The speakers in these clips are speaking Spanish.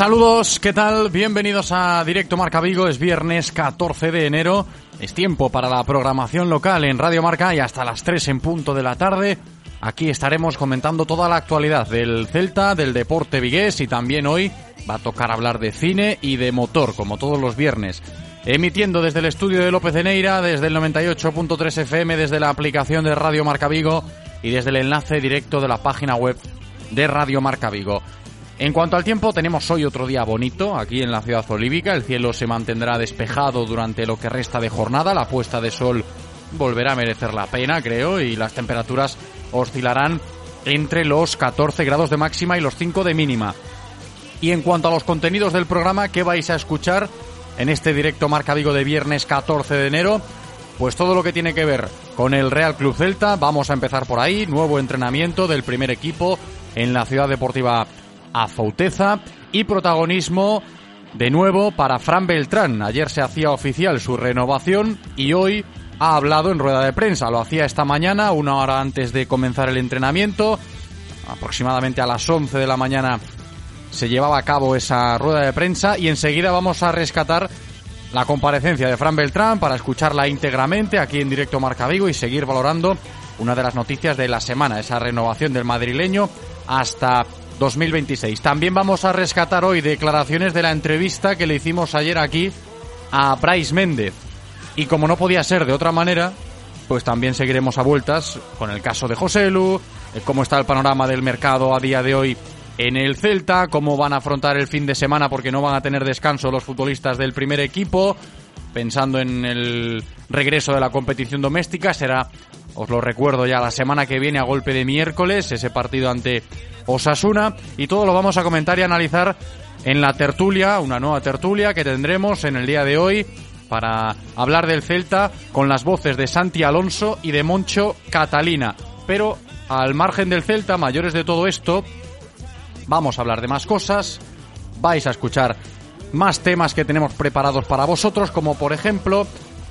Saludos, ¿qué tal? Bienvenidos a Directo Marca Vigo. Es viernes 14 de enero. Es tiempo para la programación local en Radio Marca y hasta las 3 en punto de la tarde. Aquí estaremos comentando toda la actualidad del Celta, del deporte vigués y también hoy va a tocar hablar de cine y de motor, como todos los viernes. Emitiendo desde el estudio de López de Neira, desde el 98.3 FM, desde la aplicación de Radio Marca Vigo y desde el enlace directo de la página web de Radio Marca Vigo. En cuanto al tiempo, tenemos hoy otro día bonito aquí en la ciudad olívica. El cielo se mantendrá despejado durante lo que resta de jornada. La puesta de sol volverá a merecer la pena, creo, y las temperaturas oscilarán entre los 14 grados de máxima y los 5 de mínima. Y en cuanto a los contenidos del programa, ¿qué vais a escuchar en este directo Marca Vigo de viernes 14 de enero? Pues todo lo que tiene que ver con el Real Club Celta, vamos a empezar por ahí, nuevo entrenamiento del primer equipo en la ciudad deportiva a Fauteza y protagonismo de nuevo para Fran Beltrán. Ayer se hacía oficial su renovación y hoy ha hablado en rueda de prensa. Lo hacía esta mañana, una hora antes de comenzar el entrenamiento. Aproximadamente a las 11 de la mañana se llevaba a cabo esa rueda de prensa y enseguida vamos a rescatar la comparecencia de Fran Beltrán para escucharla íntegramente aquí en directo Marca Vigo y seguir valorando una de las noticias de la semana, esa renovación del madrileño hasta 2026. También vamos a rescatar hoy declaraciones de la entrevista que le hicimos ayer aquí a Bryce Méndez. Y como no podía ser de otra manera, pues también seguiremos a vueltas con el caso de José Lu, eh, cómo está el panorama del mercado a día de hoy en el Celta, cómo van a afrontar el fin de semana porque no van a tener descanso los futbolistas del primer equipo, pensando en el regreso de la competición doméstica, será, os lo recuerdo ya, la semana que viene a golpe de miércoles, ese partido ante Osasuna y todo lo vamos a comentar y analizar en la tertulia, una nueva tertulia que tendremos en el día de hoy para hablar del Celta con las voces de Santi Alonso y de Moncho Catalina. Pero al margen del Celta, mayores de todo esto, vamos a hablar de más cosas, vais a escuchar más temas que tenemos preparados para vosotros, como por ejemplo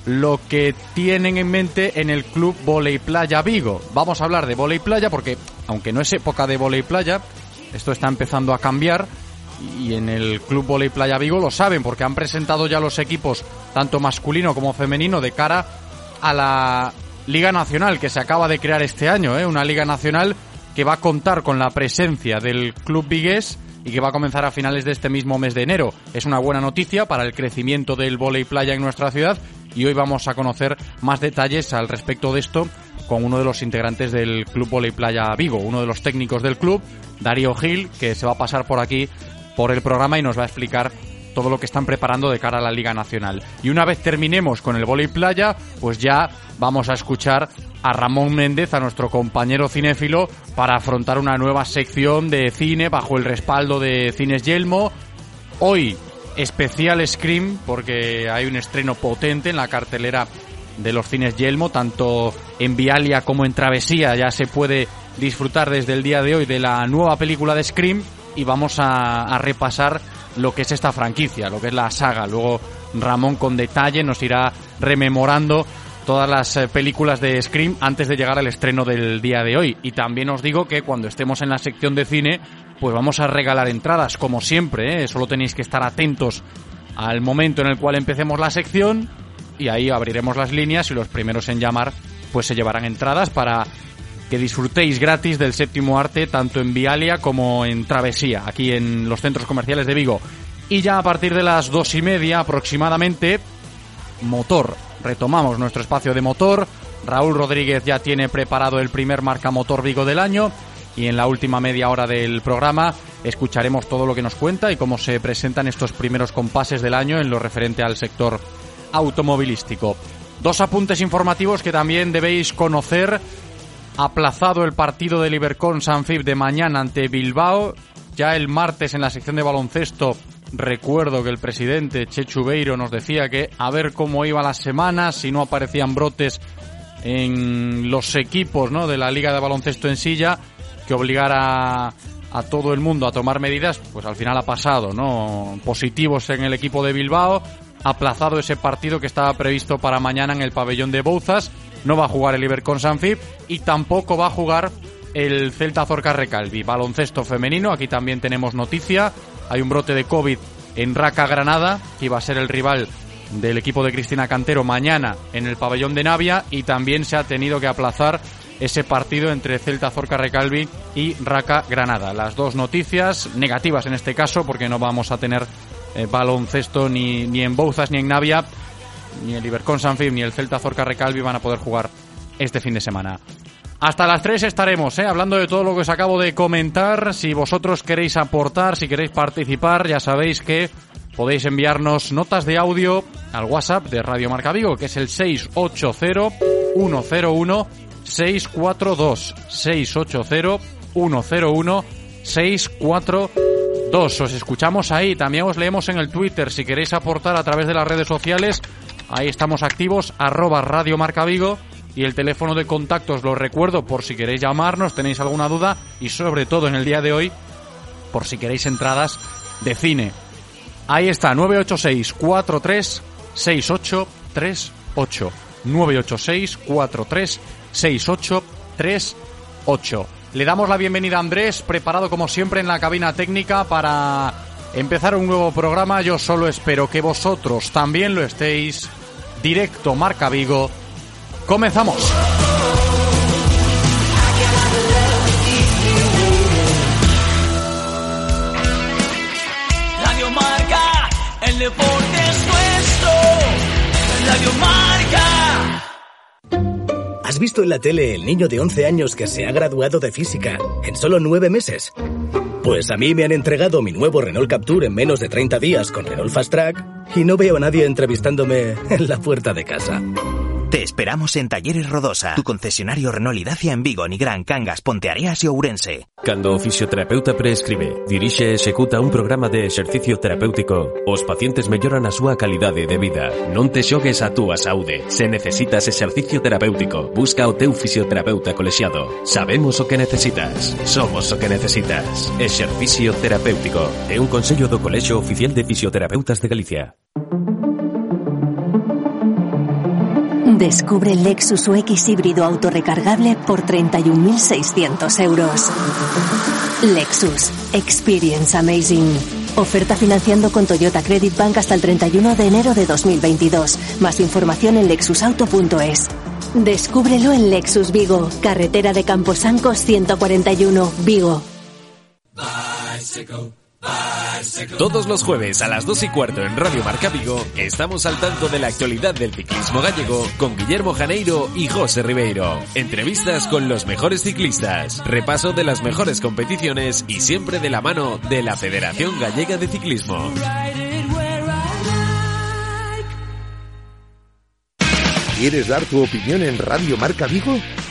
lo que tienen en mente en el club Voley Playa Vigo. Vamos a hablar de Voley Playa porque, aunque no es época de Voley Playa, esto está empezando a cambiar y en el club Voley Playa Vigo lo saben porque han presentado ya los equipos tanto masculino como femenino de cara a la Liga Nacional que se acaba de crear este año, ¿eh? una Liga Nacional que va a contar con la presencia del club vigués y que va a comenzar a finales de este mismo mes de enero. Es una buena noticia para el crecimiento del volei playa en nuestra ciudad y hoy vamos a conocer más detalles al respecto de esto con uno de los integrantes del Club Voley Playa Vigo, uno de los técnicos del club, Darío Gil, que se va a pasar por aquí por el programa y nos va a explicar todo lo que están preparando de cara a la Liga Nacional. Y una vez terminemos con el volei playa, pues ya vamos a escuchar a Ramón Méndez, a nuestro compañero cinéfilo, para afrontar una nueva sección de cine bajo el respaldo de Cines Yelmo. Hoy especial Scream, porque hay un estreno potente en la cartelera de los cines Yelmo, tanto en Vialia como en Travesía ya se puede disfrutar desde el día de hoy de la nueva película de Scream y vamos a, a repasar lo que es esta franquicia, lo que es la saga. Luego Ramón con detalle, nos irá rememorando todas las eh, películas de Scream antes de llegar al estreno del día de hoy. Y también os digo que cuando estemos en la sección de cine, pues vamos a regalar entradas, como siempre, ¿eh? solo tenéis que estar atentos al momento en el cual empecemos la sección y ahí abriremos las líneas y los primeros en llamar pues se llevarán entradas para que disfrutéis gratis del séptimo arte tanto en Vialia como en Travesía, aquí en los centros comerciales de Vigo. Y ya a partir de las dos y media aproximadamente, motor. Retomamos nuestro espacio de motor. Raúl Rodríguez ya tiene preparado el primer marca motor Vigo del año y en la última media hora del programa escucharemos todo lo que nos cuenta y cómo se presentan estos primeros compases del año en lo referente al sector automovilístico. Dos apuntes informativos que también debéis conocer. Aplazado el partido de Libercon Sanfib de mañana ante Bilbao. Ya el martes en la sección de baloncesto recuerdo que el presidente Chechu Beiro nos decía que a ver cómo iba la semana, si no aparecían brotes en los equipos ¿no? de la Liga de Baloncesto en silla, que obligara a todo el mundo a tomar medidas, pues al final ha pasado, ¿no? Positivos en el equipo de Bilbao, aplazado ese partido que estaba previsto para mañana en el pabellón de Bouzas. No va a jugar el Iber con Sanfib y tampoco va a jugar el Celta Zorca Recalvi. Baloncesto femenino, aquí también tenemos noticia. Hay un brote de COVID en Raca Granada, que iba a ser el rival del equipo de Cristina Cantero mañana en el pabellón de Navia y también se ha tenido que aplazar ese partido entre Celta Zorca Recalvi y Raca Granada. Las dos noticias negativas en este caso porque no vamos a tener eh, baloncesto ni, ni en Bouzas ni en Navia, ni el Ibercon Sanfib ni el Celta Zorca Recalvi van a poder jugar este fin de semana. Hasta las 3 estaremos, ¿eh? hablando de todo lo que os acabo de comentar. Si vosotros queréis aportar, si queréis participar, ya sabéis que podéis enviarnos notas de audio al WhatsApp de Radio Marca Vigo, que es el 680-101-642. 680-101-642. Dos, os escuchamos ahí, también os leemos en el Twitter, si queréis aportar a través de las redes sociales, ahí estamos activos, arroba Radio Marca Vigo, y el teléfono de contacto os lo recuerdo por si queréis llamarnos, tenéis alguna duda, y sobre todo en el día de hoy, por si queréis entradas de cine. Ahí está, 986 43 6838 986 43 6838 le damos la bienvenida a Andrés, preparado como siempre en la cabina técnica para empezar un nuevo programa. Yo solo espero que vosotros también lo estéis. Directo Marca Vigo. Comenzamos. Radio Marca, el deporte es nuestro. Radio Marca. ¿Has visto en la tele el niño de 11 años que se ha graduado de física en solo nueve meses? Pues a mí me han entregado mi nuevo Renault Capture en menos de 30 días con Renault Fast Track y no veo a nadie entrevistándome en la puerta de casa. Te esperamos en Talleres Rodosa, tu concesionario Renault y Dacia en Vigo, Nigrán, Cangas, Ponteareas y Ourense. Cando o fisioterapeuta prescribe, dirixe e executa un programa de exercicio terapéutico, os pacientes melloran a súa calidade de vida. Non te xogues a túa saúde. Se necesitas exercicio terapéutico, busca o teu fisioterapeuta colexiado. Sabemos o que necesitas. Somos o que necesitas. Exercicio terapéutico. É un consello do Colexio Oficial de Fisioterapeutas de Galicia. Descubre el Lexus UX híbrido autorrecargable por 31.600 euros. Lexus. Experience Amazing. Oferta financiando con Toyota Credit Bank hasta el 31 de enero de 2022. Más información en lexusauto.es. Descúbrelo en Lexus Vigo, carretera de Camposancos 141, Vigo. Todos los jueves a las 2 y cuarto en Radio Marca Vigo estamos al tanto de la actualidad del ciclismo gallego con Guillermo Janeiro y José Ribeiro. Entrevistas con los mejores ciclistas, repaso de las mejores competiciones y siempre de la mano de la Federación Gallega de Ciclismo. ¿Quieres dar tu opinión en Radio Marca Vigo?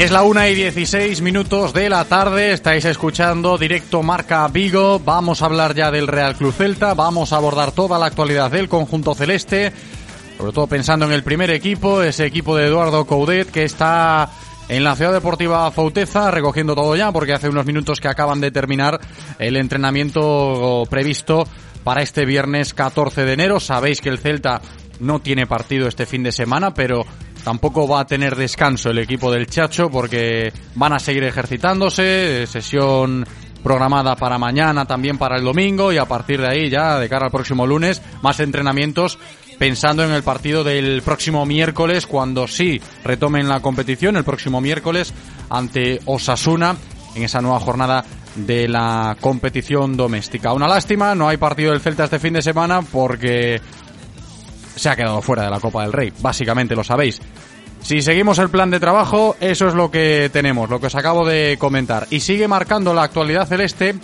Es la una y 16 minutos de la tarde, estáis escuchando directo Marca Vigo, vamos a hablar ya del Real Club Celta, vamos a abordar toda la actualidad del conjunto celeste, sobre todo pensando en el primer equipo, ese equipo de Eduardo Coudet que está en la Ciudad Deportiva Fauteza, recogiendo todo ya, porque hace unos minutos que acaban de terminar el entrenamiento previsto para este viernes 14 de enero. Sabéis que el Celta no tiene partido este fin de semana, pero Tampoco va a tener descanso el equipo del Chacho porque van a seguir ejercitándose, sesión programada para mañana, también para el domingo y a partir de ahí ya de cara al próximo lunes más entrenamientos pensando en el partido del próximo miércoles cuando sí retomen la competición el próximo miércoles ante Osasuna en esa nueva jornada de la competición doméstica. Una lástima, no hay partido del Celta este fin de semana porque se ha quedado fuera de la Copa del Rey, básicamente lo sabéis. Si seguimos el plan de trabajo, eso es lo que tenemos, lo que os acabo de comentar. Y sigue marcando la actualidad celeste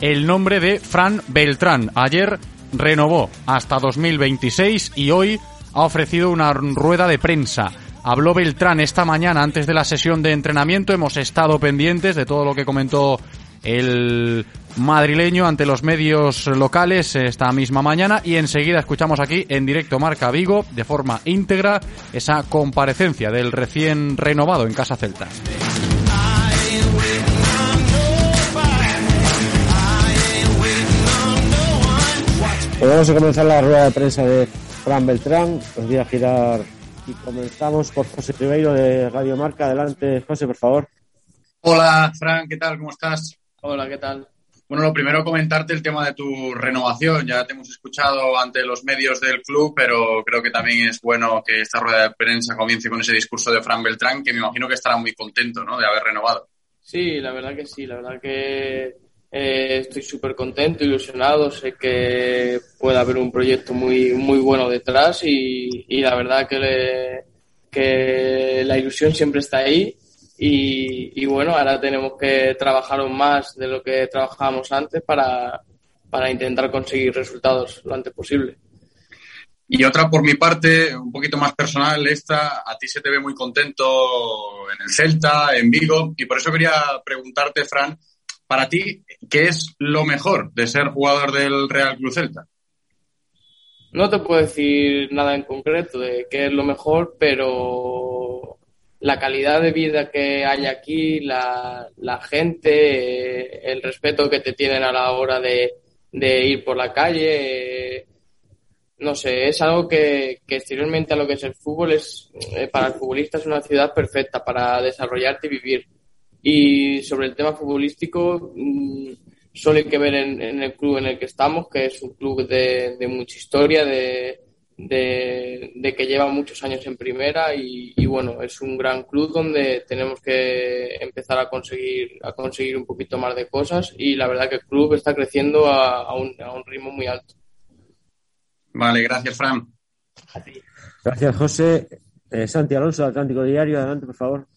el nombre de Fran Beltrán. Ayer renovó hasta 2026 y hoy ha ofrecido una rueda de prensa. Habló Beltrán esta mañana antes de la sesión de entrenamiento. Hemos estado pendientes de todo lo que comentó el madrileño ante los medios locales esta misma mañana y enseguida escuchamos aquí en directo Marca Vigo de forma íntegra esa comparecencia del recién renovado en Casa Celta. Pues vamos a comenzar la rueda de prensa de Fran Beltrán. Os voy a girar y comenzamos por José Ribeiro de Radio Marca. Adelante, José, por favor. Hola, Fran, ¿qué tal? ¿Cómo estás? Hola, ¿qué tal? Bueno, lo primero comentarte el tema de tu renovación. Ya te hemos escuchado ante los medios del club, pero creo que también es bueno que esta rueda de prensa comience con ese discurso de Fran Beltrán, que me imagino que estará muy contento ¿no? de haber renovado. Sí, la verdad que sí, la verdad que eh, estoy súper contento, ilusionado, sé que puede haber un proyecto muy, muy bueno detrás y, la verdad que, que la ilusión siempre está ahí y, bueno, ahora tenemos que trabajar más de lo que trabajábamos antes para, intentar conseguir resultados lo antes posible. Y otra por mi parte, un poquito más personal, esta, a ti se te ve muy contento en el Celta, en Vigo, y por eso quería preguntarte, Fran, para ti, ¿qué es lo mejor de ser jugador del Real Club Celta? No te puedo decir nada en concreto de qué es lo mejor, pero la calidad de vida que hay aquí, la, gente, el respeto que te tienen a la hora de, ir por la calle, no sé, es algo que, exteriormente a lo que es el fútbol es, eh, para el futbolista es una ciudad perfecta para desarrollarte y vivir. Y sobre el tema futbolístico, mm, solo hay que ver en, el club en el que estamos, que es un club de mucha historia, de, de, que lleva muchos años en primera y, bueno, es un gran club donde tenemos que empezar a conseguir, a conseguir un poquito más de cosas y la verdad que el club está creciendo a, un, a un, ritmo muy alto. Vale, gracias Fran. Gracias José. Eh, Santi Alonso, Atlántico Diario, adelante por favor.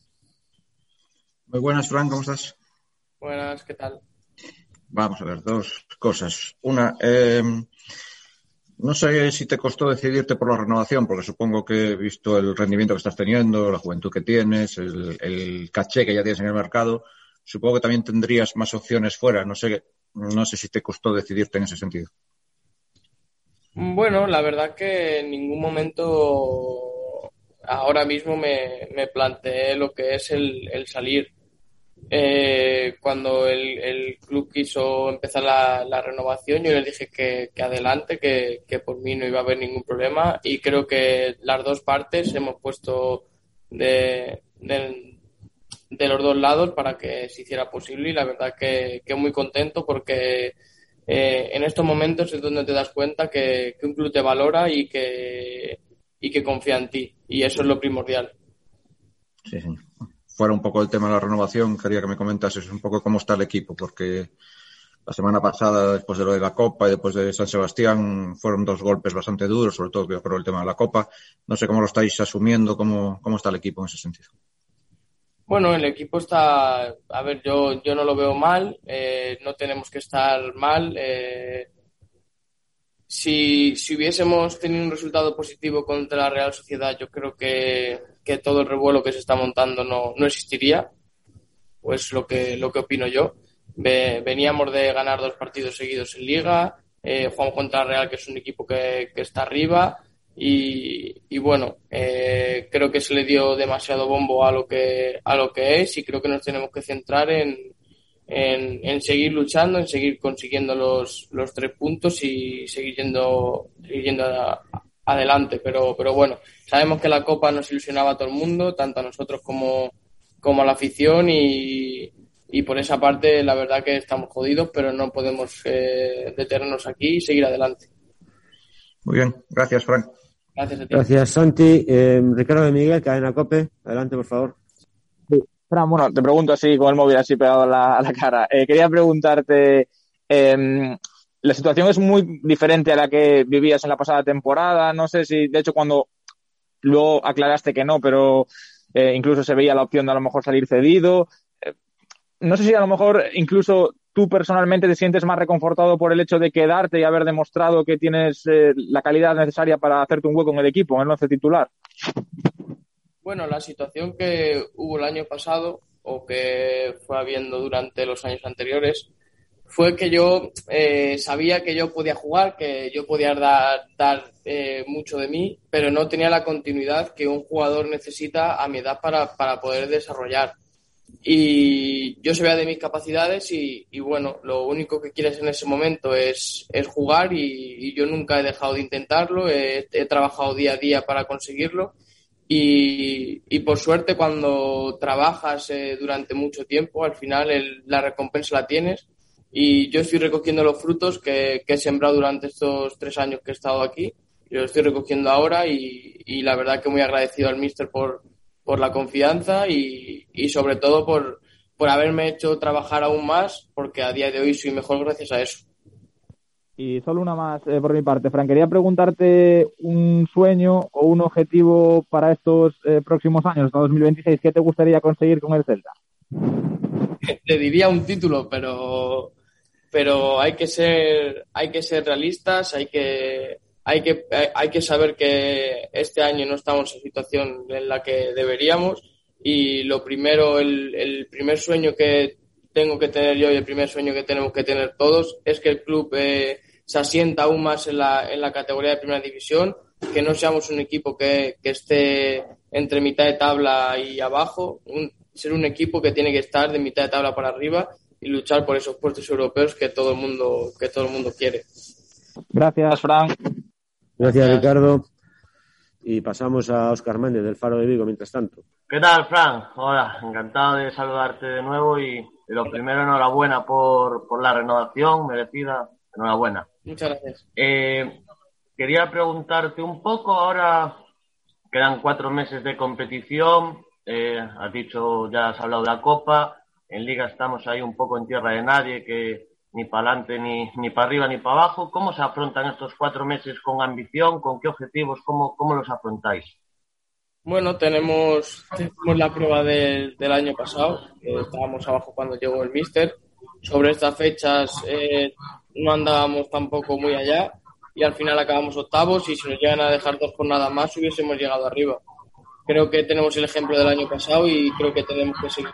Muy buenas Fran, ¿cómo estás? Buenas, ¿qué tal? Vamos a ver, dos cosas. Una, eh, no sé si te costó decidirte por la renovación, porque supongo que visto el rendimiento que estás teniendo, la juventud que tienes, el, caché que ya tienes en el mercado. Supongo que también tendrías más opciones fuera. No sé, no sé si te costó decidirte en ese sentido. Bueno, la verdad que en ningún momento ahora mismo me, me planteé lo que es el salir eh, cuando el, club quiso empezar la, renovación, yo les dije que, adelante, que, por mí no iba a haber ningún problema. Y creo que las dos partes hemos puesto de, de, los dos lados para que se hiciera posible. Y la verdad que, que muy contento porque eh, en estos momentos es donde te das cuenta que, un club te valora y que, y que confía en ti. Y eso es lo primordial. Sí, fuera un poco el tema de la renovación, quería que me comentases un poco cómo está el equipo, porque la semana pasada, después de lo de la Copa y después de San Sebastián, fueron dos golpes bastante duros, sobre todo por el tema de la Copa. No sé cómo lo estáis asumiendo, cómo, cómo está el equipo en ese sentido. Bueno, el equipo está, a ver, yo, yo no lo veo mal, eh, no tenemos que estar mal. Eh, si, si hubiésemos tenido un resultado positivo contra la Real Sociedad, yo creo que, que todo el revuelo que se está montando no, no existiría. Pues lo que, lo que opino yo veníamos de ganar dos partidos seguidos en Liga, eh, jugamos contra Real, que es un equipo que, está arriba, y, bueno, eh, creo que se le dio demasiado bombo a lo que, a lo que es, y creo que nos tenemos que centrar en, en, seguir luchando, en seguir consiguiendo los, los tres puntos y seguir yendo, yendo adelante. Pero, pero bueno, sabemos que la Copa nos ilusionaba a todo el mundo, tanto a nosotros como, como a la afición, y, y por esa parte la verdad que estamos jodidos, pero no podemos eh, detenernos aquí y seguir adelante. Muy bien, gracias Frank. Gracias a ti. Gracias Santi. Eh, Ricardo de Miguel, cadena COPE, adelante por favor. Fran, bueno, te pregunto así con el móvil así pegado a la, cara. Eh, quería preguntarte, em, la situación es muy diferente a la que vivías en la pasada temporada. No sé si, de hecho, cuando luego aclaraste que no, pero incluso se veía la opción de a lo mejor salir cedido no sé si a lo mejor incluso tú personalmente te sientes más reconfortado por el hecho de quedarte y haber demostrado que tienes eh, la calidad necesaria para hacerte un hueco en el equipo, en el once titular. Bueno, la situación que hubo el año pasado o que fue habiendo durante los años anteriores fue que yo eh, sabía que yo podía jugar, que yo podía dar, dar eh, mucho de mí, pero no tenía la continuidad que un jugador necesita a mi edad para, para poder desarrollar. Y yo sabía de mis capacidades y, bueno, lo único que quieres en ese momento es, es jugar y, yo nunca he dejado de intentarlo, he, trabajado día a día para conseguirlo y, y por suerte cuando trabajas eh, durante mucho tiempo, al final la recompensa la tienes y yo estoy recogiendo los frutos que, que, he sembrado durante estos tres años que he estado aquí, yo los estoy recogiendo ahora y, y la verdad que muy agradecido al míster por por la confianza y, y sobre todo por, por haberme hecho trabajar aún más, porque a día de hoy soy mejor gracias a eso. Y solo una más eh, por mi parte, Fran. Quería preguntarte un sueño o un objetivo para estos eh, próximos años, hasta 2026. ¿Qué te gustaría conseguir con el Celta? Te diría un título, pero, pero hay que ser, hay que ser realistas, hay que, hay que, hay que saber que este año no estamos en situación en la que deberíamos y lo primero, el, el primer sueño que tengo que tener yo y el primer sueño que tenemos que tener todos es que el club eh, se asienta aún más en la, en la categoría de primera división, que no seamos un equipo que, que esté entre mitad de tabla y abajo, un, ser un equipo que tiene que estar de mitad de tabla para arriba y luchar por esos puestos europeos que todo el mundo, que todo el mundo quiere. Gracias, Frank. Gracias, Ricardo. Y pasamos a Oscar Méndez del Faro de Vigo, mientras tanto. ¿Qué tal, Fran? Hola, encantado de saludarte de nuevo y, lo primero, enhorabuena por, por la renovación merecida. Enhorabuena. Muchas gracias. Eh, quería preguntarte un poco, ahora quedan cuatro meses de competición, eh, has dicho, ya has hablado de la Copa, en Liga estamos ahí un poco en tierra de nadie, que ni para adelante, ni, ni para arriba, ni para abajo. ¿Cómo se afrontan estos cuatro meses con ambición? ¿Con qué objetivos? ¿Cómo, cómo los afrontáis? Bueno, tenemos, tenemos la prueba del año pasado, estábamos abajo cuando llegó el Mister. Sobre estas fechas eh, no andábamos tampoco muy allá y al final acabamos octavos y si nos llegan a dejar dos nada más hubiésemos llegado arriba. Creo que tenemos el ejemplo del año pasado y creo que tenemos que seguir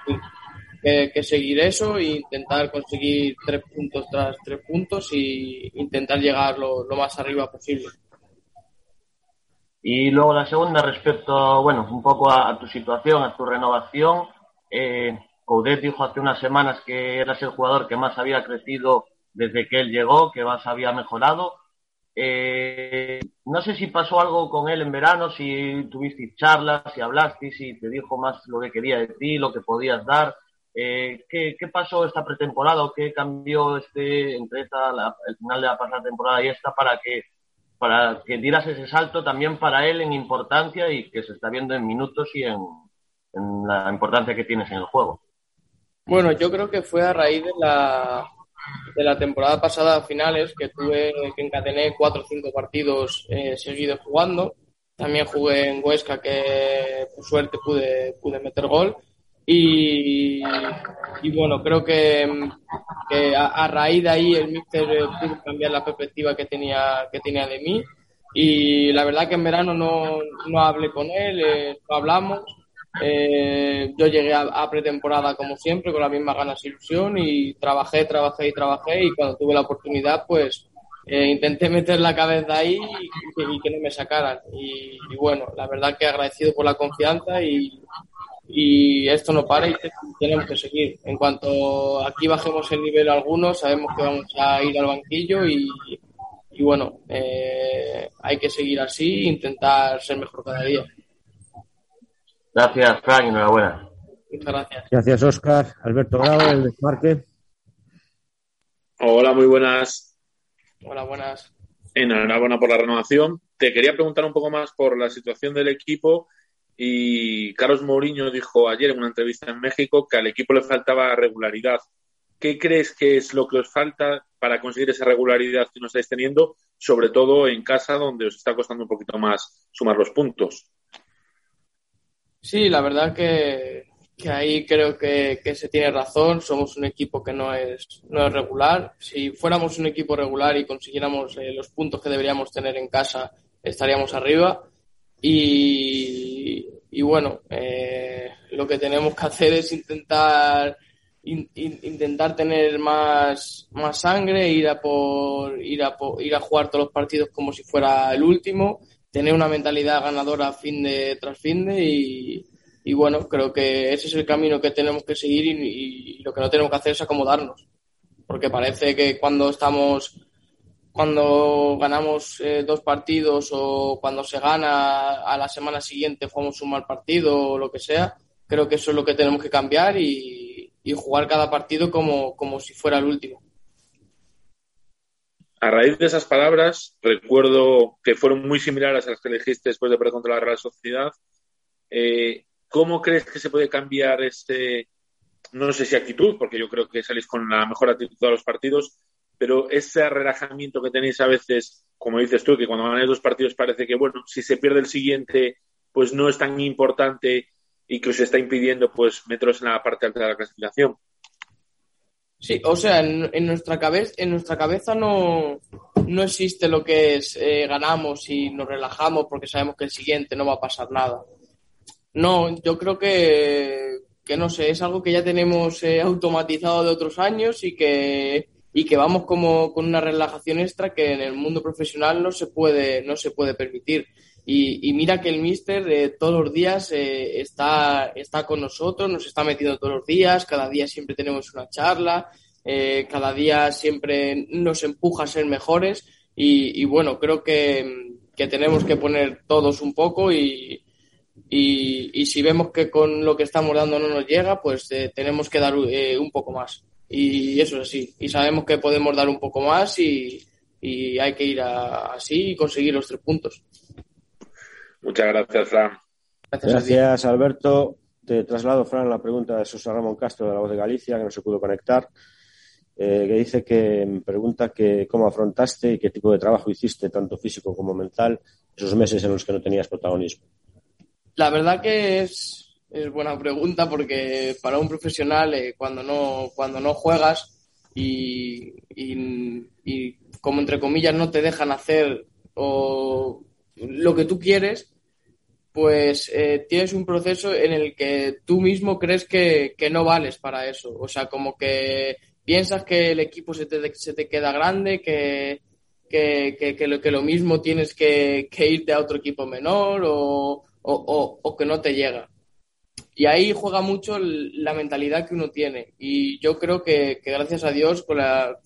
que, seguir eso e intentar conseguir tres puntos tras tres puntos y intentar llegar lo, más arriba posible. Y luego la segunda respecto, bueno, un poco a, tu situación, a tu renovación. Eh, Coudet dijo hace unas semanas que eras el jugador que más había crecido desde que él llegó, que más había mejorado. Eh, no sé si pasó algo con él en verano, si tuvisteis charlas, si hablasteis, si te dijo más lo que quería de ti, lo que podías dar. Eh, ¿qué, pasó esta pretemporada o qué cambió este entre esta, el final de la pasada temporada y esta para que para que dieras ese salto también para él en importancia y que se está viendo en minutos y en, la importancia que tienes en el juego? Bueno, yo creo que fue a raíz de la, de la temporada pasada a finales, que tuve que encadené cuatro o cinco partidos eh, seguidos jugando. También jugué en Huesca, que por suerte pude, pude meter gol. Y, y bueno, creo que, que a, a, raíz de ahí el míster pudo cambiar la perspectiva que tenía, que tenía de mí. Y la verdad que en verano no, no hablé con él, eh, no hablamos eh, yo llegué a, pretemporada como siempre, con las mismas ganas e ilusión y trabajé, trabajé y trabajé y cuando tuve la oportunidad pues eh, intenté meter la cabeza ahí y, que no me sacaran. Y, bueno, la verdad que agradecido por la confianza y, y esto no para y tenemos que seguir. En cuanto aquí bajemos el nivel algunos, sabemos que vamos a ir al banquillo y, y bueno, eh, hay que seguir así e intentar ser mejor cada día. Gracias, Frank, enhorabuena. Muchas gracias. Gracias, Oscar. Alberto Grau, el desmarque. Hola, muy buenas. Hola, buenas. Enhorabuena por la renovación. Te quería preguntar un poco más por la situación del equipo. Y Carlos Mourinho dijo ayer en una entrevista en México que al equipo le faltaba regularidad. ¿Qué crees que es lo que os falta para conseguir esa regularidad que no estáis teniendo, sobre todo en casa, donde os está costando un poquito más sumar los puntos? Sí, la verdad que, que ahí creo que, que, se tiene razón. Somos un equipo que no es, no es regular. Si fuéramos un equipo regular y consiguiéramos eh, los puntos que deberíamos tener en casa, estaríamos arriba. Y, y bueno, eh, lo que tenemos que hacer es intentar in, in, intentar tener más, más sangre, ir a por ir a por, ir a jugar todos los partidos como si fuera el último tener una mentalidad ganadora fin de tras fin de y, bueno, creo que ese es el camino que tenemos que seguir y, y, lo que no tenemos que hacer es acomodarnos. Porque parece que cuando estamos, cuando ganamos eh, dos partidos o cuando se gana a la semana siguiente jugamos un mal partido o lo que sea, creo que eso es lo que tenemos que cambiar y, y jugar cada partido como, como si fuera el último. A raíz de esas palabras, recuerdo que fueron muy similares a las que elegiste después de perder contra la Real Sociedad. Eh, ¿Cómo crees que se puede cambiar este, no sé si actitud, porque yo creo que salís con la mejor actitud de los partidos, pero ese relajamiento que tenéis a veces, como dices tú, que cuando ganáis dos partidos parece que, bueno, si se pierde el siguiente, pues no es tan importante y que os está impidiendo pues meteros en la parte alta de la clasificación. Sí, o sea, en, nuestra cabeza, en nuestra cabeza no, no existe lo que es eh, ganamos y nos relajamos porque sabemos que el siguiente no va a pasar nada. No, yo creo que, que no sé, es algo que ya tenemos eh, automatizado de otros años y que, y que vamos como con una relajación extra que en el mundo profesional no se puede, no se puede permitir. Y, y, mira que el Mister eh, todos los días eh, está, está con nosotros, nos está metiendo todos los días, cada día siempre tenemos una charla, eh, cada día siempre nos empuja a ser mejores y, y bueno, creo que, que, tenemos que poner todos un poco y, y, si vemos que con lo que estamos dando no nos llega, pues eh, tenemos que dar eh, un poco más. Y eso es así. Y sabemos que podemos dar un poco más y, y hay que ir a, así y conseguir los tres puntos. Muchas gracias, Fran. Gracias, gracias Alberto. Te traslado, Fran, la pregunta de Susana Ramón Castro de la Voz de Galicia, que no se pudo conectar, eh, que dice que pregunta que cómo afrontaste y qué tipo de trabajo hiciste, tanto físico como mental, esos meses en los que no tenías protagonismo. La verdad que es, es buena pregunta porque para un profesional, eh, cuando, no, cuando no juegas y, y, y como entre comillas no te dejan hacer o lo que tú quieres, pues eh, tienes un proceso en el que tú mismo crees que, que, no vales para eso. O sea, como que piensas que el equipo se te, se te queda grande, que, que, que, lo, que lo mismo tienes que, irte a otro equipo menor o, o, o, o que no te llega. Y ahí juega mucho la mentalidad que uno tiene. Y yo creo que gracias a Dios, con la,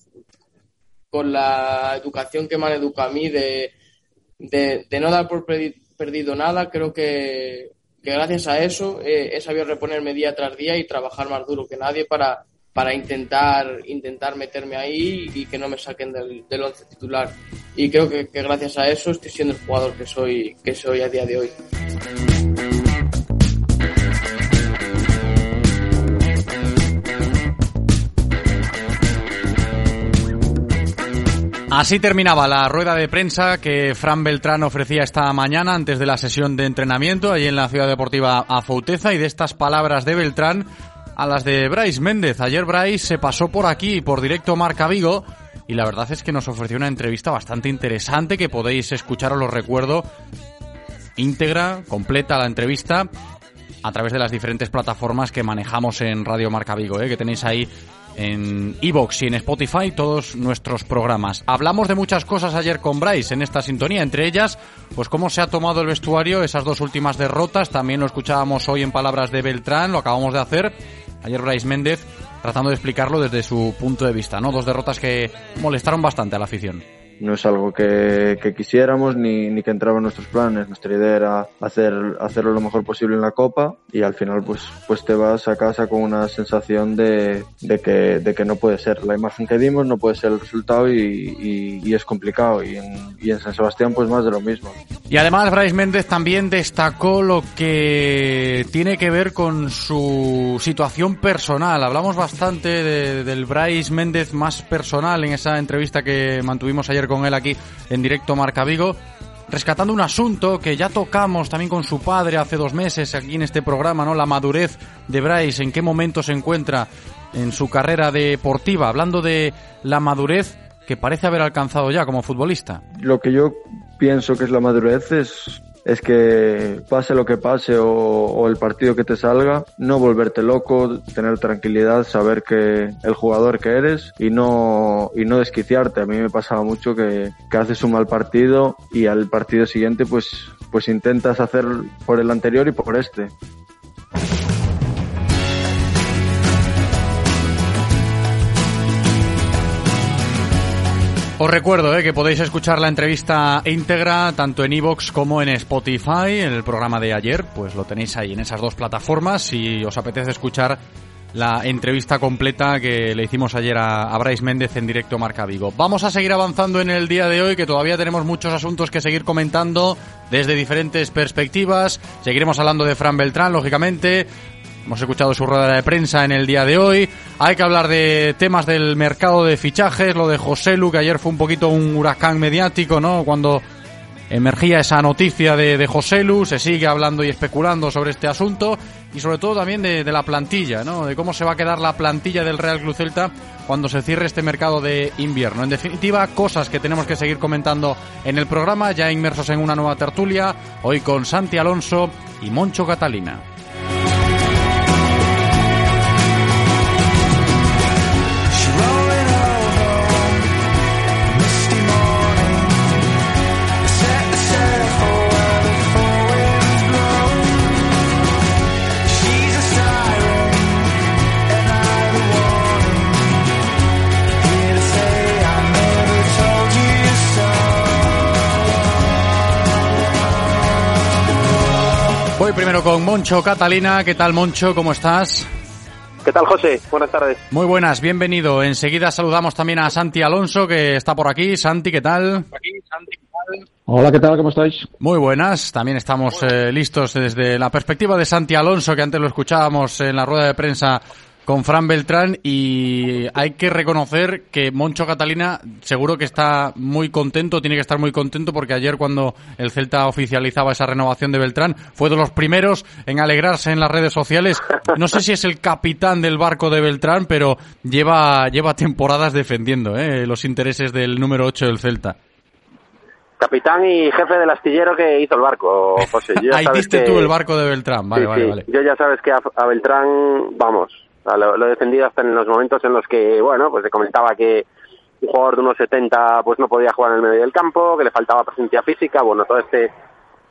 con la educación que me han educado a mí de, de, de no dar por perdido nada, creo que, gracias a eso eh, he sabido reponerme día tras día y trabajar más duro que nadie para, para intentar, intentar meterme ahí y que no me saquen del, del once titular. Y creo que, que gracias a eso estoy siendo el jugador que soy, que soy a día de hoy. Así terminaba la rueda de prensa que Fran Beltrán ofrecía esta mañana antes de la sesión de entrenamiento allí en la Ciudad Deportiva Afouteza y de estas palabras de Beltrán a las de Bryce Méndez. Ayer Bryce se pasó por aquí, por directo Marca Vigo, y la verdad es que nos ofreció una entrevista bastante interesante que podéis escuchar, os lo recuerdo, íntegra, completa la entrevista a través de las diferentes plataformas que manejamos en Radio Marca Vigo, ¿eh? que tenéis ahí en Evox y en Spotify todos nuestros programas. Hablamos de muchas cosas ayer con Bryce en esta sintonía, entre ellas, pues cómo se ha tomado el vestuario esas dos últimas derrotas. También lo escuchábamos hoy en palabras de Beltrán, lo acabamos de hacer. Ayer Bryce Méndez tratando de explicarlo desde su punto de vista, ¿no? Dos derrotas que molestaron bastante a la afición no es algo que, quisiéramos ni, ni, que entraba en nuestros planes. Nuestra idea era hacer, hacerlo lo mejor posible en la Copa y al final pues, pues te vas a casa con una sensación de, de, que, de que no puede ser. La imagen que dimos no puede ser el resultado y, y, es complicado. Y en, y en, San Sebastián pues más de lo mismo. Y además Bryce Méndez también destacó lo que tiene que ver con su situación personal. Hablamos bastante de, del Bryce Méndez más personal en esa entrevista que mantuvimos ayer con él aquí en directo Marca Vigo, rescatando un asunto que ya tocamos también con su padre hace dos meses aquí en este programa, ¿no? La madurez de Bryce, en qué momento se encuentra en su carrera deportiva, hablando de la madurez que parece haber alcanzado ya como futbolista. Lo que yo pienso que es la madurez es es que pase lo que pase o, el partido que te salga, no volverte loco, tener tranquilidad, saber que el jugador que eres y no, y no desquiciarte. A mí me pasaba mucho que, que haces un mal partido y al partido siguiente pues, pues intentas hacer por el anterior y por este. Os recuerdo eh, que podéis escuchar la entrevista íntegra tanto en Evox como en Spotify, el programa de ayer, pues lo tenéis ahí en esas dos plataformas si os apetece escuchar la entrevista completa que le hicimos ayer a, a Bryce Méndez en directo Marca Vigo. Vamos a seguir avanzando en el día de hoy, que todavía tenemos muchos asuntos que seguir comentando desde diferentes perspectivas. Seguiremos hablando de Fran Beltrán, lógicamente. Hemos escuchado su rueda de prensa en el día de hoy. Hay que hablar de temas del mercado de fichajes, lo de José Lu, que ayer fue un poquito un huracán mediático, ¿no? Cuando emergía esa noticia de, de José Lu, se sigue hablando y especulando sobre este asunto y sobre todo también de, de, la plantilla, ¿no? De cómo se va a quedar la plantilla del Real Club Celta cuando se cierre este mercado de invierno. En definitiva, cosas que tenemos que seguir comentando en el programa, ya inmersos en una nueva tertulia, hoy con Santi Alonso y Moncho Catalina. Voy primero con Moncho Catalina. ¿Qué tal, Moncho? ¿Cómo estás? ¿Qué tal, José? Buenas tardes. Muy buenas, bienvenido. Enseguida saludamos también a Santi Alonso, que está por aquí. Santi, ¿qué tal? Hola, ¿qué tal? ¿Cómo estáis? Muy buenas. También estamos eh, listos desde la perspectiva de Santi Alonso, que antes lo escuchábamos en la rueda de prensa con Fran Beltrán y hay que reconocer que Moncho Catalina seguro que está muy contento, tiene que estar muy contento porque ayer cuando el Celta oficializaba esa renovación de Beltrán fue de los primeros en alegrarse en las redes sociales. No sé si es el capitán del barco de Beltrán, pero lleva, lleva temporadas defendiendo ¿eh? los intereses del número 8 del Celta. Capitán y jefe del astillero que hizo el barco, José. Ahí diste tú el barco de Beltrán, vale, vale, vale. Yo ya sabes que a Beltrán, vamos, lo, lo, he defendido hasta en los momentos en los que, bueno, pues se comentaba que un jugador de unos 70 pues no podía jugar en el medio del campo, que le faltaba presencia física, bueno, todo este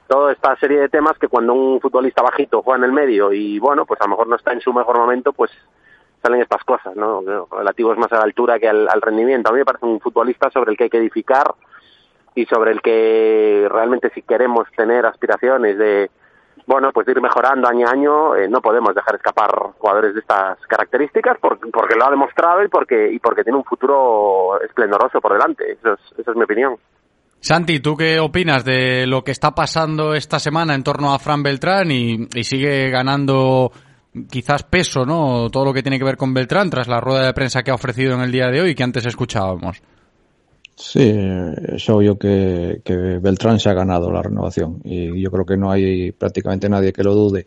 toda esta serie de temas que cuando un futbolista bajito juega en el medio y bueno, pues a lo mejor no está en su mejor momento, pues salen estas cosas, ¿no? Relativos más a la altura que al, al rendimiento. A mí me parece un futbolista sobre el que hay que edificar y sobre el que realmente si queremos tener aspiraciones de bueno, pues ir mejorando año a año, eh, no podemos dejar escapar jugadores de estas características porque, porque lo ha demostrado y porque, y porque tiene un futuro esplendoroso por delante. Eso es, esa es mi opinión. Santi, ¿tú qué opinas de lo que está pasando esta semana en torno a Fran Beltrán y, y sigue ganando quizás peso, ¿no? Todo lo que tiene que ver con Beltrán tras la rueda de prensa que ha ofrecido en el día de hoy que antes escuchábamos. Sí, es obvio que, que Beltrán se ha ganado la renovación y yo creo que no hay prácticamente nadie que lo dude.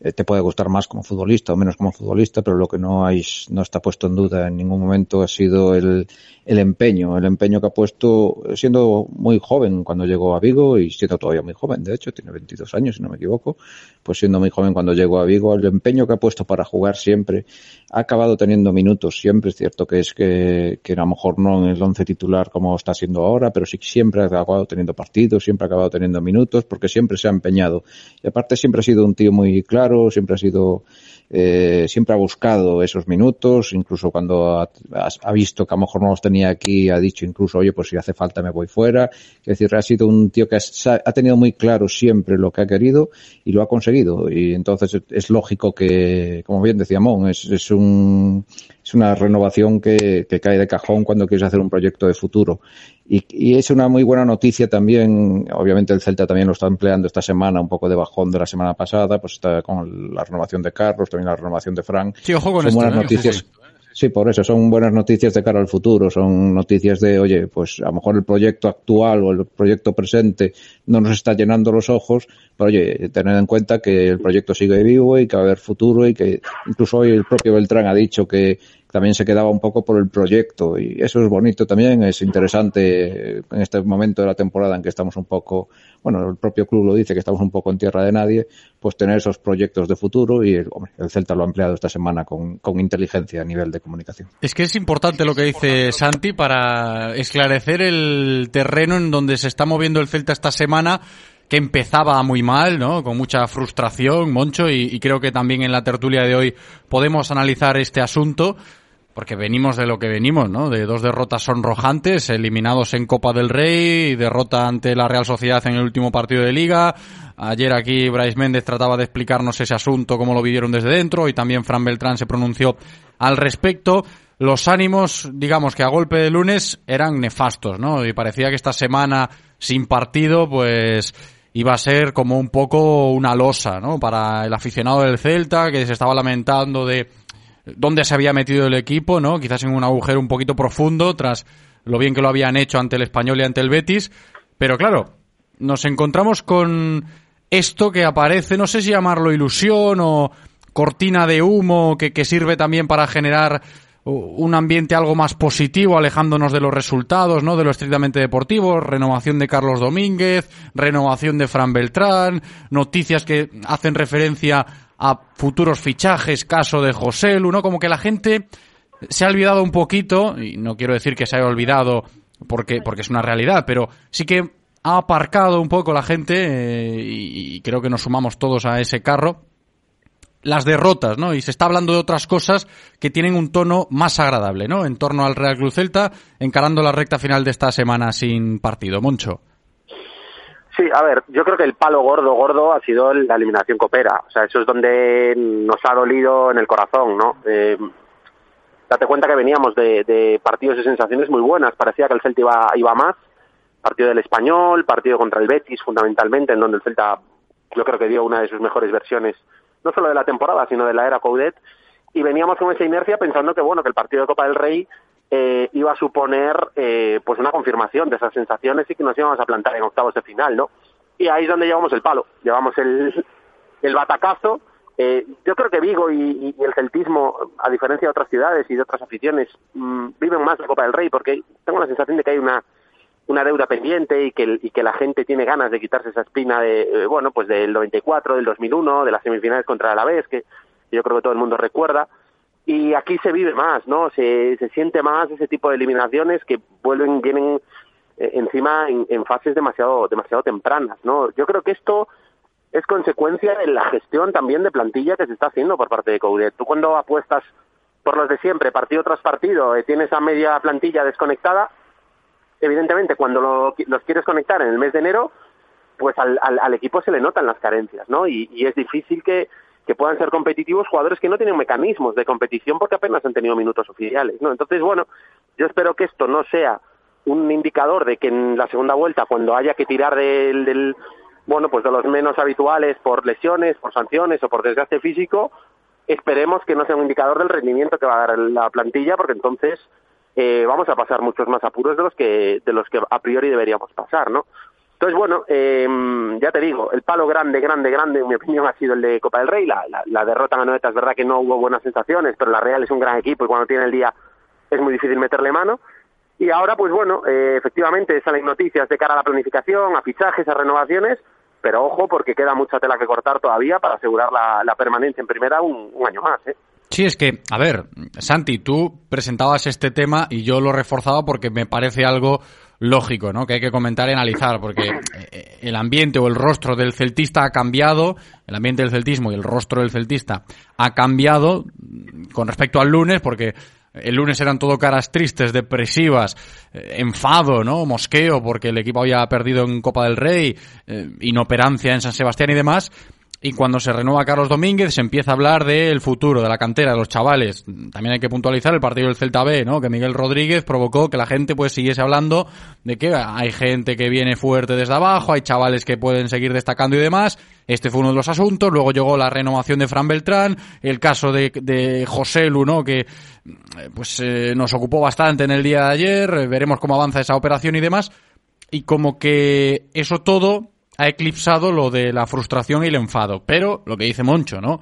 Eh, te puede gustar más como futbolista o menos como futbolista, pero lo que no hay, no está puesto en duda en ningún momento ha sido el, empeño, el empeño que ha puesto siendo muy joven cuando llegó a Vigo y siendo todavía muy joven, de hecho, tiene 22 años si no me equivoco, pues siendo muy joven cuando llegó a Vigo, el empeño que ha puesto para jugar siempre, ha acabado teniendo minutos, siempre es cierto que es que, que a lo mejor no en el once titular como está siendo ahora, pero sí siempre ha acabado teniendo partidos, siempre ha acabado teniendo minutos, porque siempre se ha empeñado. Y aparte siempre ha sido un tío muy claro, siempre ha sido, eh, siempre ha buscado esos minutos, incluso cuando ha, visto que a lo mejor no los tenía aquí, ha dicho incluso, oye, pues si hace falta me voy fuera. Es decir, ha sido un tío que ha, ha tenido muy claro siempre lo que ha querido y lo ha conseguido. Y entonces es lógico que, como bien decía Mon, es, es un, es una renovación que, cae de cajón cuando quieres hacer un proyecto de futuro. Y, y, es una muy buena noticia también, obviamente el Celta también lo está empleando esta semana, un poco de bajón de la semana pasada, pues está con la renovación de Carlos, también la renovación de Frank. Sí, ojo con Son esto, buenas ¿eh? noticias. Sí, por eso son buenas noticias de cara al futuro, son noticias de, oye, pues a lo mejor el proyecto actual o el proyecto presente no nos está llenando los ojos, pero oye, tener en cuenta que el proyecto sigue vivo y que va a haber futuro y que incluso hoy el propio Beltrán ha dicho que también se quedaba un poco por el proyecto y eso es bonito también, es interesante en este momento de la temporada en que estamos un poco, bueno, el propio club lo dice que estamos un poco en tierra de nadie, pues tener esos proyectos de futuro y hombre, el Celta lo ha empleado esta semana con, con inteligencia a nivel de comunicación. Es que es importante lo que dice Santi para esclarecer el terreno en donde se está moviendo el Celta esta semana que empezaba muy mal, ¿no? Con mucha frustración, Moncho, y, y, creo que también en la tertulia de hoy podemos analizar este asunto, porque venimos de lo que venimos, ¿no? De dos derrotas sonrojantes, eliminados en Copa del Rey, derrota ante la Real Sociedad en el último partido de Liga. Ayer aquí Bryce Méndez trataba de explicarnos ese asunto, cómo lo vivieron desde dentro, y también Fran Beltrán se pronunció al respecto los ánimos, digamos que a golpe de lunes eran nefastos, ¿no? Y parecía que esta semana sin partido, pues iba a ser como un poco una losa, ¿no? Para el aficionado del Celta que se estaba lamentando de dónde se había metido el equipo, ¿no? Quizás en un agujero un poquito profundo tras lo bien que lo habían hecho ante el Español y ante el Betis, pero claro, nos encontramos con esto que aparece, no sé si llamarlo ilusión o cortina de humo que, que sirve también para generar un ambiente algo más positivo, alejándonos de los resultados, ¿no? De lo estrictamente deportivo, renovación de Carlos Domínguez, renovación de Fran Beltrán, noticias que hacen referencia a futuros fichajes, caso de José Lu, ¿no? Como que la gente se ha olvidado un poquito, y no quiero decir que se haya olvidado porque, porque es una realidad, pero sí que ha aparcado un poco la gente, eh, y, y creo que nos sumamos todos a ese carro, las derrotas, ¿no? Y se está hablando de otras cosas que tienen un tono más agradable, ¿no? En torno al Real Cruz Celta, encarando la recta final de esta semana sin partido. Moncho. Sí, a ver, yo creo que el palo gordo, gordo ha sido la eliminación copera. O sea, eso es donde nos ha dolido en el corazón, ¿no? Eh, date cuenta que veníamos de, de, partidos y sensaciones muy buenas. Parecía que el Celta iba, iba más. Partido del Español, partido contra el Betis, fundamentalmente, en donde el Celta yo creo que dio una de sus mejores versiones no solo de la temporada, sino de la era Coudet, y veníamos con esa inercia pensando que, bueno, que el partido de Copa del Rey eh, iba a suponer eh, pues una confirmación de esas sensaciones y que nos íbamos a plantar en octavos de final, ¿no? Y ahí es donde llevamos el palo, llevamos el, el batacazo. Eh, yo creo que Vigo y, el celtismo, a diferencia de otras ciudades y de otras aficiones, mmm, viven más la Copa del Rey porque tengo la sensación de que hay una una deuda pendiente y que, la gente tiene ganas de quitarse esa espina de, eh, bueno, pues del 94, del 2001, de las semifinales contra el Alavés, que yo creo que todo el mundo recuerda. Y aquí se vive más, ¿no? Se, se siente más ese tipo de eliminaciones que vuelven, vienen eh, encima en, en, fases demasiado, demasiado tempranas, ¿no? Yo creo que esto es consecuencia de la gestión también de plantilla que se está haciendo por parte de Coudet. Tú cuando apuestas por los de siempre, partido tras partido, eh, tienes a media plantilla desconectada, evidentemente cuando lo, los quieres conectar en el mes de enero, pues al, al, al equipo se le notan las carencias, ¿no? Y, y es difícil que, que, puedan ser competitivos jugadores que no tienen mecanismos de competición porque apenas han tenido minutos oficiales, ¿no? Entonces, bueno, yo espero que esto no sea un indicador de que en la segunda vuelta, cuando haya que tirar del, del bueno, pues de los menos habituales por lesiones, por sanciones o por desgaste físico, esperemos que no sea un indicador del rendimiento que va a dar la plantilla, porque entonces eh, vamos a pasar muchos más apuros de los que de los que a priori deberíamos pasar, ¿no? Entonces, bueno, eh, ya te digo, el palo grande, grande, grande, en mi opinión, ha sido el de Copa del Rey. La, derrota en Anoeta es verdad que no hubo buenas sensaciones, pero la Real es un gran equipo y cuando tiene el día es muy difícil meterle mano. Y ahora, pues bueno, eh, efectivamente salen noticias de cara a la planificación, a fichajes, a renovaciones, pero ojo porque queda mucha tela que cortar todavía para asegurar la, permanencia en primera un, un año más. ¿eh? Sí, es que, a ver, Santi, tú presentabas este tema y yo lo reforzaba porque me parece algo lógico, ¿no? Que hay que comentar y analizar, porque eh, el ambiente o el rostro del celtista ha cambiado, el ambiente del celtismo y el rostro del celtista ha cambiado con respecto al lunes, porque el lunes eran todo caras tristes, depresivas, eh, enfado, ¿no? Mosqueo porque el equipo había perdido en Copa del Rey, eh, inoperancia en San Sebastián y demás. Y cuando se renueva Carlos Domínguez se empieza a hablar del futuro, de la cantera, de los chavales. También hay que puntualizar el partido del Celta B, ¿no? Que Miguel Rodríguez provocó que la gente pues siguiese hablando de que hay gente que viene fuerte desde abajo, hay chavales que pueden seguir destacando y demás. Este fue uno de los asuntos. Luego llegó la renovación de Fran Beltrán, el caso de, de José Lu, ¿no? Que pues eh, nos ocupó bastante en el día de ayer. Veremos cómo avanza esa operación y demás. Y como que eso todo ha eclipsado lo de la frustración y el enfado. Pero lo que dice Moncho, ¿no?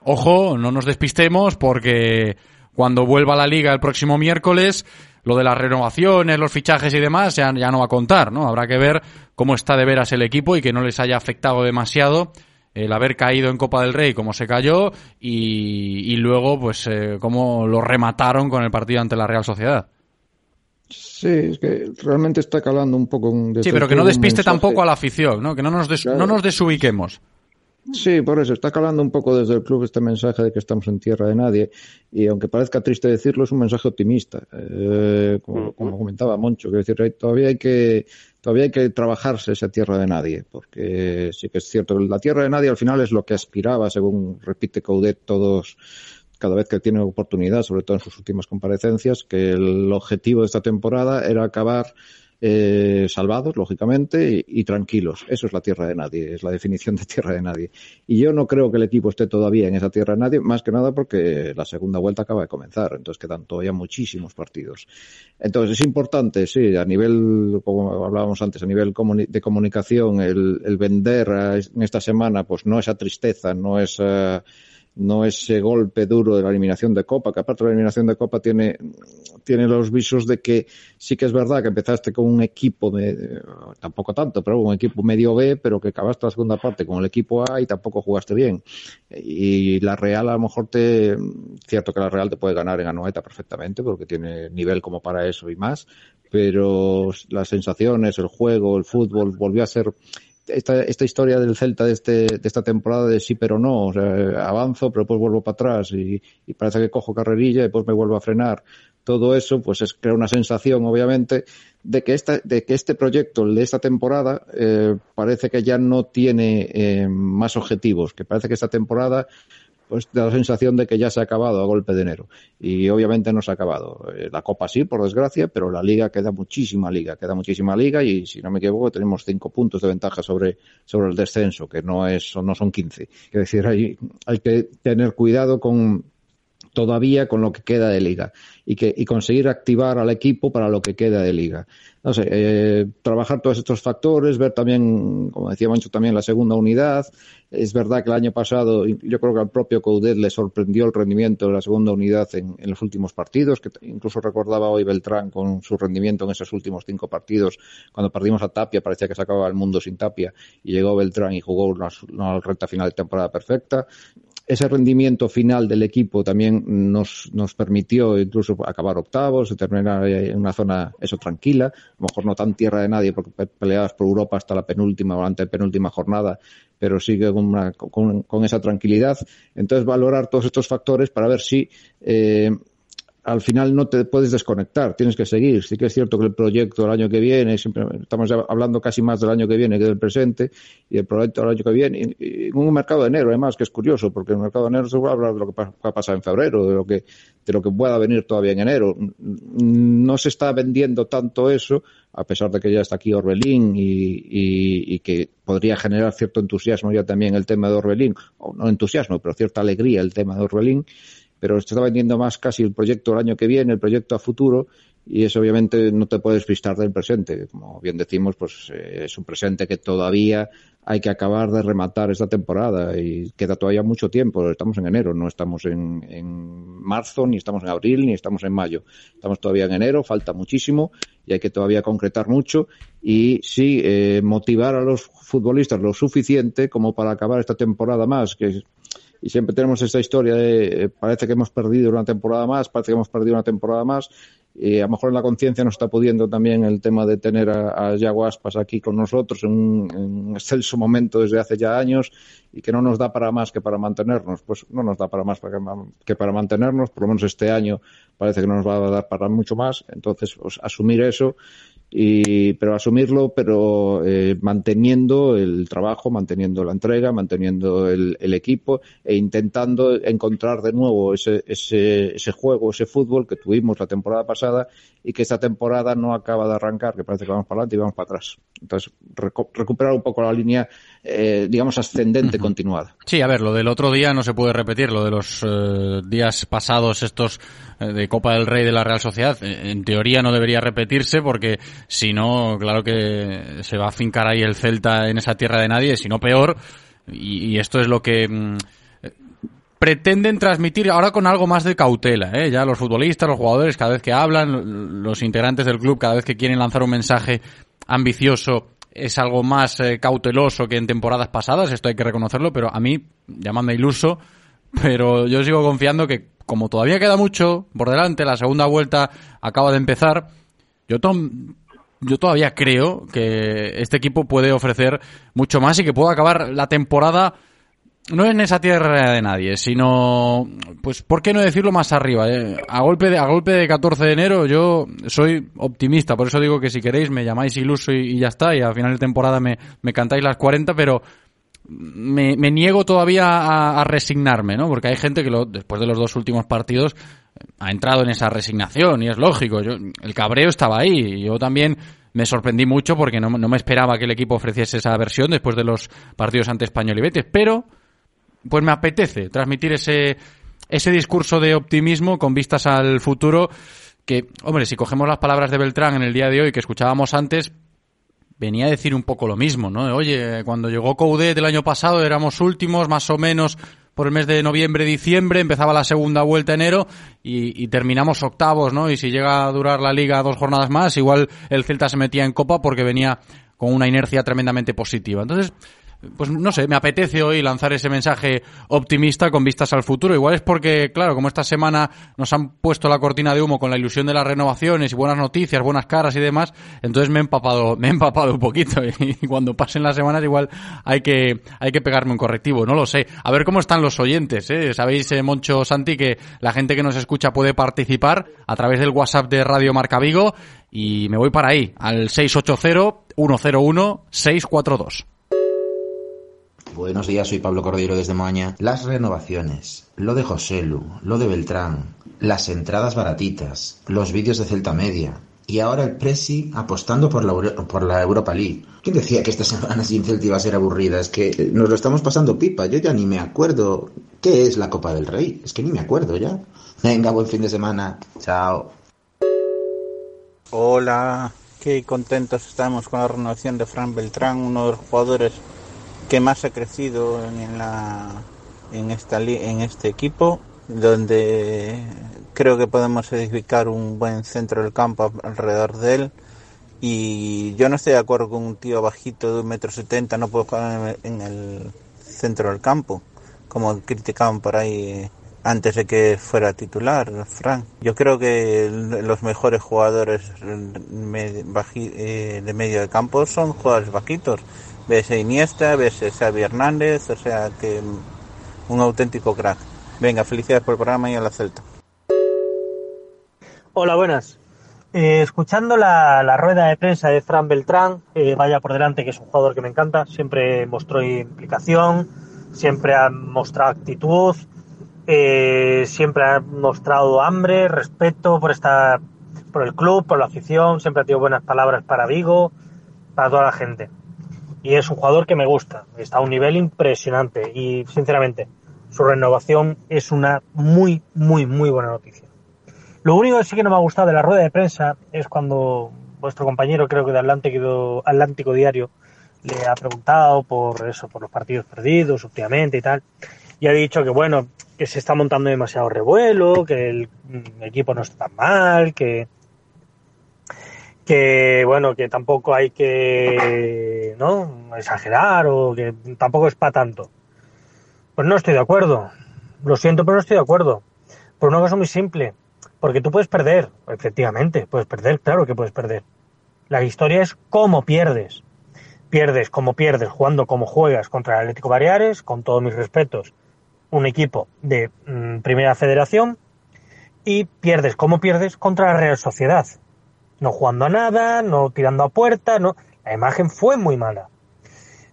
Ojo, no nos despistemos porque cuando vuelva la liga el próximo miércoles, lo de las renovaciones, los fichajes y demás ya, no va a contar, ¿no? Habrá que ver cómo está de veras el equipo y que no les haya afectado demasiado el haber caído en Copa del Rey como se cayó y, y luego pues eh, cómo lo remataron con el partido ante la Real Sociedad. Sí, es que realmente está calando un poco un Sí, pero que no despiste tampoco a la afición, ¿no? Que no nos, des, claro. no nos desubiquemos. Sí, por eso, está calando un poco desde el club este mensaje de que estamos en tierra de nadie y aunque parezca triste decirlo, es un mensaje optimista. Eh, como, como, comentaba Moncho, que decir, todavía hay que todavía hay que trabajarse esa tierra de nadie, porque sí que es cierto, la tierra de nadie al final es lo que aspiraba, según repite Coudet todos cada vez que tiene oportunidad, sobre todo en sus últimas comparecencias, que el objetivo de esta temporada era acabar eh, salvados, lógicamente, y, tranquilos. Eso es la tierra de nadie, es la definición de tierra de nadie. Y yo no creo que el equipo esté todavía en esa tierra de nadie, más que nada porque la segunda vuelta acaba de comenzar, entonces quedan todavía muchísimos partidos. Entonces es importante, sí, a nivel, como hablábamos antes, a nivel de comunicación, el, el, vender en esta semana, pues no esa tristeza, no esa no ese golpe duro de la eliminación de Copa, que aparte de la eliminación de Copa tiene, tiene los visos de que sí que es verdad que empezaste con un equipo, de, tampoco tanto, pero un equipo medio B, pero que acabaste la segunda parte con el equipo A y tampoco jugaste bien. Y la Real a lo mejor te, cierto que la Real te puede ganar en Anoeta perfectamente, porque tiene nivel como para eso y más, pero las sensaciones, el juego, el fútbol volvió a ser esta, esta historia del Celta de, este, de esta temporada de sí pero no, avanzo pero después vuelvo para atrás y, parece que cojo carrerilla y después me vuelvo a frenar. Todo eso pues es crea una sensación obviamente de que, esta, de que este proyecto el de esta temporada eh, parece que ya no tiene eh, más objetivos, que parece que esta temporada pues da la sensación de que ya se ha acabado a golpe de enero. Y obviamente no se ha acabado. La Copa sí, por desgracia, pero la Liga queda muchísima Liga, queda muchísima Liga y si no me equivoco tenemos cinco puntos de ventaja sobre, sobre el descenso, que no es, no son 15. Es decir, hay, hay que tener cuidado con, todavía con lo que queda de liga y que y conseguir activar al equipo para lo que queda de liga. No sé, eh, trabajar todos estos factores, ver también, como decía Mancho, también la segunda unidad. Es verdad que el año pasado, yo creo que al propio Coudet le sorprendió el rendimiento de la segunda unidad en, los últimos partidos, que incluso recordaba hoy Beltrán con su rendimiento en esos últimos cinco partidos, cuando perdimos a Tapia, parecía que se acababa el mundo sin Tapia, y llegó Beltrán y jugó una, una recta final de temporada perfecta ese rendimiento final del equipo también nos, nos permitió incluso acabar octavos, terminar en una zona eso tranquila, a lo mejor no tan tierra de nadie porque peleabas por Europa hasta la penúltima o antepenúltima jornada, pero sigue con, con, con, esa tranquilidad. Entonces valorar todos estos factores para ver si eh, al final no te puedes desconectar, tienes que seguir. Sí que es cierto que el proyecto del año que viene, siempre estamos hablando casi más del año que viene que del presente, y el proyecto del año que viene, y, en un mercado de enero, además, que es curioso, porque en el mercado de enero se va a hablar de lo que va a pasar en febrero, de lo que, de lo que pueda venir todavía en enero. No se está vendiendo tanto eso, a pesar de que ya está aquí Orbelín y, y, y que podría generar cierto entusiasmo ya también el tema de Orbelín, o no entusiasmo, pero cierta alegría el tema de Orbelín pero se está vendiendo más casi el proyecto el año que viene, el proyecto a futuro, y eso obviamente no te puedes pistar del presente. Como bien decimos, pues eh, es un presente que todavía hay que acabar de rematar esta temporada y queda todavía mucho tiempo. Estamos en enero, no estamos en, en marzo, ni estamos en abril, ni estamos en mayo. Estamos todavía en enero, falta muchísimo y hay que todavía concretar mucho y sí eh, motivar a los futbolistas lo suficiente como para acabar esta temporada más, que y siempre tenemos esta historia de eh, parece que hemos perdido una temporada más, parece que hemos perdido una temporada más y a lo mejor en la conciencia nos está pudiendo también el tema de tener a, a Aspas aquí con nosotros en un, en un, excelso momento desde hace ya años y que no nos da para más que para mantenernos. Pues no nos da para más para que, que, para mantenernos, por lo menos este año parece que no nos va a dar para mucho más. Entonces, pues, asumir eso y pero asumirlo pero eh, manteniendo el trabajo manteniendo la entrega manteniendo el, el, equipo e intentando encontrar de nuevo ese, ese, ese juego ese fútbol que tuvimos la temporada pasada y que esta temporada no acaba de arrancar que parece que vamos para adelante y vamos para atrás. Entonces recu recuperar un poco la línea eh, digamos ascendente uh -huh. continuada sí a ver lo del otro día no se puede repetir lo de los eh, días pasados estos eh, de Copa del Rey de la Real Sociedad en teoría no debería repetirse porque si no, claro que se va a fincar ahí el Celta en esa tierra de nadie, si no peor, y, y esto es lo que mmm, pretenden transmitir ahora con algo más de cautela, ¿eh? ya los futbolistas, los jugadores, cada vez que hablan, los integrantes del club, cada vez que quieren lanzar un mensaje ambicioso, es algo más eh, cauteloso que en temporadas pasadas, esto hay que reconocerlo, pero a mí, llamadme iluso, pero yo sigo confiando que como todavía queda mucho por delante, la segunda vuelta acaba de empezar, yo yo todavía creo que este equipo puede ofrecer mucho más y que pueda acabar la temporada no en esa tierra de nadie, sino, pues, ¿por qué no decirlo más arriba? Eh? A golpe de, a golpe de 14 de enero yo soy optimista, por eso digo que si queréis me llamáis iluso y, ya está, y al final de temporada me, me cantáis las 40, pero me, niego todavía a, resignarme, ¿no? Porque hay gente que lo, después de los dos últimos partidos ha entrado en esa resignación y es lógico. Yo, el cabreo estaba ahí y yo también me sorprendí mucho porque no, no me esperaba que el equipo ofreciese esa versión después de los partidos ante Español y Betis, pero pues me apetece transmitir ese, ese discurso de optimismo con vistas al futuro que, hombre, si cogemos las palabras de Beltrán en el día de hoy que escuchábamos antes, venía a decir un poco lo mismo, ¿no? Oye, cuando llegó Coudet el año pasado éramos últimos, más o menos por el mes de noviembre, diciembre, empezaba la segunda vuelta enero y, y, terminamos octavos, ¿no? Y si llega a durar la liga dos jornadas más, igual el Celta se metía en copa porque venía con una inercia tremendamente positiva. Entonces, pues no sé, me apetece hoy lanzar ese mensaje optimista con vistas al futuro. Igual es porque, claro, como esta semana nos han puesto la cortina de humo con la ilusión de las renovaciones y buenas noticias, buenas caras y demás, entonces me he empapado, me he empapado un poquito y cuando pasen las semanas igual hay que, hay que pegarme un correctivo, no lo sé. A ver cómo están los oyentes, ¿eh? Sabéis, eh, Moncho Santi, que la gente que nos escucha puede participar a través del WhatsApp de Radio Marca Vigo y me voy para ahí, al 680 101 642. Buenos días, soy Pablo Cordero desde Moaña. Las renovaciones, lo de Joselu, lo de Beltrán, las entradas baratitas, los vídeos de Celta Media y ahora el Presi apostando por la, Europa League. ¿Quién decía que esta semana sin Celta iba a ser aburrida? Es que nos lo estamos pasando pipa. Yo ya ni me acuerdo qué es la Copa del Rey. Es que ni me acuerdo ya. Venga, buen fin de semana. Chao. Hola, qué contentos estamos con la renovación de Fran Beltrán, uno de los jugadores que más ha crecido en, la, esta, en este equipo, donde creo que podemos edificar un buen centro del campo alrededor de él. Y yo no estoy de acuerdo con un tío bajito de un metro setenta, no puedo jugar en el centro del campo, como criticaban por ahí antes de que fuera titular, Frank. Yo creo que los mejores jugadores de medio de campo son jugadores bajitos ves Iniesta, ves a Xavi Hernández, o sea que un auténtico crack. Venga, felicidades por el programa y a la Celta. Hola, buenas. Eh, escuchando la, la, rueda de prensa de Fran Beltrán, eh, vaya por delante que es un jugador que me encanta, siempre mostró implicación, siempre ha mostrado actitud, eh, siempre ha mostrado hambre, respeto por esta, por el club, por la afición, siempre ha tenido buenas palabras para Vigo, para toda la gente y es un jugador que me gusta. Está a un nivel impresionante y, sinceramente, su renovación es una muy, muy, muy buena noticia. Lo único que sí que no me ha gustado de la rueda de prensa es cuando vuestro compañero, creo que de Atlántico, Atlántico Diario, le ha preguntado por eso, por los partidos perdidos últimamente y tal, y ha dicho que bueno, que se está montando demasiado revuelo, que el equipo no está tan mal, que que bueno, que tampoco hay que ¿no? exagerar o que tampoco es para tanto. Pues no estoy de acuerdo. Lo siento, pero no estoy de acuerdo. Por una cosa muy simple. Porque tú puedes perder, efectivamente, puedes perder, claro que puedes perder. La historia es cómo pierdes. Pierdes como pierdes, jugando como juegas contra el Atlético Baleares, con todos mis respetos, un equipo de mm, primera federación, y pierdes como pierdes contra la Real Sociedad, no jugando a nada, no tirando a puerta, no. La imagen fue muy mala.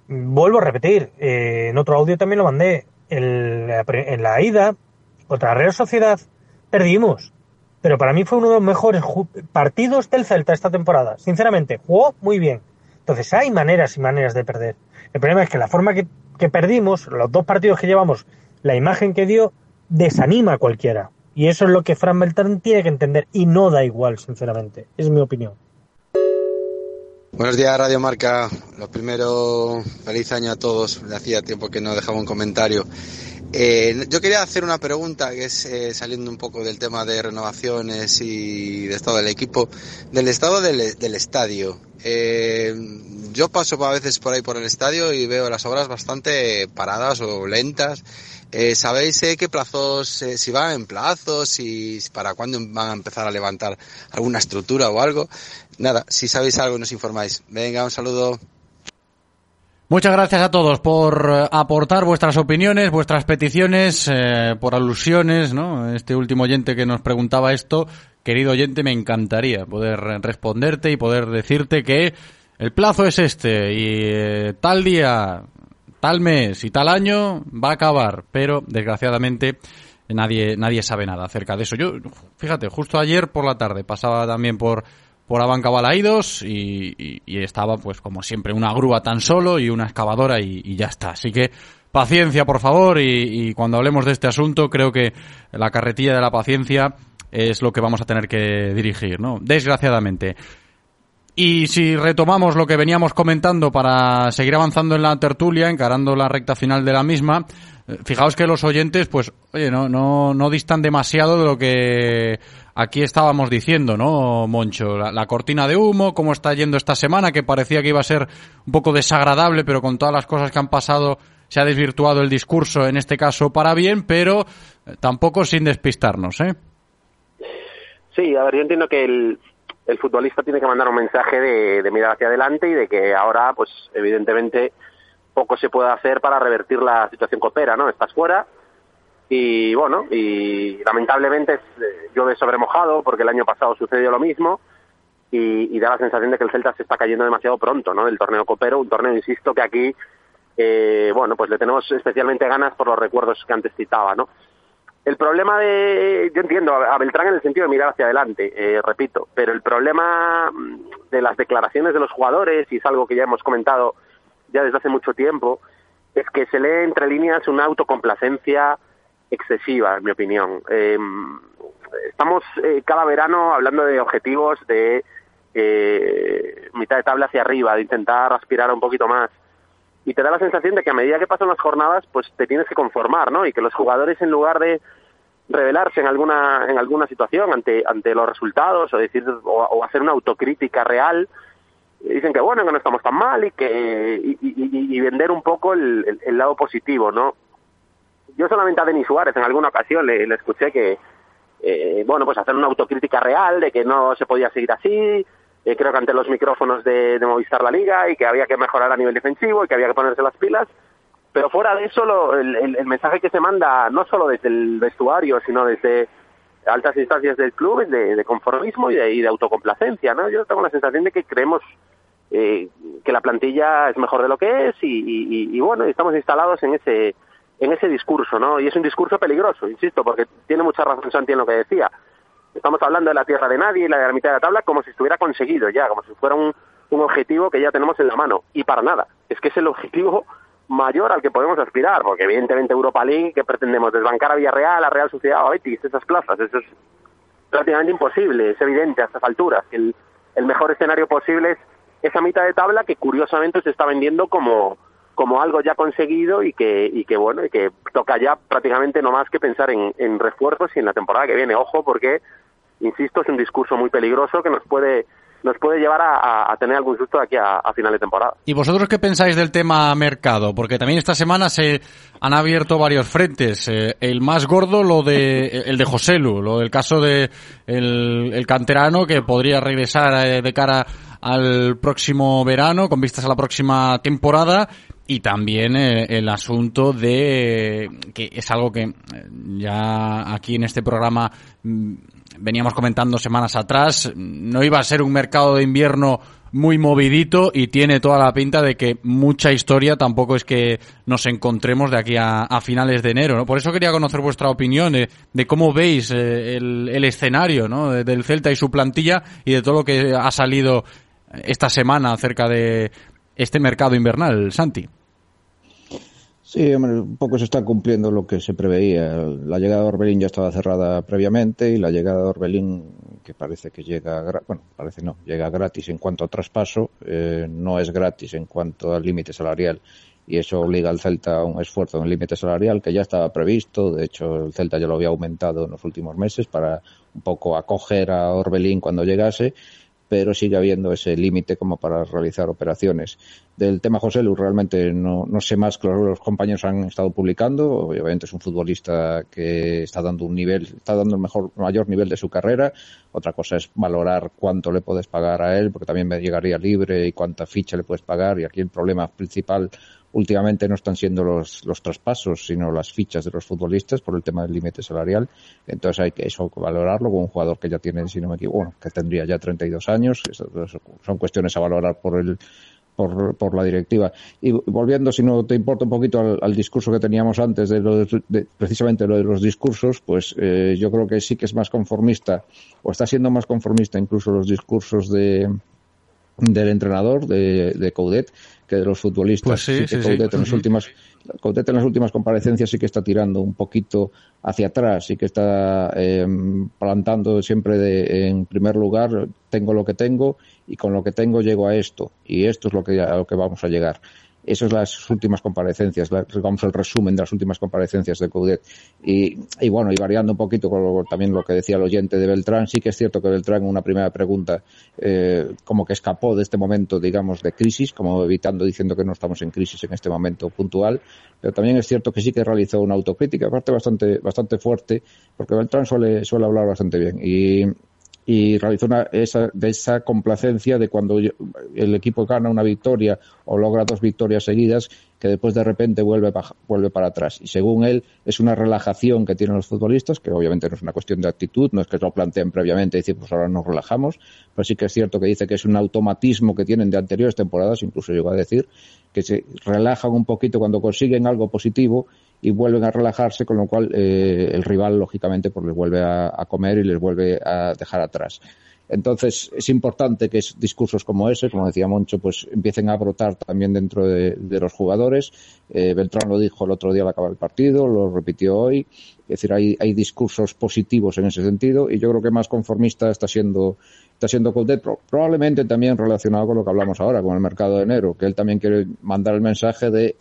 Vuelvo a repetir, eh, en otro audio también lo mandé. En la, ida contra Real Sociedad perdimos, pero para mí fue uno de los mejores partidos del Celta esta temporada. Sinceramente, jugó muy bien. Entonces hay maneras y maneras de perder. El problema es que la forma que, que perdimos, los dos partidos que llevamos, la imagen que dio, desanima a cualquiera. Y eso es lo que Fran Beltrán tiene que entender. Y no da igual, sinceramente. Es mi opinión. Buenos días, Radio Marca. Lo primero, feliz año a todos. Hacía tiempo que no dejaba un comentario. Eh, yo quería hacer una pregunta que es eh, saliendo un poco del tema de renovaciones y de estado del equipo, del estado del, estadio. Eh, yo paso a veces por ahí por el estadio y veo las obras bastante paradas o lentas eh, ¿Sabéis eh, qué plazos, eh, si van en plazos, si para cuándo van a empezar a levantar alguna estructura o algo? Nada, si sabéis algo nos informáis. Venga, un saludo. Muchas gracias a todos por aportar vuestras opiniones, vuestras peticiones, por alusiones, ¿no? Este último oyente que nos preguntaba esto, querido oyente, me encantaría poder responderte y poder decirte que el plazo es este y tal día tal mes y tal año va a acabar, pero desgraciadamente nadie, nadie sabe nada acerca de eso. Yo, fíjate, justo ayer por la tarde pasaba también por, por Abanca Balaídos y, y, estaba, pues como siempre, una grúa tan solo y una excavadora y, ya está. Así que paciencia, por favor, y, y, cuando hablemos de este asunto, creo que la carretilla de la paciencia es lo que vamos a tener que dirigir, ¿no? Desgraciadamente. Y si retomamos lo que veníamos comentando para seguir avanzando en la tertulia, encarando la recta final de la misma, eh, fijaos que los oyentes, pues, oye, no, no, no distan demasiado de lo que aquí estábamos diciendo, ¿no, Moncho? La, cortina de humo, cómo está yendo esta semana, que parecía que iba a ser un poco desagradable, pero con todas las cosas que han pasado se ha desvirtuado el discurso, en este caso para bien, pero eh, tampoco sin despistarnos, ¿eh? Sí, a ver, yo entiendo que el, el futbolista tiene que mandar un mensaje de, mirar hacia adelante y de que ahora, pues evidentemente, poco se puede hacer para revertir la situación que opera, ¿no? Estás fuera y bueno, y lamentablemente eh, llueve sobre mojado porque el año pasado sucedió lo mismo y, da la sensación de que el Celta se está cayendo demasiado pronto, ¿no? El torneo copero, un torneo, insisto, que aquí, eh, bueno, pues le tenemos especialmente ganas por los recuerdos que antes citaba, ¿no? El problema de, yo entiendo a Beltrán en el sentido de mirar hacia adelante, eh, repito, pero el problema mm, de las declaraciones de los jugadores, y es algo que ya hemos comentado ya desde hace mucho tiempo, es que se lee entre líneas una autocomplacencia excesiva, en mi opinión. Eh, estamos eh, cada verano hablando de objetivos de mitad de tabla hacia arriba, de intentar aspirar un poquito más y te da la sensación de que a medida que pasan las jornadas, pues te tienes que conformar, ¿no? Y que los jugadores en lugar de revelarse en alguna en alguna situación ante ante los resultados o decir o, hacer una autocrítica real dicen que bueno que no estamos tan mal y que y, vender un poco el, el, lado positivo no yo solamente a Denis Suárez en alguna ocasión le, le escuché que eh, bueno pues hacer una autocrítica real de que no se podía seguir así eh, creo que ante los micrófonos de, de, Movistar La Liga y que había que mejorar a nivel defensivo y que había que ponerse las pilas. Pero fuera de eso, el, el, mensaje que se manda, no solo desde el vestuario, sino desde altas instancias del club, es de, conformismo y de, autocomplacencia. ¿no? Yo tengo la sensación de que creemos eh, que la plantilla es mejor de lo que es y, y, y, estamos instalados en ese en ese discurso, ¿no? Y es un discurso peligroso, insisto, porque tiene mucha razón Santi en lo que decía. Estamos hablando de la tierra de nadie y la de la mitad de la tabla como si estuviera conseguido ya, como si fuera un, un objetivo que ya tenemos en la mano. Y para nada. Es que es el objetivo mayor al que podemos aspirar, porque evidentemente Europa League, que pretendemos desbancar a Villarreal, a Real Sociedad, a Betis, esas plazas, eso es prácticamente imposible, es evidente a estas alturas, el, el mejor escenario posible es esa mitad de tabla que curiosamente se está vendiendo como, como algo ya conseguido y que, y que bueno, y que toca ya prácticamente no más que pensar en, en refuerzos y en la temporada que viene. Ojo, porque, insisto, es un discurso muy peligroso que nos puede nos puede llevar a, tener algún susto aquí a, a, final de temporada. ¿Y vosotros qué pensáis del tema mercado? Porque también esta semana se han abierto varios frentes. Eh, el más gordo, lo de el de Joselu, lo del caso de el, el canterano que podría regresar eh, de cara al próximo verano con vistas a la próxima temporada y también eh, el asunto de que es algo que ya aquí en este programa mm, veníamos comentando semanas atrás, no iba a ser un mercado de invierno muy movidito y tiene toda la pinta de que mucha historia tampoco es que nos encontremos de aquí a, finales de enero. ¿no? Por eso quería conocer vuestra opinión de, de cómo veis eh, el, el, escenario ¿no? del Celta y su plantilla y de todo lo que ha salido esta semana acerca de este mercado invernal, Santi. Sí, hombre, un poco se está cumpliendo lo que se preveía. La llegada de Orbelín ya estaba cerrada previamente y la llegada de Orbelín, que parece que llega, bueno, parece no, llega gratis en cuanto a traspaso, eh, no es gratis en cuanto al límite salarial y eso obliga al Celta a un esfuerzo en el límite salarial que ya estaba previsto. De hecho, el Celta ya lo había aumentado en los últimos meses para un poco acoger a Orbelín cuando llegase pero sigue habiendo ese límite como para realizar operaciones. Del tema José Lu realmente no, no sé más que los compañeros han estado publicando. Obviamente es un futbolista que está dando un nivel, está dando el mejor, mayor nivel de su carrera. Otra cosa es valorar cuánto le puedes pagar a él, porque también me llegaría libre y cuánta ficha le puedes pagar. Y aquí el problema principal últimamente no están siendo los, los traspasos, sino las fichas de los futbolistas por el tema del límite salarial. Entonces hay que eso valorarlo con un jugador que ya tiene, si no me equivoco, bueno, que tendría ya 32 años. Son cuestiones a valorar por el por, por la directiva. Y volviendo, si no te importa un poquito al, discurso que teníamos antes de, lo de, precisamente lo de los discursos, pues eh, yo creo que sí que es más conformista o está siendo más conformista incluso los discursos de del entrenador de, de Coudet que de los futbolistas. Pues sí, sí, que Coudet en las últimas Coudet en las últimas comparecencias sí que está tirando un poquito hacia atrás, sí que está eh, plantando siempre de, en primer lugar tengo lo que tengo y con lo que tengo llego a esto y esto es lo que a lo que vamos a llegar. Esas son las últimas comparecencias, digamos el resumen de las últimas comparecencias de Coudet. Y, y bueno, y variando un poquito con lo, también lo que decía el oyente de Beltrán, sí que es cierto que Beltrán en una primera pregunta eh, como que escapó de este momento, digamos, de crisis, como evitando diciendo que no estamos en crisis en este momento puntual, pero también es cierto que sí que realizó una autocrítica, aparte bastante, bastante fuerte, porque Beltrán suele, suele hablar bastante bien. Y, y realizó una, esa, de esa complacencia de cuando el equipo gana una victoria o logra dos victorias seguidas, que después de repente vuelve, vuelve para atrás. Y según él, es una relajación que tienen los futbolistas, que obviamente no es una cuestión de actitud, no es que lo planteen previamente y decir, pues ahora nos relajamos, pero sí que es cierto que dice que es un automatismo que tienen de anteriores temporadas, incluso llegó a decir, que se relajan un poquito cuando consiguen algo positivo y vuelven a relajarse, con lo cual eh, el rival, lógicamente, pues les vuelve a, a, comer y les vuelve a dejar atrás. Entonces, es importante que discursos como ese, como decía Moncho, pues empiecen a brotar también dentro de, los jugadores. Eh, Beltrán lo dijo el otro día al acabar el partido, lo repitió hoy. Es decir, hay, discursos positivos en ese sentido y yo creo que más conformista está siendo está siendo probablemente también relacionado con lo que hablamos ahora, con el mercado de enero, que él también quiere mandar el mensaje de,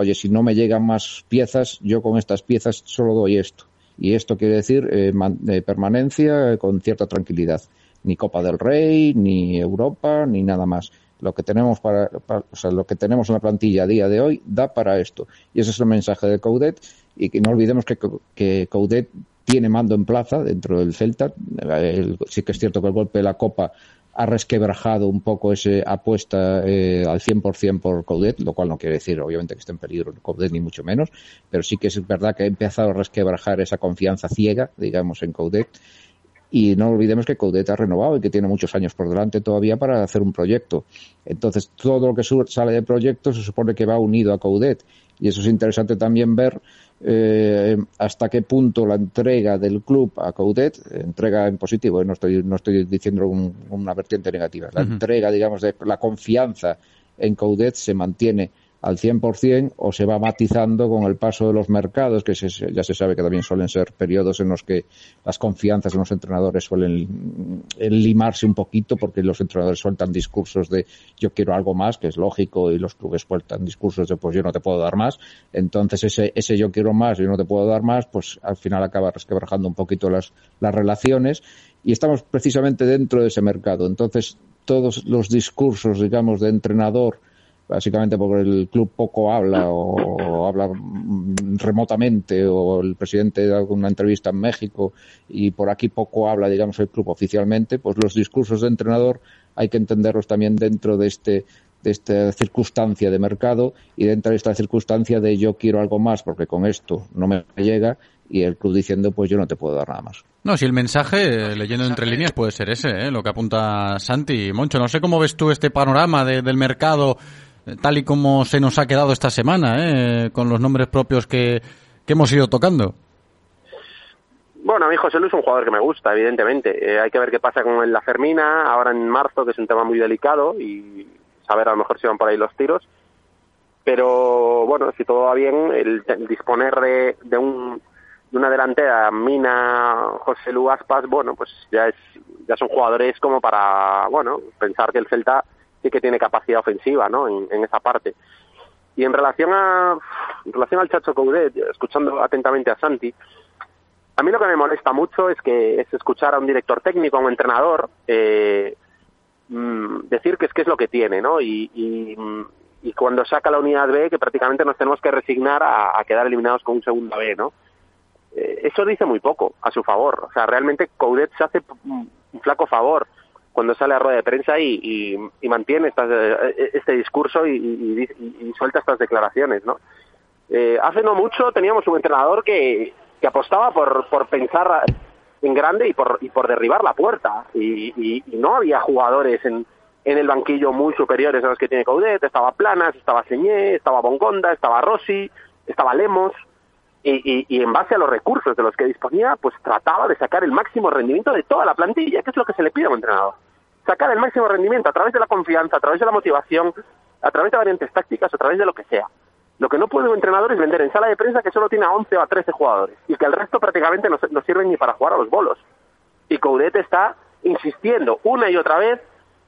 oye, si no me llegan más piezas, yo con estas piezas solo doy esto. Y esto quiere decir eh, de permanencia con cierta tranquilidad. Ni Copa del Rey, ni Europa, ni nada más. Lo que tenemos para, o sea, lo que tenemos en la plantilla a día de hoy da para esto. Y ese es el mensaje de Coudet. Y que no olvidemos que, que Coudet tiene mando en plaza dentro del Celta. El, sí que es cierto que el golpe de la Copa ha resquebrajado un poco esa apuesta eh, al 100% por Coudet, lo cual no quiere decir, obviamente, que esté en peligro Coudet, ni mucho menos, pero sí que es verdad que ha empezado a resquebrajar esa confianza ciega, digamos, en Coudet. Y no olvidemos que Coudet ha renovado y que tiene muchos años por delante todavía para hacer un proyecto. Entonces, todo lo que sale de proyecto se supone que va unido a Coudet. Y eso es interesante también ver eh, hasta qué punto la entrega del club a Coudet, entrega en positivo, no estoy, no estoy diciendo un, una vertiente negativa, la uh -huh. entrega, digamos, de la confianza en Coudet se mantiene al 100% o se va matizando con el paso de los mercados, que se, ya se sabe que también suelen ser periodos en los que las confianzas de los entrenadores suelen limarse un poquito porque los entrenadores sueltan discursos de yo quiero algo más, que es lógico, y los clubes sueltan discursos de pues yo no te puedo dar más. Entonces ese, ese yo quiero más, yo no te puedo dar más, pues al final acaba resquebrajando un poquito las, las relaciones y estamos precisamente dentro de ese mercado. Entonces todos los discursos, digamos, de entrenador, básicamente porque el club poco habla o, habla remotamente o el presidente da una entrevista en México y por aquí poco habla, digamos, el club oficialmente, pues los discursos de entrenador hay que entenderlos también dentro de este de esta circunstancia de mercado y dentro de esta circunstancia de yo quiero algo más porque con esto no me llega y el club diciendo pues yo no te puedo dar nada más. No, si el mensaje, leyendo entre líneas, puede ser ese, ¿eh? lo que apunta Santi. Moncho, no sé cómo ves tú este panorama del mercado tal y como se nos ha quedado esta semana, ¿eh? con los nombres propios que, hemos ido tocando. Bueno, a mí José Luis es un jugador que me gusta, evidentemente. Eh, hay que ver qué pasa con la Fermina ahora en marzo, que es un tema muy delicado, y saber a lo mejor si van por ahí los tiros. Pero bueno, si todo va bien, el, disponer de, de, un, de una delantera, Mina, José Luis Aspas, bueno, pues ya, es, ya son jugadores como para, bueno, pensar que el Celta sí que tiene capacidad ofensiva, ¿no? En, esa parte. Y en relación a en relación al Chacho Coudet, escuchando atentamente a Santi, a mí lo que me molesta mucho es que es escuchar a un director técnico, a un entrenador, eh, mm, decir que es que es lo que tiene, ¿no? Y, y, cuando saca la unidad B, que prácticamente nos tenemos que resignar a, quedar eliminados con un segundo B, ¿no? Eh, eso dice muy poco a su favor. O sea, realmente Coudet se hace un flaco favor cuando sale a rueda de prensa y, mantiene eh, este discurso y, suelta estas declaraciones, ¿no? Eh, hace no mucho teníamos un entrenador que, apostaba por, por pensar en grande y por, y por derribar la puerta. Y, no había jugadores en, en el banquillo muy superiores a los que tiene Coudet, estaba Planas, estaba Señé, estaba Bongonda, estaba Rossi, estaba Lemos, y, y, en base a los recursos de los que disponía, pues trataba de sacar el máximo rendimiento de toda la plantilla, que es lo que se le pide a un entrenador sacar el máximo rendimiento a través de la confianza, a través de la motivación, a través de variantes tácticas, a través de lo que sea. Lo que no puede un entrenador es vender en sala de prensa que solo tiene a 11 o a 13 jugadores y que el resto prácticamente no, no sirven ni para jugar a los bolos. Y Coudet está insistiendo una y otra vez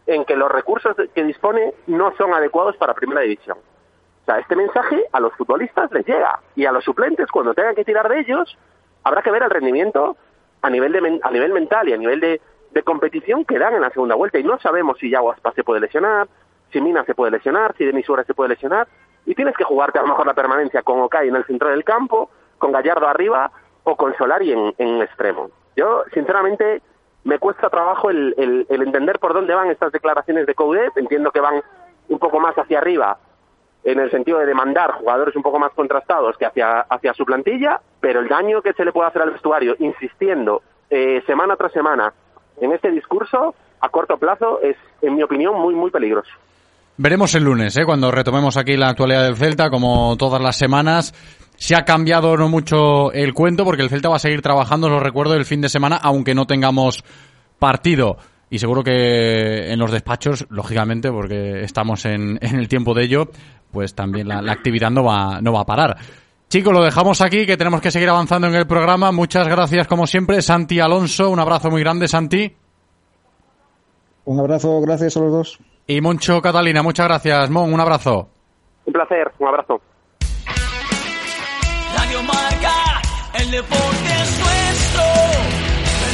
en que los recursos que dispone no son adecuados para primera división. O sea, este mensaje a los futbolistas les llega y a los suplentes cuando tengan que tirar de ellos habrá que ver el rendimiento a nivel de a nivel mental y a nivel de, de competición que dan en la segunda vuelta y no sabemos si Yago Aspas se puede lesionar, si Mina se puede lesionar, si Denis Suárez se puede lesionar y tienes que jugarte a lo mejor la permanencia con Okai en el centro del campo, con Gallardo arriba o con Solari en, extremo. Yo, sinceramente, me cuesta trabajo el, el, entender por dónde van estas declaraciones de Coudet. Entiendo que van un poco más hacia arriba en el sentido de demandar jugadores un poco más contrastados que hacia, hacia su plantilla, pero el daño que se le puede hacer al vestuario insistiendo eh, semana tras semana en este discurso a corto plazo es, en mi opinión, muy, muy peligroso. Veremos el lunes, ¿eh? cuando retomemos aquí la actualidad del Celta, como todas las semanas. Se ha cambiado no mucho el cuento porque el Celta va a seguir trabajando, lo recuerdo, el fin de semana, aunque no tengamos partido. Y seguro que en los despachos, lógicamente, porque estamos en, el tiempo de ello, pues también la, la, actividad no va, no va a parar. Chicos, lo dejamos aquí, que tenemos que seguir avanzando en el programa. Muchas gracias, como siempre. Santi Alonso, un abrazo muy grande, Santi. Un abrazo, gracias a los dos. Y Moncho Catalina, muchas gracias. Mon, un abrazo. Un placer, un abrazo. Radio Marca, el deporte es nuestro.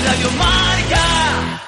Radio Marca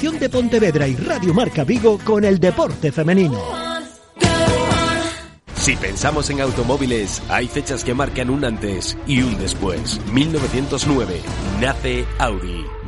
de Pontevedra y Radio Marca Vigo con el deporte femenino. Si pensamos en automóviles, hay fechas que marcan un antes y un después. 1909 nace Audi.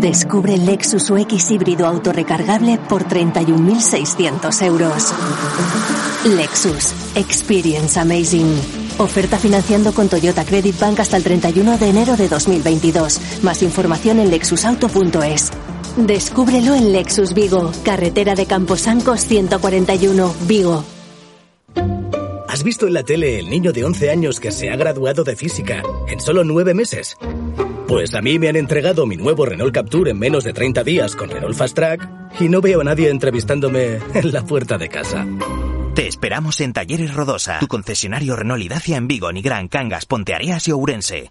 Descubre el Lexus UX híbrido autorrecargable por 31.600 euros. Lexus. Experience Amazing. Oferta financiando con Toyota Credit Bank hasta el 31 de enero de 2022. Más información en lexusauto.es. Descúbrelo en Lexus Vigo, carretera de Camposancos 141, Vigo. ¿Has visto en la tele el niño de 11 años que se ha graduado de física en solo nueve meses? Pues a mí me han entregado mi nuevo Renault Capture en menos de 30 días con Renault Fast Track y no veo a nadie entrevistándome en la puerta de casa. Te esperamos en Talleres Rodosa, tu concesionario Renault y Dacia en Vigo, Nigrán, Cangas, Ponteareas y Ourense.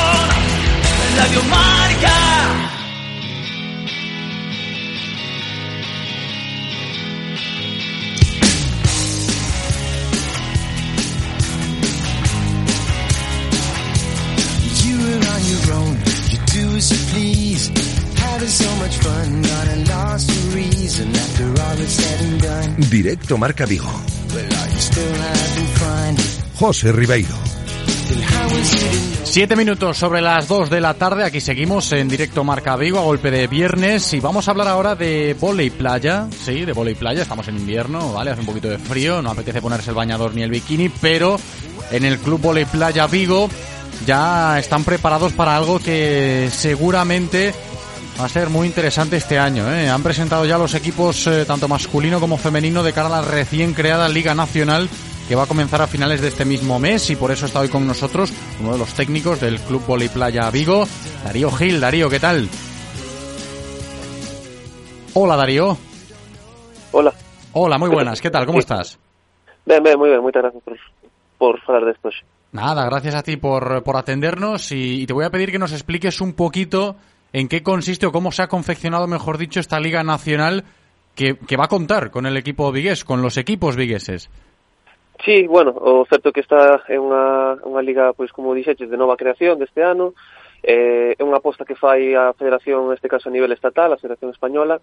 Radio Marca. You were on your own, you do as you please. Having so much fun, got a lost your reason after all is said and done. Directo Marca Vigo. José Ribeiro. Siete minutos sobre las dos de la tarde, aquí seguimos en directo Marca Vigo a golpe de viernes. Y vamos a hablar ahora de volei playa, sí, de volei playa, estamos en invierno, ¿vale? Hace un poquito de frío, no apetece ponerse el bañador ni el bikini, pero en el Club Volei Playa Vigo ya están preparados para algo que seguramente va a ser muy interesante este año, ¿eh? Han presentado ya los equipos eh, tanto masculino como femenino de cara a la recién creada Liga Nacional que va a comenzar a finales de este mismo mes y por eso está hoy con nosotros uno de los técnicos del Club Voley Playa Vigo, Darío Gil. Darío, ¿qué tal? Hola, Darío. Hola. Hola, muy buenas. ¿Qué tal? ¿Cómo estás? Ben, ben, moi ben, moitas gracias por, por falar despois. Nada, gracias a ti por, por atendernos y, y te voy a pedir que nos expliques un poquito en qué consiste o cómo se ha confeccionado, mejor dicho, esta Liga Nacional que, que va a contar con el equipo vigués, con los equipos vigueses. Sí, bueno, o certo que esta é unha, unha liga, pois como dixetes, de nova creación deste ano, eh, é unha aposta que fai a Federación, neste caso a nivel estatal, a Federación Española,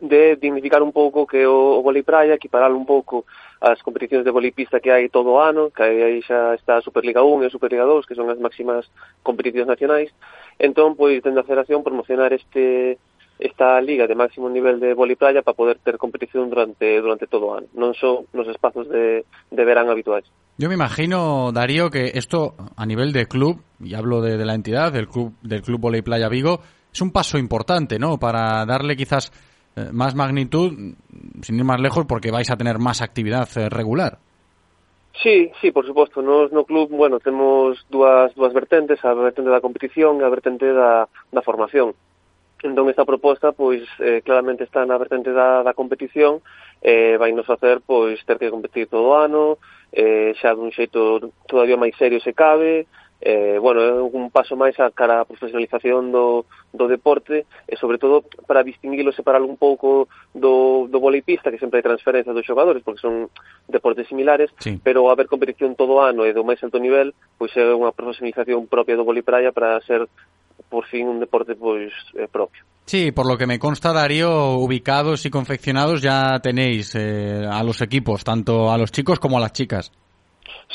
de dignificar un pouco que o, o vóley praia, equiparar un pouco as competicións de volei pista que hai todo o ano, que aí xa está a Superliga 1 e a Superliga 2, que son as máximas competicións nacionais. Entón, pois, dende a federación promocionar este esta liga de máximo nivel de vóley playa para poder ter competición durante durante todo o ano, non só nos espazos de, de verán habituais. Yo me imagino, Darío, que esto a nivel de club, y hablo de, de la entidad, del club, del club Voley Playa Vigo, es un paso importante, ¿no? Para darle quizás eh, más magnitud, sin ir más lejos, porque vais a tener más actividad eh, regular. Sí, sí, por suposto. Nos no club, bueno, temos dúas, dúas vertentes, a vertente da competición e a vertente da, da formación. Entón esta proposta pois eh, claramente está na vertente da, da competición, eh, vai nos facer pois ter que competir todo o ano, eh, xa dun xeito todavía máis serio se cabe, eh, bueno, é un paso máis a cara a profesionalización do, do deporte e sobre todo para distinguilo, separarlo un pouco do, do voleipista, que sempre hai transferencia dos xogadores, porque son deportes similares, sí. pero haber competición todo o ano e do máis alto nivel, pois é unha profesionalización propia do voleipraia para ser por fin un deporte pois eh, propio. Sí, por lo que me consta, Darío, ubicados y confeccionados ya tenéis eh, a los equipos, tanto a los chicos como a las chicas.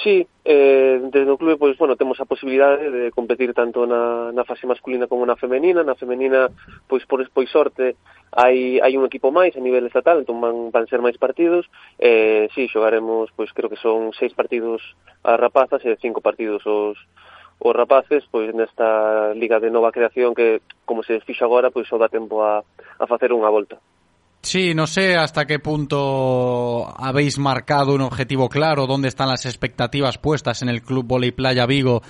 Sí, eh, desde o clube pois bueno, temos a posibilidade de competir tanto na, na fase masculina como na femenina. Na femenina, pois por pois sorte, hai, hai un equipo máis a nivel estatal, entón van, van ser máis partidos. Eh, sí, xogaremos, pois creo que son seis partidos as rapazas e cinco partidos os, os rapaces pois nesta liga de nova creación que como se fixo agora pois só dá tempo a, a facer unha volta. Sí, no sé hasta qué punto habéis marcado un objetivo claro, dónde están las expectativas puestas en el Club Voley Playa Vigo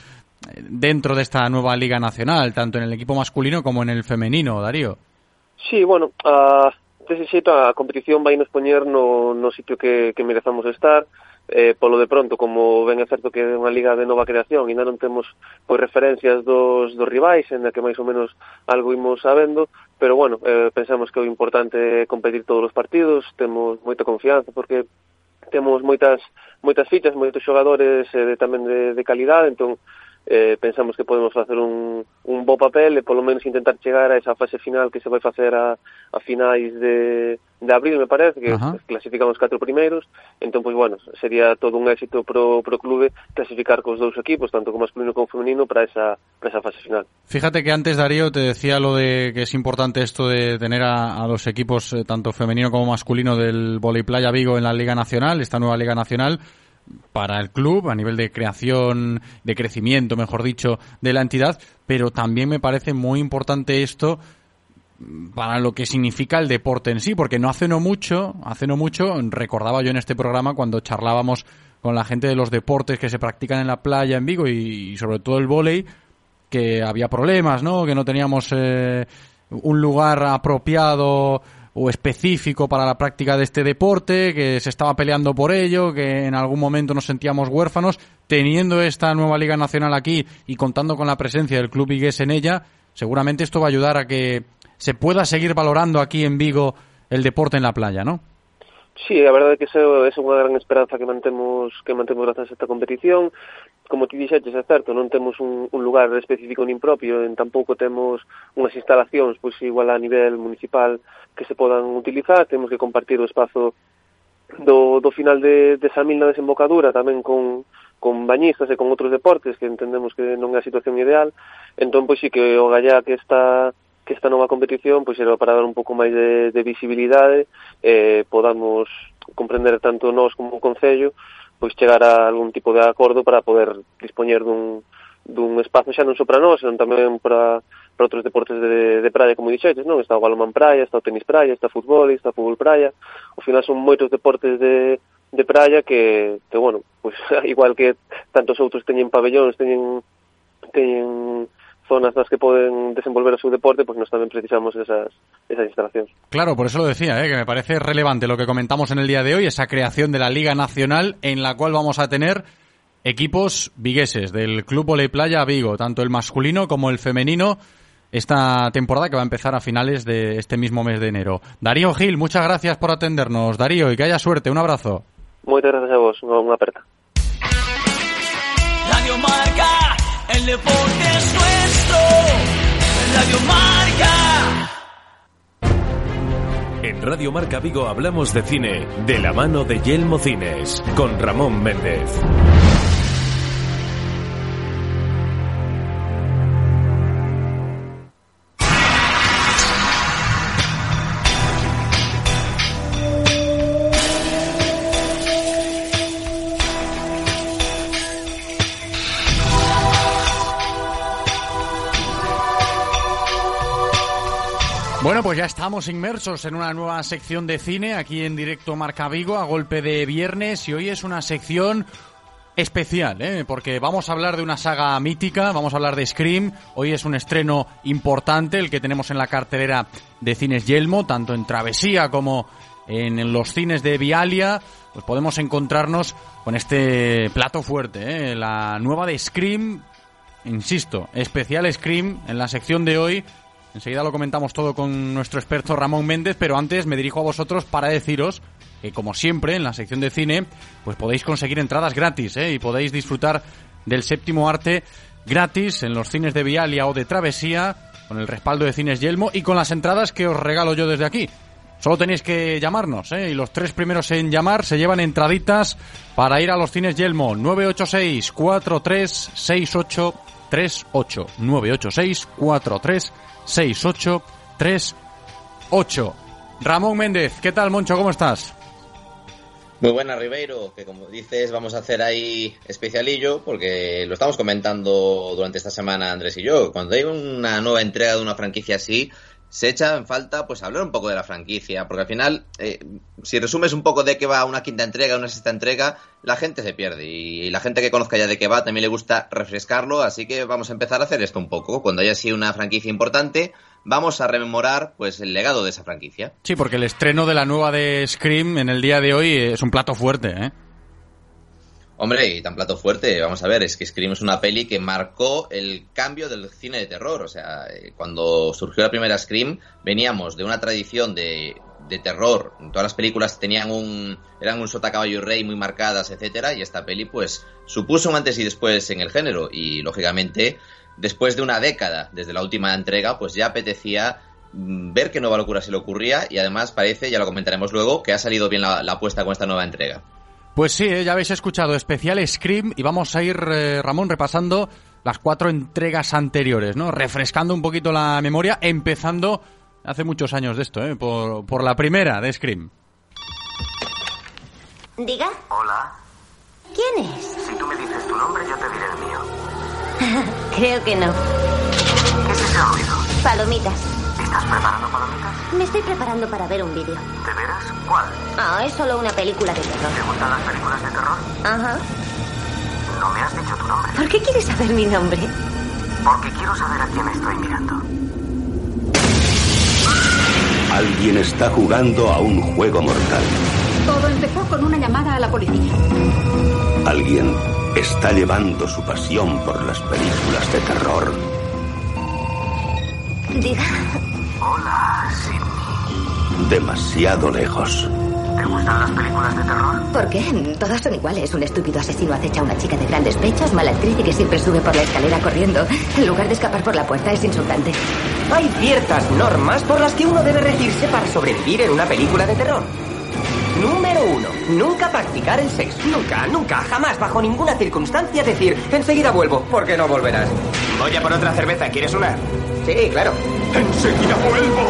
eh, dentro de esta nueva Liga Nacional, tanto en el equipo masculino como en el femenino, Darío. Sí, bueno, uh, dese xeito a competición vai nos poñer no, no sitio que, que merezamos estar, eh, polo de pronto, como ben é certo que é unha liga de nova creación e non temos pois referencias dos, dos rivais, en que máis ou menos algo imos sabendo, pero bueno, eh, pensamos que o importante é competir todos os partidos, temos moita confianza, porque temos moitas moitas fichas, moitos xogadores eh, de, tamén de, de calidade, entón eh, pensamos que podemos facer un, un bo papel e polo menos intentar chegar a esa fase final que se vai facer a, a finais de, de abril, me parece, que Ajá. clasificamos catro primeiros, entón, pois, bueno, sería todo un éxito pro, pro clube clasificar cos dous equipos, tanto como masculino como femenino, para esa, para esa fase final. Fíjate que antes, Darío, te decía lo de que es importante esto de tener a, a los equipos, eh, tanto femenino como masculino, del Voleibplaya Vigo en la Liga Nacional, esta nueva Liga Nacional, para el club a nivel de creación, de crecimiento, mejor dicho, de la entidad, pero también me parece muy importante esto para lo que significa el deporte en sí, porque no hace no mucho, hace no mucho, recordaba yo en este programa cuando charlábamos con la gente de los deportes que se practican en la playa en Vigo y, sobre todo el vóley, que había problemas, ¿no? Que no teníamos eh, un lugar apropiado o específico para la práctica de este deporte, que se estaba peleando por ello, que en algún momento nos sentíamos huérfanos, teniendo esta nueva Liga Nacional aquí y contando con la presencia del Club Vigués en ella, seguramente esto va a ayudar a que se pueda seguir valorando aquí en Vigo el deporte en la playa, ¿no? Sí, a verdade é que esa é unha gran esperanza que mantemos que mantemos grazas a esta competición. como ti dixeches, é certo, non temos un, un lugar específico nin propio, en tampouco temos unhas instalacións, pois igual a nivel municipal, que se podan utilizar, temos que compartir o espazo do, do final de, de Samil na desembocadura tamén con, con bañistas e con outros deportes que entendemos que non é a situación ideal, entón pois sí que o gallá que está que esta nova competición pois era para dar un pouco máis de, de visibilidade eh, podamos comprender tanto nós como o Concello pois chegar a algún tipo de acordo para poder dispoñer dun, dun espazo xa non só para nós, senón tamén para, para outros deportes de, de praia, como dixetes, non? Está o balonman praia, está o tenis praia, está o fútbol, está o fútbol praia. Ao final son moitos deportes de, de praia que, que bueno, pois, igual que tantos outros teñen pabellóns, teñen, teñen zonas nas que poden desenvolver o seu deporte, pues nós tamén precisamos esas, esas instalacións. Claro, por eso lo decía, ¿eh? que me parece relevante lo que comentamos en el día de hoy, esa creación de la Liga Nacional en la cual vamos a tener equipos vigueses del Club Voley Playa Vigo, tanto el masculino como el femenino, esta temporada que va a empezar a finales de este mismo mes de enero. Darío Gil, muchas gracias por atendernos. Darío, y que haya suerte. Un abrazo. Moitas gracias a vos, unha aperta. Radio Marca, el deporte es nuestro. Radio Marca. En Radio Marca Vigo hablamos de cine de la mano de Yelmo Cines con Ramón Méndez. Pues ya estamos inmersos en una nueva sección de cine aquí en directo Marca Vigo a golpe de viernes y hoy es una sección especial, ¿eh? porque vamos a hablar de una saga mítica, vamos a hablar de Scream, hoy es un estreno importante el que tenemos en la cartelera de cines Yelmo, tanto en Travesía como en los cines de Vialia, pues podemos encontrarnos con este plato fuerte, ¿eh? la nueva de Scream, insisto, especial Scream en la sección de hoy. Enseguida lo comentamos todo con nuestro experto Ramón Méndez, pero antes me dirijo a vosotros para deciros que, como siempre, en la sección de cine, pues podéis conseguir entradas gratis ¿eh? y podéis disfrutar del séptimo arte gratis en los cines de Vialia o de Travesía, con el respaldo de Cines Yelmo y con las entradas que os regalo yo desde aquí. Solo tenéis que llamarnos, ¿eh? y los tres primeros en llamar se llevan entraditas para ir a los cines Yelmo 986 4368 38 986 4368 38 Ramón Méndez, ¿qué tal, Moncho? ¿Cómo estás? Muy buena, Ribeiro, que como dices vamos a hacer ahí especialillo porque lo estamos comentando durante esta semana Andrés y yo. Cuando hay una nueva entrega de una franquicia así, se echa en falta pues hablar un poco de la franquicia, porque al final, eh, si resumes un poco de qué va una quinta entrega, una sexta entrega, la gente se pierde y, la gente que conozca ya de qué va también le gusta refrescarlo, así que vamos a empezar a hacer esto un poco. Cuando haya sido una franquicia importante, vamos a rememorar pues el legado de esa franquicia. Sí, porque el estreno de la nueva de Scream en el día de hoy es un plato fuerte, ¿eh? Hombre, y tan plato fuerte, vamos a ver, es que Scream es una peli que marcó el cambio del cine de terror. O sea, eh, cuando surgió la primera Scream, veníamos de una tradición de, de terror. Todas las películas tenían un, eran un sota caballo y rey muy marcadas, etcétera, y esta peli, pues, supuso un antes y después en el género. Y lógicamente, después de una década, desde la última entrega, pues ya apetecía mm, ver qué nueva locura se le ocurría y además parece, ya lo comentaremos luego, que ha salido bien la, la apuesta con esta nueva entrega. Pues sí, eh, ya habéis escuchado especial Scream y vamos a ir, eh, Ramón, repasando las cuatro entregas anteriores, ¿no? Refrescando un poquito la memoria, empezando hace muchos años de esto, ¿eh? Por, por la primera de Scream. Diga. Hola. ¿Quién es? Si tú me dices tu nombre, yo te diré el mío. Creo que no. ¿Qué es ese ruido? Palomitas. ¿Estás preparando palomitas? Me estoy preparando para ver un vídeo. ¿De veras? ¿Cuál? Ah, es solo una película de terror. ¿Te gustan las películas de terror? Ajá. No me has dicho tu nombre. ¿Por qué quieres saber mi nombre? Porque quiero saber a quién estoy mirando. Alguien está jugando a un juego mortal. Todo empezó con una llamada a la policía. Alguien está llevando su pasión por las películas de terror. Diga. Hola, Sidney. Demasiado lejos. ¿Te gustan las películas de terror? ¿Por qué? Todas son iguales. Un estúpido asesino acecha a una chica de grandes pechos, mala actriz y que siempre sube por la escalera corriendo. En lugar de escapar por la puerta, es insultante. Hay ciertas normas por las que uno debe regirse para sobrevivir en una película de terror. Número uno, nunca practicar el sexo. Nunca, nunca, jamás, bajo ninguna circunstancia decir, enseguida vuelvo, porque no volverás. Voy a por otra cerveza, ¿quieres una? Sí, claro. Enseguida vuelvo.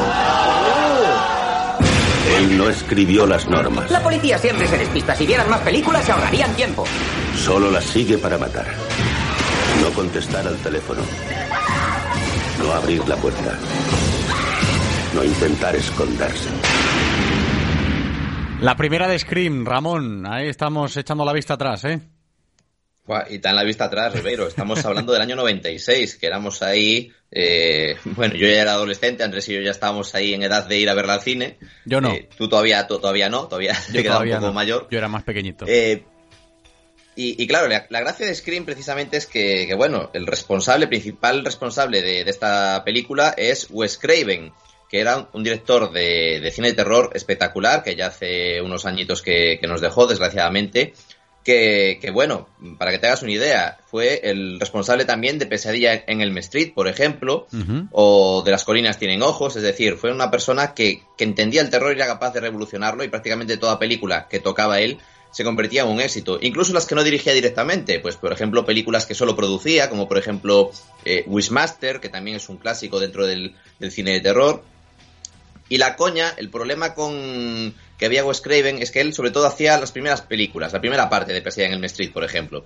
Él no escribió las normas. La policía siempre se despista. Si vieran más películas, se ahorrarían tiempo. Solo las sigue para matar. No contestar al teléfono. No abrir la puerta. No intentar esconderse. La primera de Scream, Ramón. Ahí estamos echando la vista atrás, ¿eh? Y tan la vista atrás, Ribeiro. Estamos hablando del año 96, que éramos ahí. eh, bueno, yo ya era adolescente, Andrés y yo ya estábamos ahí en edad de ir a ver al cine. Yo no. Eh, tú todavía, tú todavía no, todavía Yo te queda un todavía poco no. mayor. Yo era más pequeñito. Eh, y, y claro, la, la gracia de Scream precisamente es que, que, bueno, el responsable, principal responsable de, de esta película es Wes Craven, que era un, un director de, de cine de terror espectacular, que ya hace unos añitos que, que nos dejó, desgraciadamente. Que, que, bueno, para que te hagas una idea, fue el responsable también de Pesadilla en Elm Street, por ejemplo, o de Las colinas tienen ojos, es decir, fue una persona que, que entendía el terror y era capaz de revolucionarlo y prácticamente toda película que tocaba él se convertía en un éxito. Incluso las que no dirigía directamente, pues por ejemplo películas que solo producía, como por ejemplo eh, Wishmaster, que también es un clásico dentro del, del cine de terror. Y la coña, el problema con que había Wes Craven es que él sobre todo hacía las primeras películas, la primera parte de Pesadilla en Elm Street, por ejemplo.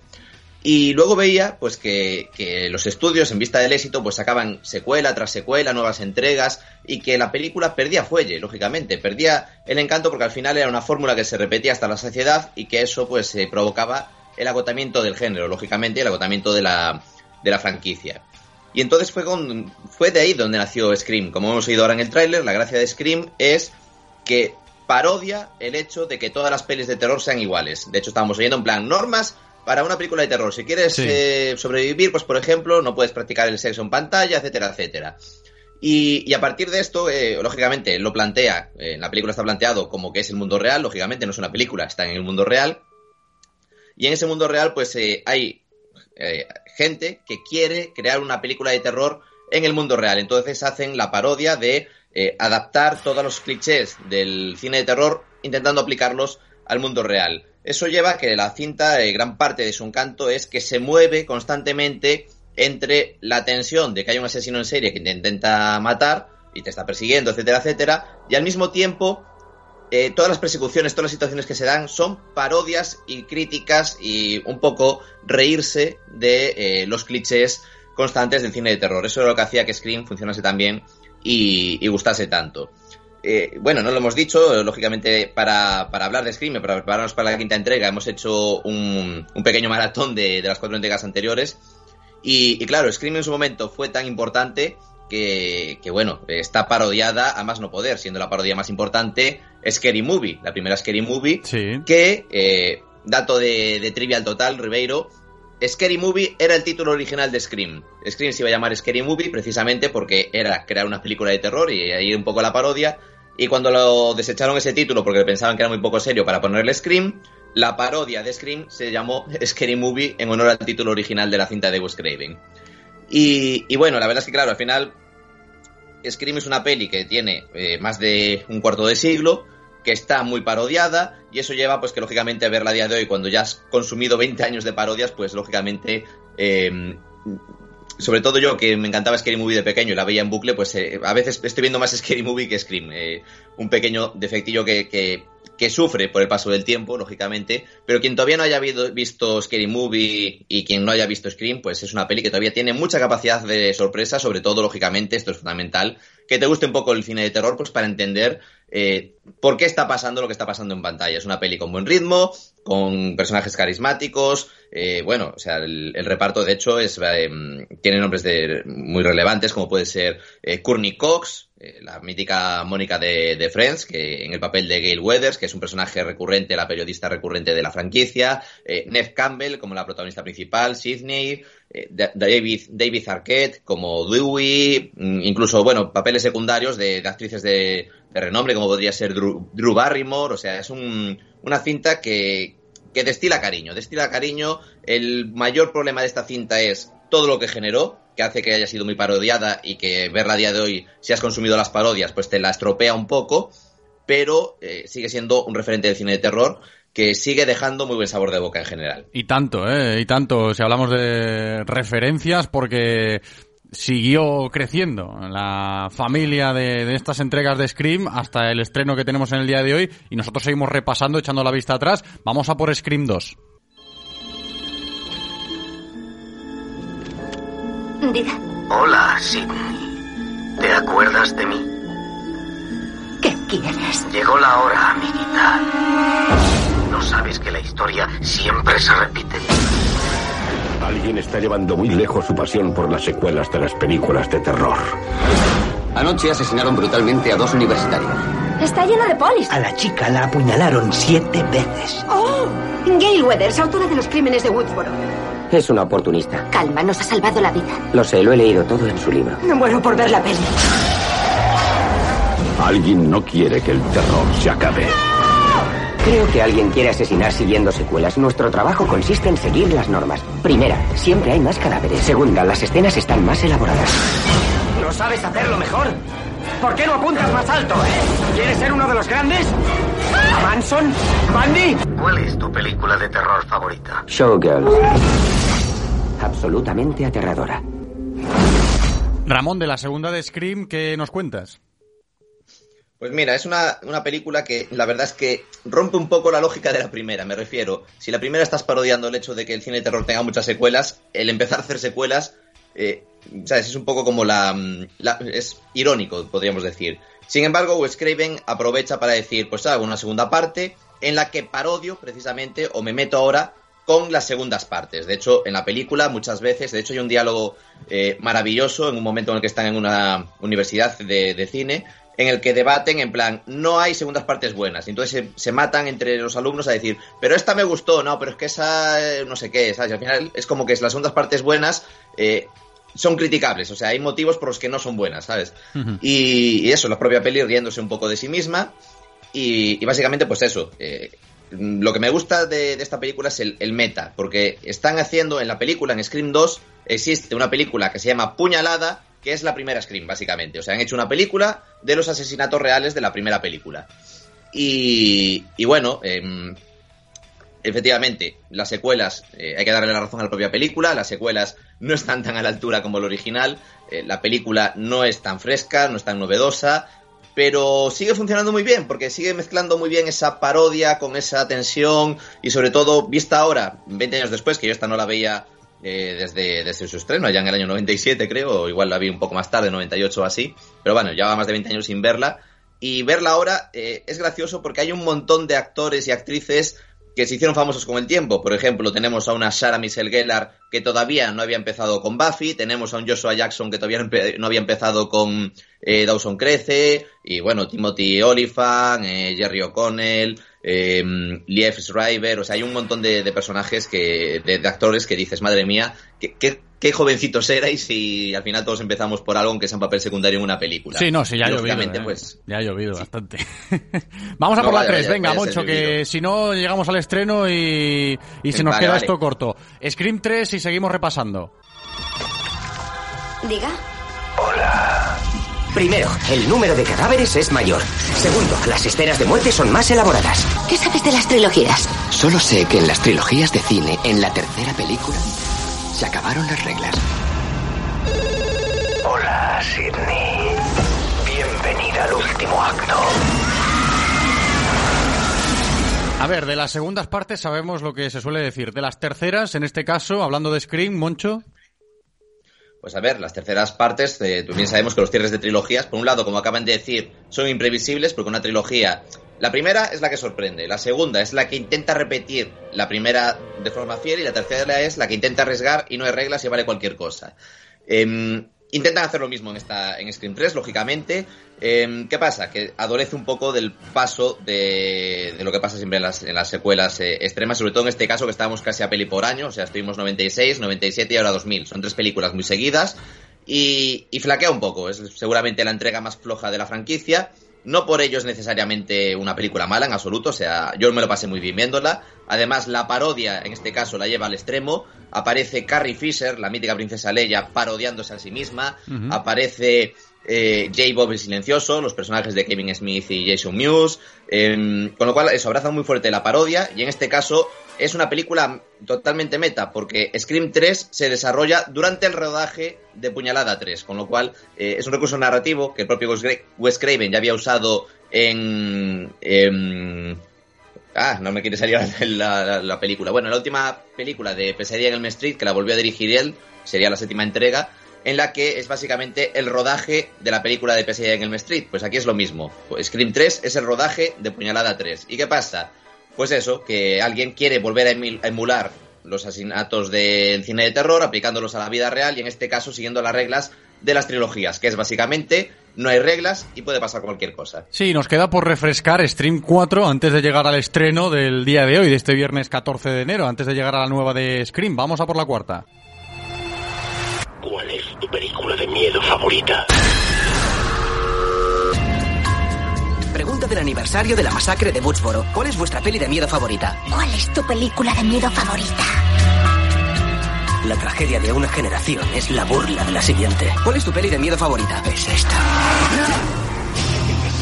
Y luego veía pues que, los estudios, en vista del éxito, pues sacaban secuela tras secuela, nuevas entregas, y que la película perdía fuelle, lógicamente, perdía el encanto porque al final era una fórmula que se repetía hasta la saciedad y que eso pues eh, provocaba el agotamiento del género, lógicamente, el agotamiento de la, de la franquicia. Y entonces fue, fue de ahí donde nació Scream. Como hemos oído ahora en el tráiler, la gracia de Scream es que parodia el hecho de que todas las pelis de terror sean iguales. De hecho, estábamos oyendo en plan normas para una película de terror. Si quieres sí. eh, sobrevivir, pues por ejemplo, no puedes practicar el sexo en pantalla, etcétera, etcétera. Y, y a partir de esto, eh, lógicamente, lo plantea, eh, en la película está planteado como que es el mundo real, lógicamente no es una película, está en el mundo real. Y en ese mundo real, pues eh, hay gente que quiere crear una película de terror en el mundo real. Entonces hacen la parodia de eh, adaptar todos los clichés del cine de terror intentando aplicarlos al mundo real. Eso lleva a que la cinta, eh, gran parte de su encanto es que se mueve constantemente entre la tensión de que hay un asesino en serie que te intenta matar y te está persiguiendo, etcétera, etcétera, y al mismo tiempo eh, todas las persecuciones, todas las situaciones que se dan son parodias y críticas y un poco reírse de los clichés constantes del cine de terror. Eso es lo que hacía que Scream funcionase tan bien y, y gustase tanto. Eh, bueno, no lo hemos dicho, lógicamente para, hablar de Scream, para prepararnos para la quinta entrega, hemos hecho un, un pequeño maratón de, de, las cuatro entregas anteriores. Y, y, claro, Scream en su momento fue tan importante que, que, bueno, está parodiada a más no poder, siendo la parodia más importante Scary Movie, la primera Scary Movie, sí. que, eh, dato de, de trivial total, Ribeiro, Scary Movie era el título original de Scream. Scream se iba a llamar Scary Movie precisamente porque era crear una película de terror y ahí un poco la parodia. Y cuando lo desecharon ese título porque pensaban que era muy poco serio para ponerle Scream, la parodia de Scream se llamó Scary Movie en honor al título original de la cinta de Wes Craven. Y, bueno, la verdad es que claro, al final Scream es una peli que tiene eh, más de un cuarto de siglo, que está muy parodiada y eso lleva pues que lógicamente a verla a día de hoy cuando ya has consumido 20 años de parodias pues lógicamente eh, sobre todo yo que me encantaba Scary Movie de pequeño y la veía en bucle pues eh, a veces estoy viendo más Scary Movie que Scream eh, un pequeño defectillo que, que, que, sufre por el paso del tiempo lógicamente pero quien todavía no haya visto Scary Movie y quien no haya visto Scream pues es una peli que todavía tiene mucha capacidad de sorpresa sobre todo lógicamente esto es fundamental que te guste un poco el cine de terror pues para entender eh, por qué está pasando lo que está pasando en pantalla. Es una peli con buen ritmo, con personajes carismáticos, eh, bueno, o sea, el, el, reparto de hecho es eh, tiene nombres de, muy relevantes como puede ser eh, Courtney Cox, eh, la mítica Mónica de, de, Friends, que en el papel de Gail Weathers, que es un personaje recurrente, la periodista recurrente de la franquicia, eh, Neve Campbell como la protagonista principal, Sidney, David, David Arquette como Dewey, mm, incluso, bueno, papeles secundarios de, actrices de, de, renombre, como podría ser Drew, Drew Barrymore, o sea, es un, una cinta que, que destila cariño, destila cariño. El mayor problema de esta cinta es todo lo que generó, que hace que haya sido muy parodiada y que verla a día de hoy, si has consumido las parodias, pues te la estropea un poco, pero eh, sigue siendo un referente del cine de terror que sigue dejando muy buen sabor de boca en general. Y tanto, ¿eh? Y tanto, si hablamos de referencias, porque siguió creciendo la familia de, de, estas entregas de Scream hasta el estreno que tenemos en el día de hoy y nosotros seguimos repasando, echando la vista atrás. Vamos a por Scream 2. Diga. Hola, Sidney. ¿Te acuerdas de mí? ¿Qué quieres? Llegó la hora, amiguita. ¿No sabes que la historia siempre se repite? Alguien está llevando muy lejos su pasión por las secuelas de las películas de terror. Anoche asesinaron brutalmente a dos universitarios. Está lleno de polis. A la chica la apuñalaron siete veces. ¡Oh! Gail Weathers, autora de los crímenes de Woodsboro. Es una oportunista. Calma, nos ha salvado la vida. Lo sé, lo he leído todo en su libro. Me muero por ver la peli. Alguien no quiere que el terror se acabe. Creo que alguien quiere asesinar siguiendo secuelas. Nuestro trabajo consiste en seguir las normas. Primera, siempre hay más cadáveres. Segunda, las escenas están más elaboradas. ¿No sabes hacerlo mejor? ¿Por qué no apuntas más alto, eh? ¿Quieres ser uno de los grandes? ¿Manson? ¿Bandy? ¿Cuál es tu película de terror favorita? Showgirls. Absolutamente aterradora. Ramón, de la segunda de Scream, ¿qué nos cuentas? Pues mira, es una, una, película que la verdad es que rompe un poco la lógica de la primera, me refiero. Si la primera estás parodiando el hecho de que el cine de terror tenga muchas secuelas, el empezar a hacer secuelas, eh, ¿sabes? Es un poco como la, la, es irónico, podríamos decir. Sin embargo, Wes Craven aprovecha para decir, pues hago una segunda parte en la que parodio precisamente o me meto ahora con las segundas partes. De hecho, en la película muchas veces, de hecho hay un diálogo eh, maravilloso en un momento en el que están en una universidad de, de cine en el que debaten en plan, no hay segundas partes buenas. Entonces se, se, matan entre los alumnos a decir, pero esta me gustó, no, pero es que esa eh, no sé qué, ¿sabes? Y al final es como que las segundas partes buenas eh, son criticables, o sea, hay motivos por los que no son buenas, ¿sabes? Uh -huh. y, y, eso, la propia peli riéndose un poco de sí misma y, y básicamente pues eso. Eh, lo que me gusta de, de esta película es el, el, meta, porque están haciendo en la película, en Scream 2, existe una película que se llama Puñalada, que es la primera Scream, básicamente. O sea, han hecho una película de los asesinatos reales de la primera película. Y, y bueno, eh, efectivamente, las secuelas, eh, hay que darle la razón a la propia película, las secuelas no están tan a la altura como el original, eh, la película no es tan fresca, no es tan novedosa, pero sigue funcionando muy bien, porque sigue mezclando muy bien esa parodia con esa tensión y sobre todo, vista ahora, 20 años después, que yo esta no la veía eh, desde, desde su estreno, allá en el año 97 creo, o igual la vi un poco más tarde, 98 o así, pero bueno, llevaba más de 20 años sin verla, y verla ahora eh, es gracioso porque hay un montón de actores y actrices que se hicieron famosos con el tiempo. Por ejemplo, tenemos a una Sarah Michelle Gellar que todavía no había empezado con Buffy, tenemos a un Joshua Jackson que todavía no había empezado con eh, Dawson Crece, y bueno, Timothy Olyphant, eh, Jerry O'Connell, eh, Liev Schreiber, o sea, hay un montón de, de personajes que, de, de, actores que dices, madre mía, qué, qué, qué, jovencitos erais y al final todos empezamos por algo aunque sea un papel secundario en una película. Sí, no, sí, ya ha llovido. ¿eh? Pues, ya ha llovido sí. bastante. Vamos a no, por la 3, vaya, venga, Moncho, que si no llegamos al estreno y, y se nos vale, queda vale. esto corto. Scream 3 y seguimos repasando. Diga. Primero, el número de cadáveres es mayor. Segundo, las escenas de muerte son más elaboradas. ¿Qué sabes de las trilogías? Solo sé que en las trilogías de cine, en la tercera película, se acabaron las reglas. Hola, Sidney. Bienvenida al último acto. A ver, de las segundas partes sabemos lo que se suele decir. De las terceras, en este caso, hablando de Scream, Moncho. Pues a ver, las terceras partes, eh, tú bien sabemos que los cierres de trilogías, por un lado, como acaban de decir, son imprevisibles porque una trilogía, la primera es la que sorprende, la segunda es la que intenta repetir la primera de forma fiel y la tercera es la que intenta arriesgar y no hay reglas y vale cualquier cosa. Eh, intentan hacer lo mismo en esta en Scream 3, lógicamente. Eh, ¿Qué pasa? Que adolece un poco del paso de, de lo que pasa siempre en las, en las secuelas eh, extremas, sobre todo en este caso que estábamos casi a peli por año, o sea, estuvimos 96, 97 y ahora 2000. Son tres películas muy seguidas y, y flaquea un poco. Es seguramente la entrega más floja de la franquicia. No por ello es necesariamente una película mala en absoluto, o sea, yo me lo pasé muy bien viéndola. Además, la parodia, en este caso, la lleva al extremo. Aparece Carrie Fisher, la mítica princesa Leia, parodiándose a sí misma. Uh -huh. Aparece eh, J. Bob el Silencioso, los personajes de Kevin Smith y Jason Mewes. Eh, con lo cual, eso abraza muy fuerte la parodia. Y en este caso, es una película totalmente meta, porque Scream 3 se desarrolla durante el rodaje de Puñalada 3, con lo cual eh, es un recurso narrativo que el propio Wes Craven ya había usado en... en ah, no me quiere salir la, la, la, película. Bueno, la última película de Pesadilla en el Street, que la volvió a dirigir él, sería la séptima entrega, en la que es básicamente el rodaje de la película de Pesadilla en el Street. Pues aquí es lo mismo. Scream 3 es el rodaje de Puñalada 3. ¿Y qué pasa? Pues eso, que alguien quiere volver a emular los asesinatos del cine de terror aplicándolos a la vida real y en este caso siguiendo las reglas de las trilogías, que es básicamente no hay reglas y puede pasar cualquier cosa. Sí, nos queda por refrescar Stream 4 antes de llegar al estreno del día de hoy, de este viernes 14 de enero, antes de llegar a la nueva de Scream. Vamos a por la cuarta. ¿Cuál es tu película de miedo favorita? Pregunta del aniversario de la masacre de Woodsboro. ¿Cuál es vuestra peli de miedo favorita? ¿Cuál es tu película de miedo favorita? La tragedia de una generación es la burla de la siguiente. ¿Cuál es tu peli de miedo favorita? Es esta.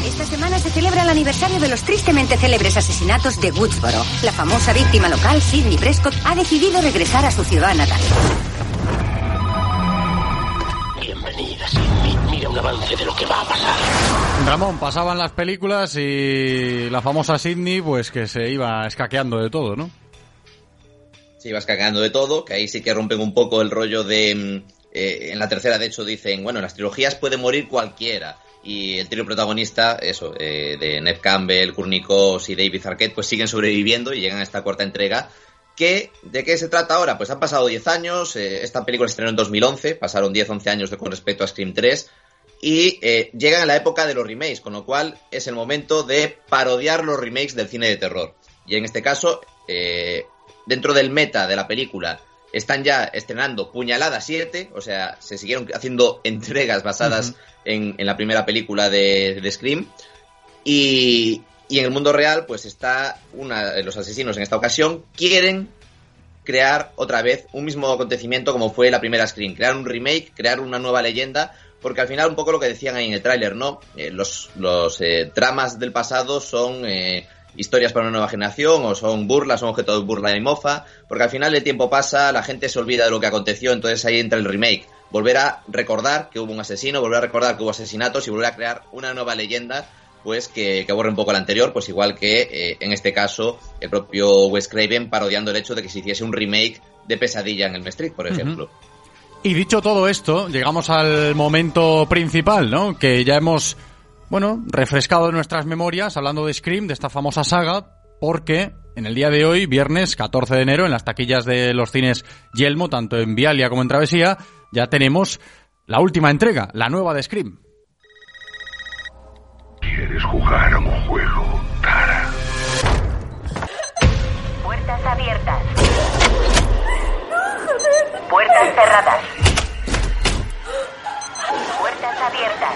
Esta semana se celebra el aniversario de los tristemente célebres asesinatos de Woodsboro. La famosa víctima local, Sidney Prescott, ha decidido regresar a su ciudad natal. Bienvenida, Sidney. Mira un avance de lo que va a pasar. Ramón, pasaban las películas y la famosa Sidney, pues que se iba escaqueando de todo, ¿no? Se iba escaqueando de todo, que ahí sí que rompen un poco el rollo de... Eh, en la tercera, de hecho, dicen, bueno, en las trilogías puede morir cualquiera. Y el trío protagonista, eso, eh, de Ned Campbell, Kurnikos y David Arquette, pues siguen sobreviviendo y llegan a esta cuarta entrega. Que, ¿De qué se trata ahora? Pues han pasado 10 años, eh, esta película se estrenó en 2011, pasaron 10-11 años de, con respecto a Scream 3, y eh, llegan a la época de los remakes, con lo cual es el momento de parodiar los remakes del cine de terror. Y en este caso, eh, dentro del meta de la película, están ya estrenando Puñalada 7, o sea, se siguieron haciendo entregas basadas uh -huh. en, en, la primera película de, de Scream. Y, y, en el mundo real, pues está una de los asesinos en esta ocasión, quieren crear otra vez un mismo acontecimiento como fue la primera Scream, crear un remake, crear una nueva leyenda, porque al final un poco lo que decían ahí en el tráiler, ¿no? Eh, los los eh, dramas del pasado son eh, historias para una nueva generación o son burlas, son objeto de burla y mofa, porque al final el tiempo pasa, la gente se olvida de lo que aconteció, entonces ahí entra el remake. volver a recordar que hubo un asesino, volver a recordar que hubo asesinatos y volver a crear una nueva leyenda pues que, que borre un poco la anterior, pues igual que eh, en este caso el propio Wes Craven parodiando el hecho de que se hiciese un remake de Pesadilla en el Street, por ejemplo. Y dicho todo esto, llegamos al momento principal, ¿no? Que ya hemos, bueno, refrescado nuestras memorias hablando de Scream, de esta famosa saga, porque en el día de hoy, viernes 14 de enero, en las taquillas de los cines Yelmo, tanto en Vialia como en Travesía, ya tenemos la última entrega, la nueva de Scream. ¿Quieres jugar a un juego, Tara? Puertas abiertas. Puertas cerradas. Puertas abiertas.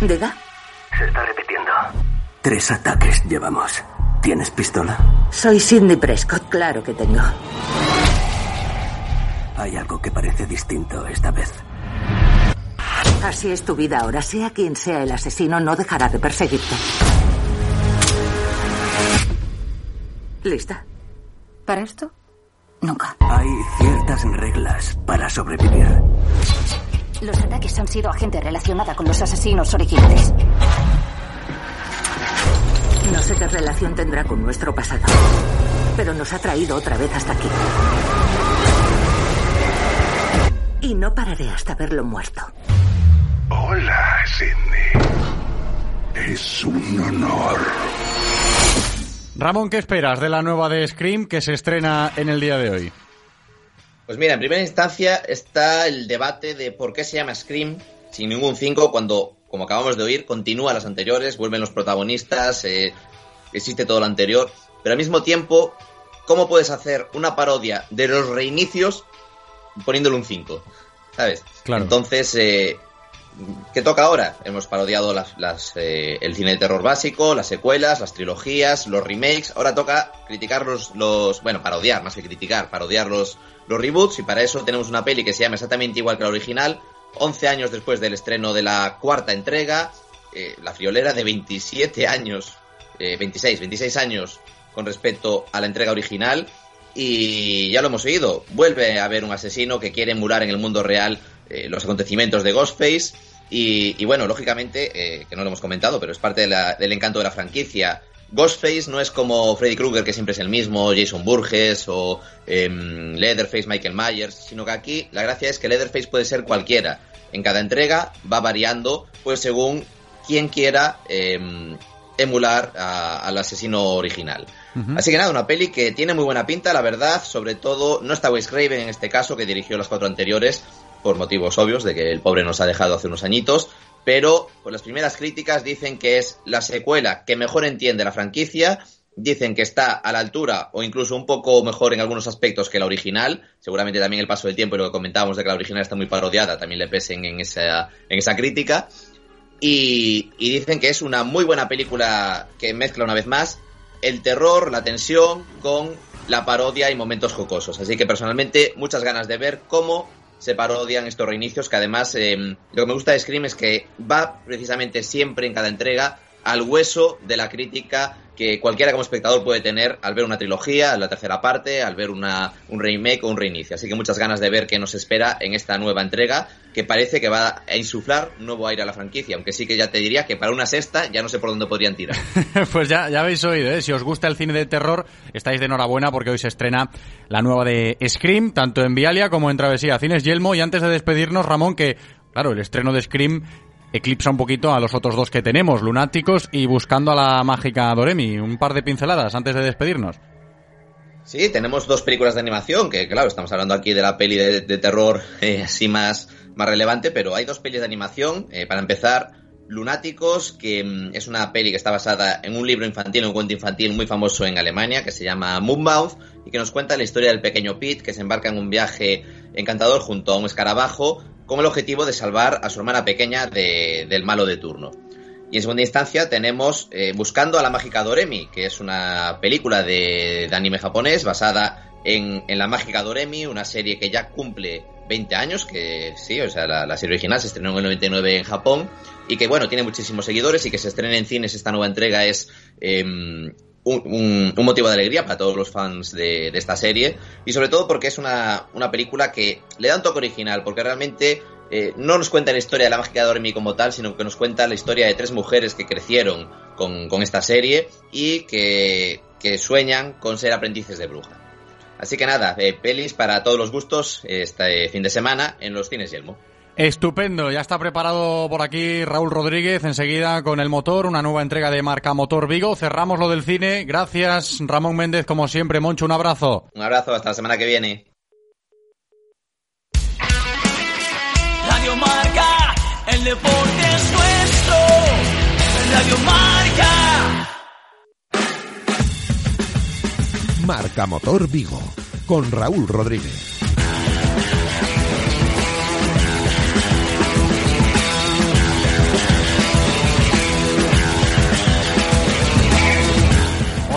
Diga. Se está repitiendo. Tres ataques llevamos. ¿Tienes pistola? Soy Sidney Prescott, claro que tengo. Hay algo que parece distinto esta vez. Así es tu vida ahora. Sea quien sea el asesino, no dejará de perseguirte. ¿Lista? ¿Para esto? Nunca. Hay ciertas reglas para sobrevivir. Los ataques han sido a gente relacionada con los asesinos originales. No sé qué relación tendrá con nuestro pasado, pero nos ha traído otra vez hasta aquí. Y no pararé hasta verlo muerto. Hola, Sidney. Es un honor. Ramón, ¿qué esperas de la nueva de Scream que se estrena en el día de hoy? Pues mira, en primera instancia está el debate de por qué se llama Scream sin ningún 5 cuando, como acabamos de oír, continúa las anteriores, vuelven los protagonistas, eh, existe todo lo anterior, pero al mismo tiempo, ¿cómo puedes hacer una parodia de los reinicios poniéndole un 5? ¿Sabes? Claro. Entonces, eh, ¿qué toca ahora? Hemos parodiado las, eh, el cine de terror básico, las secuelas, las trilogías, los remakes. Ahora toca criticar los, bueno, parodiar, más que criticar, parodiar los, los reboots. Y para eso tenemos una peli que se llama exactamente igual que la original, 11 años después del estreno de la cuarta entrega. eh, la friolera de 27 años, eh, 26, 26 años con respecto a la entrega original. Y ya lo hemos oído, vuelve a haber un asesino que quiere emular en el mundo real los acontecimientos de Ghostface. Y, y bueno, lógicamente, eh, que no lo hemos comentado, pero es parte de la- del encanto de la franquicia. Ghostface no es como Freddy Krueger, que siempre es el mismo, Jason Burgess o em, Leatherface Michael Myers, sino que aquí la gracia es que Leatherface puede ser cualquiera. En cada entrega va variando, pues según quien quiera em, emular a- al asesino original. Así que nada, una peli que tiene muy buena pinta, la verdad, sobre todo no está Wes Craven en este caso, que dirigió las cuatro anteriores, por motivos obvios de que el pobre nos ha dejado hace unos añitos, pero pues las primeras críticas dicen que es la secuela que mejor entiende la franquicia, dicen que está a la altura o incluso un poco mejor en algunos aspectos que la original, seguramente también el paso del tiempo y lo que comentábamos de que la original está muy parodiada también le pesen en esa, en esa crítica, y, y dicen que es una muy buena película que mezcla una vez más el terror, la tensión con la parodia y momentos jocosos. Así que personalmente muchas ganas de ver cómo se parodian estos reinicios, que además eh, lo que me gusta de Scream es que va precisamente siempre en cada entrega al hueso de la crítica que cualquiera como espectador puede tener al ver una trilogía, la tercera parte, al ver una, un remake o un reinicio. Así que muchas ganas de ver qué nos espera en esta nueva entrega, que parece que va a insuflar nuevo aire a la franquicia, aunque sí que ya te diría que para una sexta ya no sé por dónde podrían tirar. pues ya, ya habéis oído, ¿eh? Si os gusta el cine de terror, estáis de enhorabuena porque hoy se estrena la nueva de Scream, tanto en Vialia como en Travesía. Cines Yelmo. Y antes de despedirnos, Ramón, que, claro, el estreno de Scream eclipsa un poquito a los otros dos que tenemos, Lunáticos y Buscando a la Mágica Doremi. Un par de pinceladas antes de despedirnos. Sí, tenemos dos películas de animación, que claro, estamos hablando aquí de la peli de, terror eh, así más, más relevante, pero hay dos pelis de animación. Eh, para empezar, Lunáticos, que mm, es una peli que está basada en un libro infantil, un cuento infantil muy famoso en Alemania, que se llama Moonmouth, y que nos cuenta la historia del pequeño Pete, que se embarca en un viaje encantador junto a un escarabajo, con el objetivo de salvar a su hermana pequeña de- del malo de turno. Y en segunda instancia tenemos eh, Buscando a la mágica Doremi, que es una película de, anime japonés basada en, en la mágica Doremi, una serie que ya cumple 20 años, que sí, o sea, la, serie original se estrenó en el 99 en Japón y que bueno, tiene muchísimos seguidores y que se estrena en cines esta nueva entrega es eh, un, motivo de alegría para todos los fans de, esta serie y sobre todo porque es una, una película que le da un toque original, porque realmente eh, no nos cuenta la historia de la mágica de Doremi como tal, sino que nos cuenta la historia de tres mujeres que crecieron con, con esta serie y que, que sueñan con ser aprendices de bruja. Así que nada, eh, pelis para todos los gustos este fin de semana en los cines Yelmo. Estupendo, ya está preparado por aquí Raúl Rodríguez enseguida con el motor, una nueva entrega de marca Motor Vigo. Cerramos lo del cine. Gracias, Ramón Méndez, como siempre. Moncho, un abrazo. Un abrazo, hasta la semana que viene. Radio Marca, el deporte es nuestro. Radio Marca. Marca Motor Vigo con Raúl Rodríguez.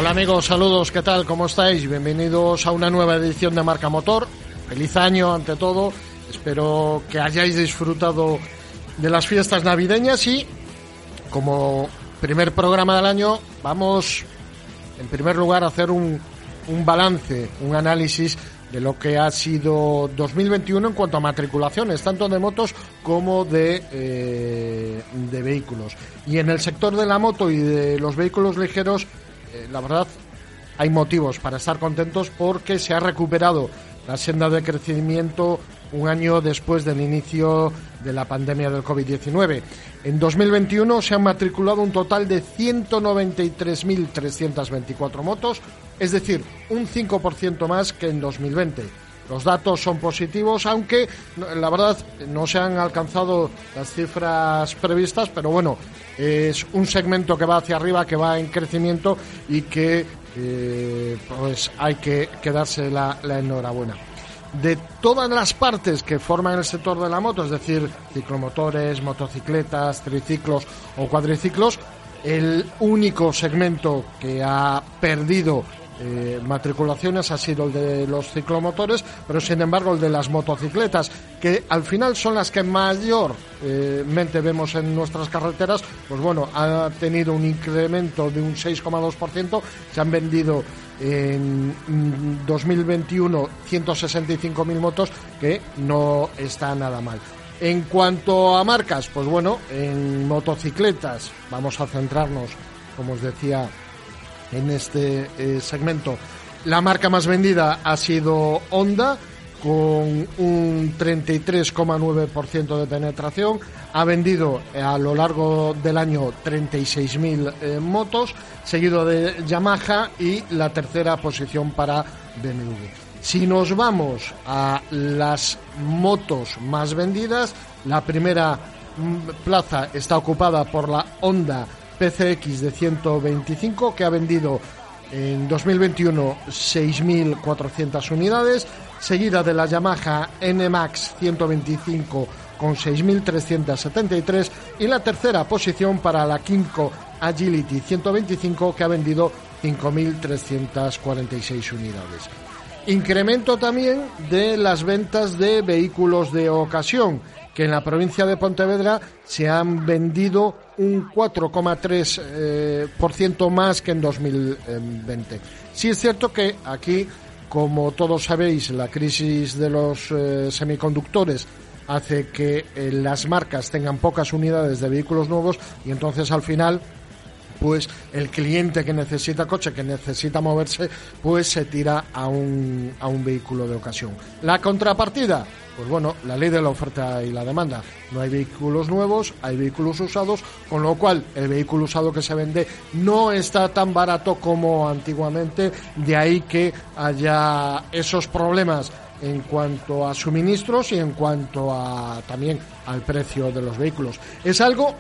Hola amigos, saludos, ¿qué tal? ¿Cómo estáis? Bienvenidos a una nueva edición de Marca Motor. Feliz año ante todo. Espero que hayáis disfrutado de las fiestas navideñas y como primer programa del año vamos en primer lugar a hacer un, balance, un análisis de lo que ha sido 2021 en cuanto a matriculaciones, tanto de motos como de, eh, de vehículos. Y en el sector de la moto y de los vehículos ligeros, eh, la verdad, hay motivos para estar contentos porque se ha recuperado la senda de crecimiento un año después del inicio de la pandemia del COVID-19. En 2021 se han matriculado un total de 193.324 motos, es decir, un 5% más que en 2020. Los datos son positivos, aunque la verdad no se han alcanzado las cifras previstas, pero bueno, es un segmento que va hacia arriba, que va en crecimiento y que eh, pues hay que, que darse la, la enhorabuena. De todas las partes que forman el sector de la moto, es decir, ciclomotores, motocicletas, triciclos o cuadriciclos, el único segmento que ha perdido eh, matriculaciones ha sido el de los ciclomotores, pero sin embargo el de las motocicletas, que al final son las que mayormente vemos en nuestras carreteras, pues bueno, ha tenido un incremento de un 6,2%, se han vendido en mm, 2021 165.000 motos, que no está nada mal. En cuanto a marcas, pues bueno, en motocicletas vamos a centrarnos, como os decía, en este eh, segmento. La marca más vendida ha sido Honda, con un 33,9% de penetración. Ha vendido eh, a lo largo del año 36.000 eh, motos, seguido de Yamaha y la tercera posición para BMW. Si nos vamos a las motos más vendidas, la primera mm, plaza está ocupada por la Honda PCX de 125 que ha vendido en 2021 6.400 unidades, seguida de la Yamaha NMAX 125 con 6.373 y la tercera posición para la Kimco Agility 125 que ha vendido 5.346 unidades. Incremento también de las ventas de vehículos de ocasión, que en la provincia de Pontevedra se han vendido un 4,3% eh, por ciento más que en 2020. Sí es cierto que aquí, como todos sabéis, la crisis de los eh, semiconductores hace que eh, las marcas tengan pocas unidades de vehículos nuevos y entonces al final pues el cliente que necesita coche, que necesita moverse, pues se tira a un, a un vehículo de ocasión. La contrapartida, pues bueno, la ley de la oferta y la demanda. No hay vehículos nuevos, hay vehículos usados, con lo cual el vehículo usado que se vende no está tan barato como antiguamente, de ahí que haya esos problemas en cuanto a suministros y en cuanto a también al precio de los vehículos. Es algo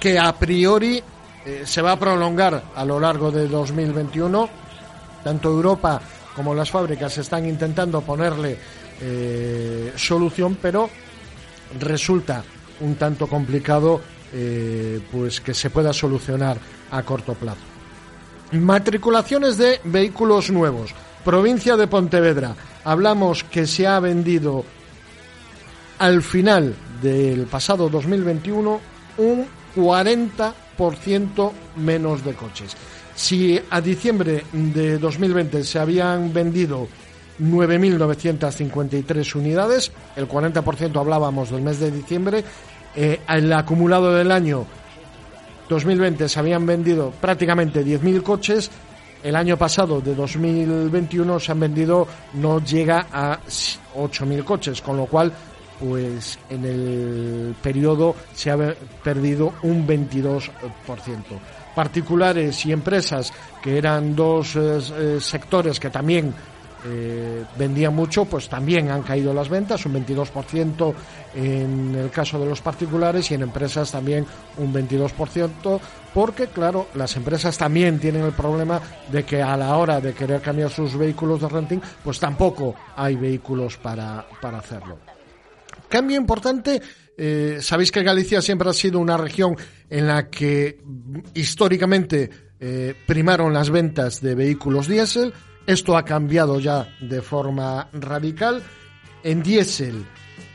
que a priori eh, se va a prolongar a lo largo de 2021. Tanto Europa como las fábricas están intentando ponerle eh, solución, pero resulta un tanto complicado eh, pues que se pueda solucionar a corto plazo. Matriculaciones de vehículos nuevos. Provincia de Pontevedra. Hablamos que se ha vendido al final del pasado 2021 un 40% menos de coches. Si a diciembre de 2020 se habían vendido 9.953 unidades, el 40% hablábamos del mes de diciembre, eh, el acumulado del año 2020 se habían vendido prácticamente 10.000 coches, el año pasado de 2021 se han vendido no llega a 8.000 coches, con lo cual pues en el periodo se ha perdido un 22%. Particulares y empresas, que eran dos eh, eh, sectores que también eh, vendían mucho, pues también han caído las ventas, un 22% en el caso de los particulares y en empresas también un 22%, porque claro, las empresas también tienen el problema de que a la hora de querer cambiar sus vehículos de renting, pues tampoco hay vehículos para, para hacerlo. Cambio importante eh, sabéis que Galicia siempre ha sido una región en la que históricamente eh, primaron las ventas de vehículos diésel. Esto ha cambiado ya de forma radical. En diésel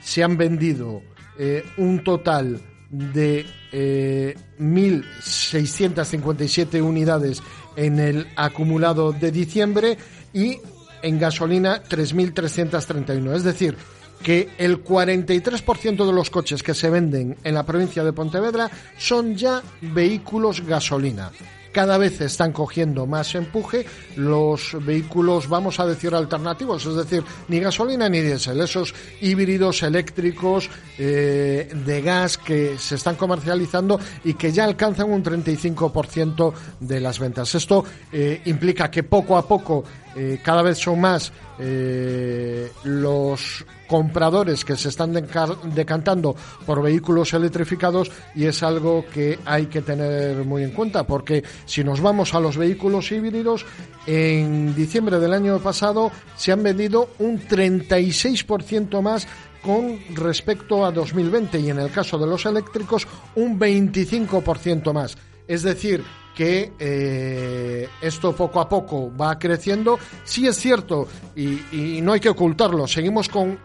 se han vendido eh, un total de 1.657 unidades en el acumulado de diciembre y en gasolina 3.331. Es decir, que el 43% de los coches que se venden en la provincia de Pontevedra son ya vehículos gasolina. Cada vez están cogiendo más empuje los vehículos, vamos a decir, alternativos, es decir, ni gasolina ni diésel, esos híbridos eléctricos eh, de gas que se están comercializando y que ya alcanzan un 35% de las ventas. Esto eh, implica que poco a poco eh, cada vez son más eh, los compradores que se están decantando por vehículos electrificados y es algo que hay que tener muy en cuenta porque si nos vamos a los vehículos híbridos en diciembre del año pasado se han vendido un 36% más con respecto a 2020 y en el caso de los eléctricos un 25% más. Es decir, que eh, esto poco a poco va creciendo. Sí es cierto, y, no hay que ocultarlo, seguimos con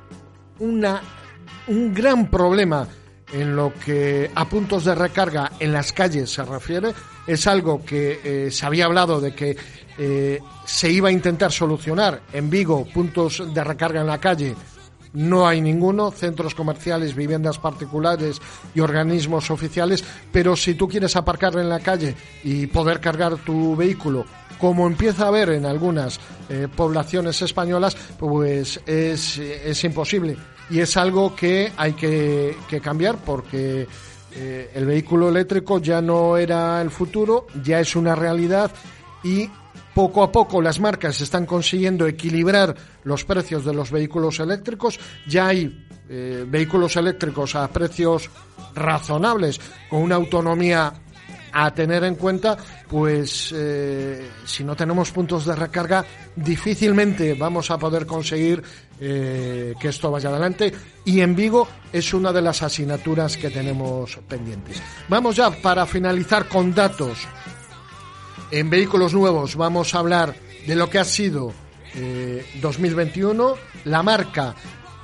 una, un gran problema en lo que a puntos de recarga en las calles se refiere. Es algo que eh, se había hablado de que eh, se iba a intentar solucionar en Vigo, puntos de recarga en la calle no hay ninguno, centros comerciales, viviendas particulares y organismos oficiales, pero si tú quieres aparcar en la calle y poder cargar tu vehículo, como empieza a haber en algunas eh, poblaciones españolas, pues es, es, imposible. Y es algo que hay que, cambiar porque eh, el vehículo eléctrico ya no era el futuro, ya es una realidad y poco a poco las marcas están consiguiendo equilibrar los precios de los vehículos eléctricos. Ya hay eh, vehículos eléctricos a precios razonables, con una autonomía a tener en cuenta, pues eh, si no tenemos puntos de recarga, difícilmente vamos a poder conseguir eh, que esto vaya adelante. Y en Vigo es una de las asignaturas que tenemos pendientes. Vamos ya para finalizar con datos en vehículos nuevos vamos a hablar de lo que ha sido 2021. Eh, La marca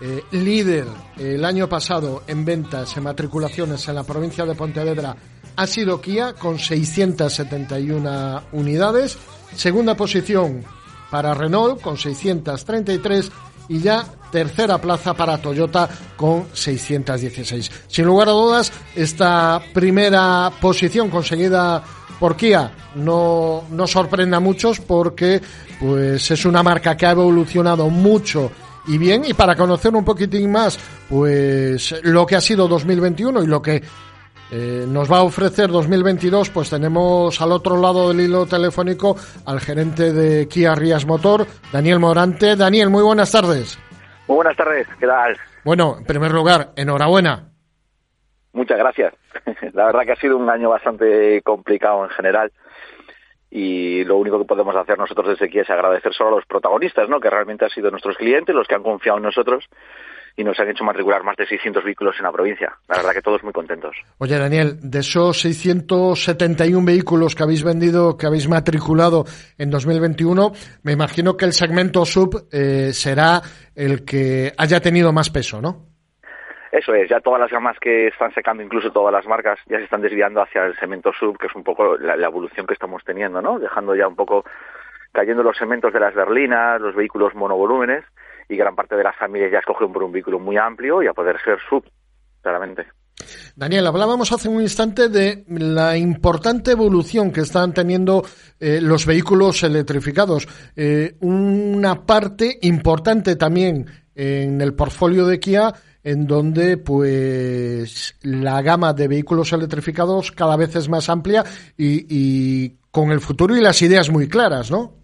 eh, líder el año pasado en ventas, en matriculaciones en la provincia de Pontevedra ha sido Kia con 671 unidades. Segunda posición para Renault con 633 y ya tercera plaza para Toyota con 616. Sin lugar a dudas, esta primera posición conseguida por Kia no, no sorprende a muchos porque pues es una marca que ha evolucionado mucho y bien. Y para conocer un poquitín más pues lo que ha sido 2021 y lo que eh, nos va a ofrecer 2022 pues tenemos al otro lado del hilo telefónico al gerente de Kia Rías Motor Daniel Morante. Daniel muy buenas tardes. Muy buenas tardes qué tal bueno en primer lugar enhorabuena Muchas gracias. La verdad que ha sido un año bastante complicado en general y lo único que podemos hacer nosotros desde aquí es agradecer solo a los protagonistas, ¿no? Que realmente han sido nuestros clientes, los que han confiado en nosotros y nos han hecho matricular más de 600 vehículos en la provincia. La verdad que todos muy contentos. Oye, Daniel, de esos 671 vehículos que habéis vendido, que habéis matriculado en 2021, me imagino que el segmento sub eh, será el que haya tenido más peso, ¿no? Eso es, ya todas las gamas que están secando, incluso todas las marcas, ya se están desviando hacia el cemento sub, que es un poco la, evolución que estamos teniendo, ¿no? Dejando ya un poco cayendo los cementos de las berlinas, los vehículos monovolúmenes, y gran parte de las familias ya escogen por un vehículo muy amplio y a poder ser sub, claramente. Daniel, hablábamos hace un instante de la importante evolución que están teniendo eh, los vehículos electrificados. Eh, una parte importante también en el portfolio de Kia en donde pues la gama de vehículos electrificados cada vez es más amplia y, con el futuro y las ideas muy claras, ¿no?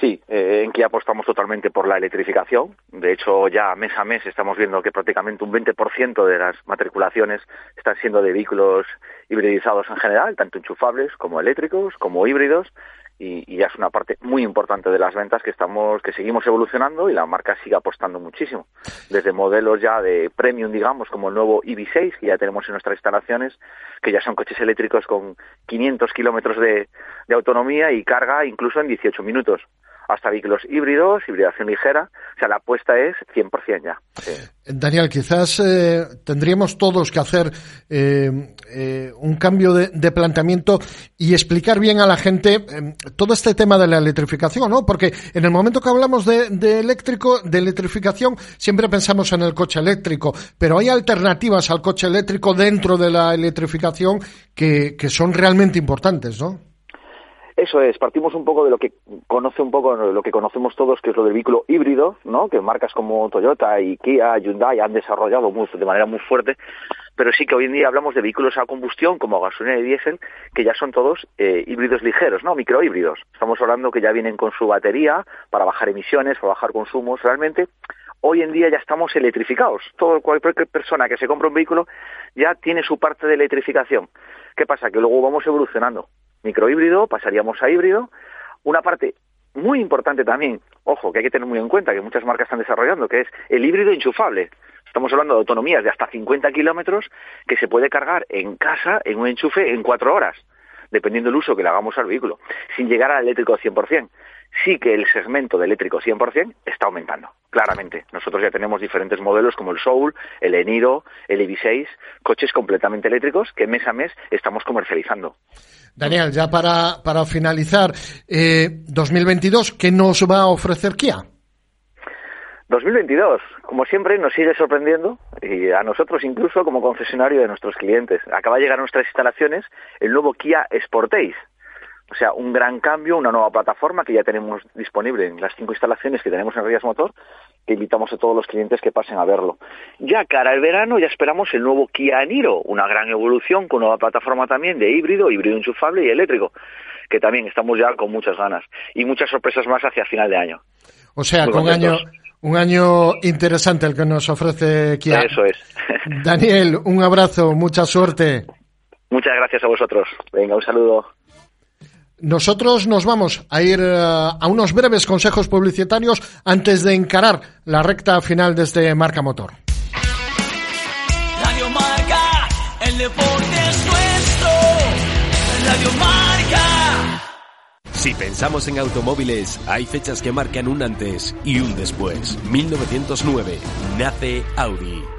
Sí, eh, en Kia apostamos totalmente por la electrificación. De hecho, ya mes a mes estamos viendo que prácticamente un 20% de las matriculaciones están siendo de vehículos hibridizados en general, tanto enchufables como eléctricos, como híbridos, y, ya es una parte muy importante de las ventas que estamos, que seguimos evolucionando y la marca sigue apostando muchísimo. Desde modelos ya de premium, digamos, como el nuevo EV6 que ya tenemos en nuestras instalaciones, que ya son coches eléctricos con 500 kilómetros de autonomía y carga incluso en 18 minutos hasta vehículos híbridos, hibridación ligera. O sea, la apuesta es 100% ya. Daniel, quizás eh, tendríamos todos que hacer eh, eh, un cambio de, planteamiento y explicar bien a la gente eh, todo este tema de la electrificación, ¿no? Porque en el momento que hablamos de, de, eléctrico, de electrificación, siempre pensamos en el coche eléctrico, pero hay alternativas al coche eléctrico dentro de la electrificación que, que son realmente importantes, ¿no? Eso es, partimos un poco de lo que conoce un poco lo que conocemos todos, que es lo del vehículo híbrido, ¿no? Que marcas como Toyota y Kia, Hyundai han desarrollado muy, de manera muy fuerte, pero sí que hoy en día hablamos de vehículos a combustión como gasolina y diésel, que ya son todos eh, híbridos ligeros, ¿no? Microhíbridos. Estamos hablando que ya vienen con su batería para bajar emisiones, para bajar consumos. Realmente, hoy en día ya estamos electrificados. Todo cualquier persona que se compra un vehículo ya tiene su parte de electrificación. ¿Qué pasa? Que luego vamos evolucionando microhíbrido, pasaríamos a híbrido. Una parte muy importante también, ojo, que hay que tener muy en cuenta, que muchas marcas están desarrollando, que es el híbrido enchufable. Estamos hablando de autonomías de hasta 50 kilómetros que se puede cargar en casa, en un enchufe, en cuatro horas, dependiendo del uso que le hagamos al vehículo, sin llegar al eléctrico 100% sí que el segmento de eléctrico 100% está aumentando, claramente. Nosotros ya tenemos diferentes modelos como el Soul, el Eniro, el EV6, coches completamente eléctricos que mes a mes estamos comercializando. Daniel, ya para, para finalizar, eh, 2022, ¿qué nos va a ofrecer Kia? 2022, como siempre, nos sigue sorprendiendo y a nosotros incluso como concesionario de nuestros clientes. Acaba de llegar a nuestras instalaciones el nuevo Kia Sportage, o sea, un gran cambio, una nueva plataforma que ya tenemos disponible en las cinco instalaciones que tenemos en Rías Motor, que invitamos a todos los clientes que pasen a verlo. Ya cara al verano ya esperamos el nuevo Kia Niro, una gran evolución con nueva plataforma también de híbrido, híbrido enchufable y eléctrico, que también estamos ya con muchas ganas y muchas sorpresas más hacia final de año. O sea, con año, un año interesante el que nos ofrece Kia. Eso es. Daniel, un abrazo, mucha suerte. Muchas gracias a vosotros. Venga, un saludo. Nosotros nos vamos a ir uh, a unos breves consejos publicitarios antes de encarar la recta final de este Marca Motor. Radio Marca, el deporte es nuestro. Radio Marca. Si pensamos en automóviles, hay fechas que marcan un antes y un después. 1909 nace Audi.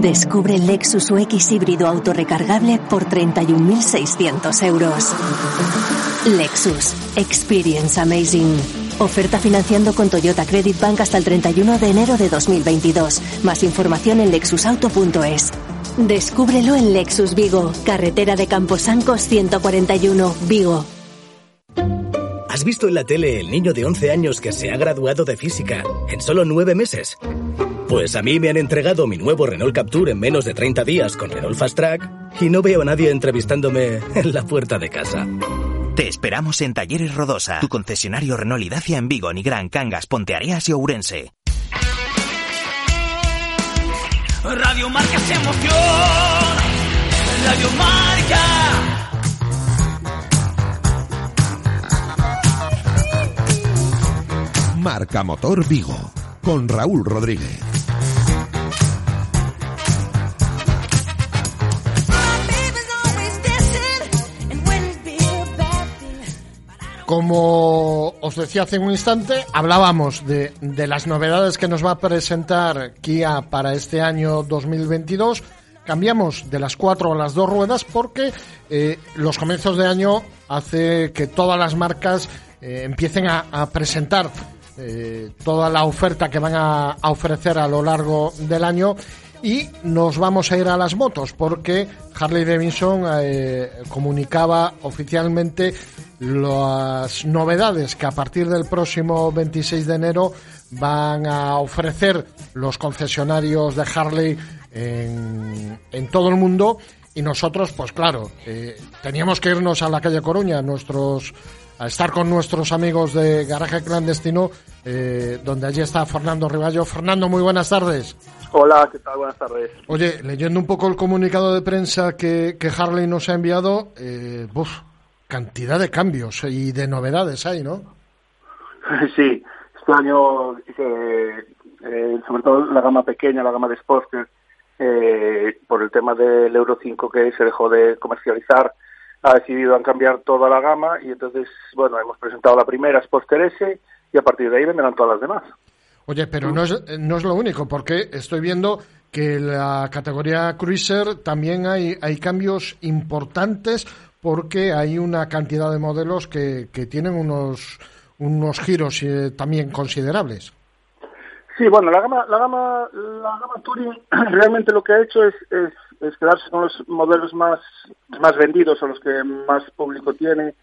Descubre el Lexus UX híbrido autorrecargable por 31.600 euros. Lexus. Experience Amazing. Oferta financiando con Toyota Credit Bank hasta el 31 de enero de 2022. Más información en lexusauto.es. Descúbrelo en Lexus Vigo, carretera de Camposancos 141, Vigo. ¿Has visto en la tele el niño de 11 años que se ha graduado de física en solo nueve meses? Pues a mí me han entregado mi nuevo Renault Capture en menos de 30 días con Renault Fast Track y no veo a nadie entrevistándome en la puerta de casa. Te esperamos en Talleres Rodosa, tu concesionario Renault y Dacia en Vigo, Nigrán, Cangas, Ponteareas y Ourense. Radio Marca es emoción. Radio Marca. Marca Motor Vigo con Raúl Rodríguez. Como os decía hace un instante, hablábamos de, de, las novedades que nos va a presentar Kia para este año 2022. Cambiamos de las cuatro a las dos ruedas porque eh, los comienzos de año hace que todas las marcas eh, empiecen a, presentar eh, toda la oferta que van a ofrecer a lo largo del año y nos vamos a ir a las motos porque Harley Davidson eh, comunicaba oficialmente las novedades que a partir del próximo 26 de enero van a ofrecer los concesionarios de Harley en, en todo el mundo. Y nosotros pues claro eh, teníamos que irnos a la calle Coruña nuestros a estar con nuestros amigos de Garaje Clandestino, eh, donde allí está Fernando Riballo. Fernando, muy buenas tardes. Hola, ¿qué tal? Buenas tardes. Oye, leyendo un poco el comunicado de prensa que, que Harley nos ha enviado, eh, uf, cantidad de cambios y de novedades hay, ¿no? Sí, este año, eh, eh, sobre todo la gama pequeña, la gama de Sportster, eh, por el tema del Euro 5 que se dejó de comercializar, ha decidido en cambiar toda la gama y entonces, bueno, hemos presentado la primera Sportster S y a partir de ahí vendrán todas las demás. Oye, pero no es, no es lo único, porque estoy viendo que la categoría Cruiser también hay, hay cambios importantes porque hay una cantidad de modelos que, que tienen unos, unos giros eh, también considerables. Sí, bueno, la gama, la gama, la gama Touring realmente lo que ha hecho es, es, es, quedarse con los modelos más, más vendidos o los que más público tiene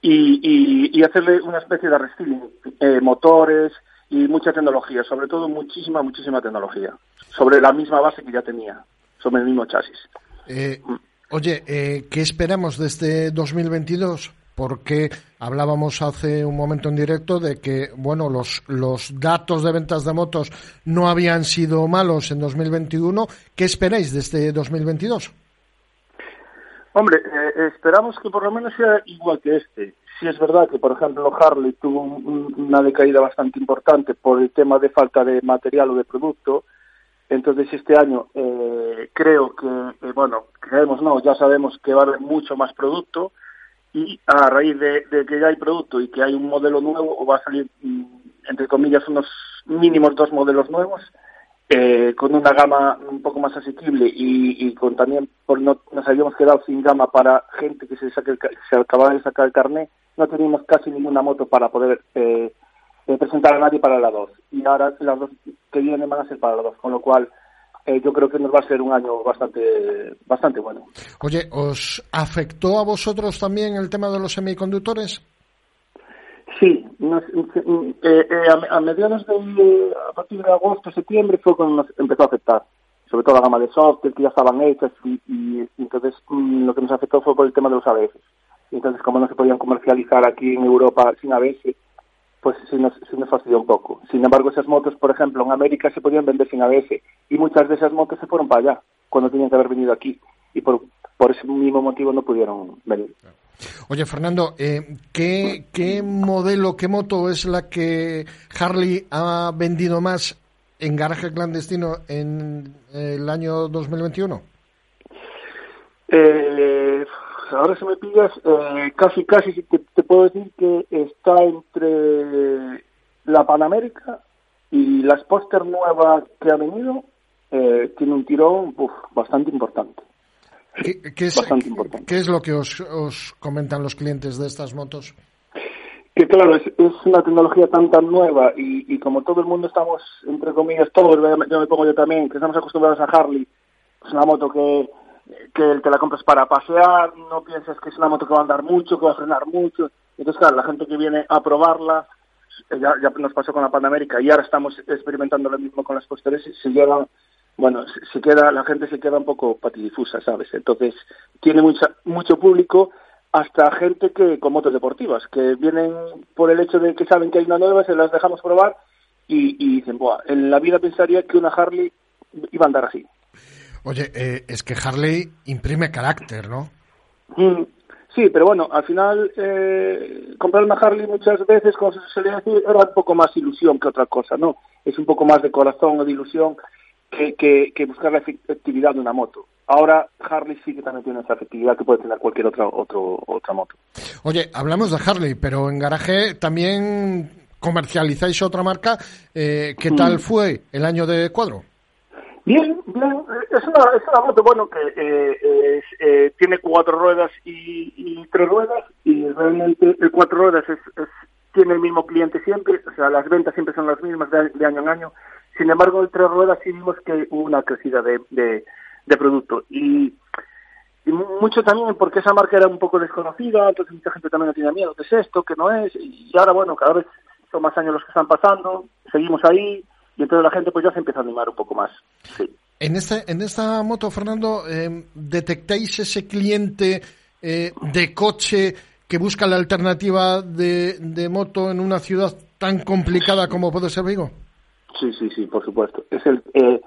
y, y, y hacerle una especie de restyling, eh, motores y mucha tecnología, sobre todo muchísima, muchísima tecnología, sobre la misma base que ya tenía, sobre el mismo chasis. Eh, oye, eh, ¿qué esperamos de este 2022? porque hablábamos hace un momento en directo de que bueno los los datos de ventas de motos no habían sido malos en 2021 ¿qué esperáis de este 2022? Hombre, eh, esperamos que por lo menos sea igual que este. Si es verdad que, por ejemplo, Harley tuvo un, una decaída bastante importante por el tema de falta de material o de producto, entonces este año eh, creo que, eh, bueno, creemos no, ya sabemos que va a haber mucho más producto, y a raíz de, de, que ya hay producto y que hay un modelo nuevo, o va a salir, entre comillas, unos mínimos dos modelos nuevos, eh, con una gama un poco más asequible y, y con también, por no, nos habíamos quedado sin gama para gente que se, saque el, se acababa de sacar el carnet, no teníamos casi ninguna moto para poder eh, eh, presentar a nadie para la 2. Y ahora las dos que vienen van a ser para la 2, con lo cual eh, yo creo que nos va a ser un año bastante bastante bueno. Oye, ¿os afectó a vosotros también el tema de los semiconductores? Sí, nos, eh, eh, a, a, mediados de a partir de agosto, septiembre fue cuando nos empezó a afectar, sobre todo la gama de software que ya estaban hechas y, y, entonces mm, lo que nos afectó fue por el tema de los ABS. Entonces como no se podían comercializar aquí en Europa sin ABS, pues sí nos, sí nos fastidió un poco. Sin embargo, esas motos, por ejemplo, en América se podían vender sin ABS y muchas de esas motos se fueron para allá cuando tenían que haber venido aquí y por, por ese mismo motivo no pudieron venir. Oye, Fernando, eh, ¿qué, ¿qué modelo, qué moto es la que Harley ha vendido más en garaje clandestino en el año 2021? Eh, ahora se me pillas, eh, casi, casi te, te, puedo decir que está entre la Panamérica y las póster nuevas que ha venido, eh, tiene un tirón uf, bastante importante. ¿Qué, qué, es, bastante importante. ¿Qué es lo que os, os comentan los clientes de estas motos? Que claro, es, es una tecnología tan tan nueva y, y, como todo el mundo estamos, entre comillas, todos, yo me pongo yo también, que estamos acostumbrados a Harley, es una moto que que te la compras para pasear, no piensas que es una moto que va a andar mucho, que va a frenar mucho. Entonces, claro, la gente que viene a probarla, ya, ya nos pasó con la Panamérica y ahora estamos experimentando lo mismo con las posteriores, se llevan, bueno, se queda, la gente se queda un poco patidifusa, ¿sabes? Entonces, tiene mucha, mucho público, hasta gente que con motos deportivas, que vienen por el hecho de que saben que hay una nueva, se las dejamos probar y, y dicen, Buah, en la vida pensaría que una Harley iba a andar así. Oye, eh, es que Harley imprime carácter, ¿no? Mm, Sí, pero bueno, al final eh, comprar una Harley muchas veces, como se suele decir, era un poco más ilusión que otra cosa, ¿no? Es un poco más de corazón o de ilusión que, que, que buscar la efectividad de una moto. Ahora Harley sí que también tiene esa efectividad que puede tener cualquier otra otro, otra moto. Oye, hablamos de Harley, pero en garaje también comercializáis otra marca. Eh, ¿Qué tal Mm. fue el año de cuadro? Bien, bien. Es una, es una moto, bueno, que eh, eh, tiene cuatro ruedas y, y tres ruedas y realmente el cuatro ruedas es, es- tiene el mismo cliente siempre, o sea, las ventas siempre son las mismas de, de año en año. Sin embargo, el tres ruedas sí vimos que hubo una crecida de, de, de producto y, y mu- mucho también porque esa marca era un poco desconocida, entonces mucha gente también tenía miedo, ¿qué es esto? ¿Qué no es? Y ahora, bueno, cada vez son más años los que están pasando, seguimos ahí y entonces la gente pues ya se empieza a animar un poco más. Sí. En esta, en esta moto, Fernando, eh, ¿detectáis ese cliente eh, de coche que busca la alternativa de, de moto en una ciudad tan complicada como puede ser Vigo? Sí, sí, sí, por supuesto. Es el, eh,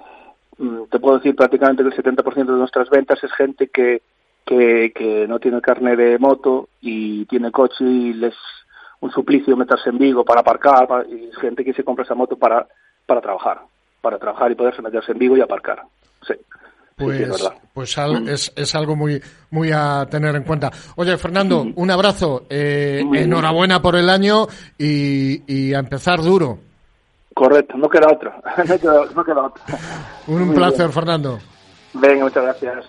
mm, te puedo decir prácticamente que el 70% de nuestras ventas es gente que, que, que no tiene carne de moto y tiene coche y les un suplicio meterse en Vigo para aparcar pa- y es gente que se compra esa moto para, para trabajar, para trabajar y poderse meterse en Vigo y aparcar. Sí. Sí, sí, es Pues, pues al- es, es algo muy, muy a tener en cuenta. Oye, Fernando, un abrazo. eh, enhorabuena por el año y, y a empezar duro. Correcto, no queda otra. no, queda, no queda otra. Un, Muy placer, bien. Fernando. Venga, muchas gracias.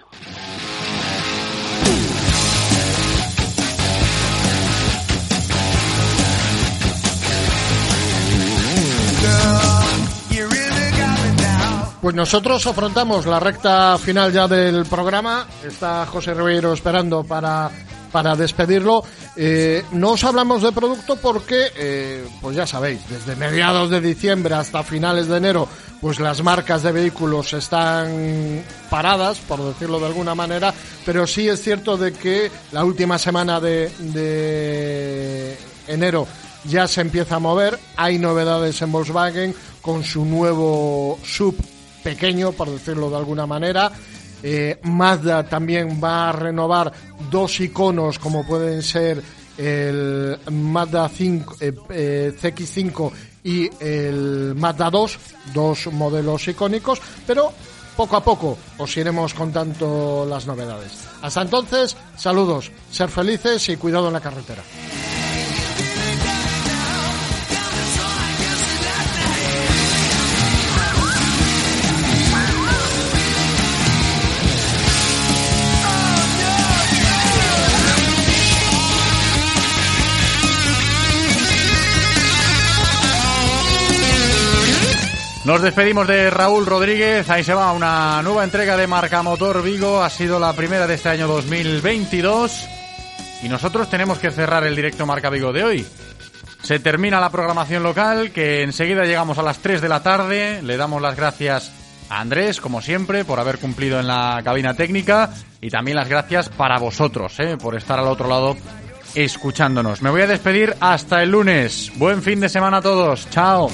Pues nosotros afrontamos la recta final ya del programa. Está José Ribeiro esperando para, para despedirlo. Eh, no os hablamos de producto porque, eh, pues ya sabéis, desde mediados de diciembre hasta finales de enero, pues las marcas de vehículos están paradas, por decirlo de alguna manera, pero sí es cierto de que la última semana de, de enero ya se empieza a mover. Hay novedades en Volkswagen con su nuevo sub pequeño, por decirlo de alguna manera. Eh, Mazda también va a renovar dos iconos como pueden ser el Mazda 5, eh, eh, CX5 y el Mazda 2, dos modelos icónicos, pero poco a poco os iremos contando las novedades. Hasta entonces, saludos, ser felices y cuidado en la carretera. Nos despedimos de Raúl Rodríguez. Ahí se va una nueva entrega de Marca Motor Vigo. Ha sido la primera de este año 2022. Y nosotros tenemos que cerrar el directo Marca Vigo de hoy. Se termina la programación local, que enseguida llegamos a las 3 de la tarde. Le damos las gracias a Andrés, como siempre, por haber cumplido en la cabina técnica. Y también las gracias para vosotros, ¿eh? por estar al otro lado escuchándonos. Me voy a despedir hasta el lunes. Buen fin de semana a todos. Chao.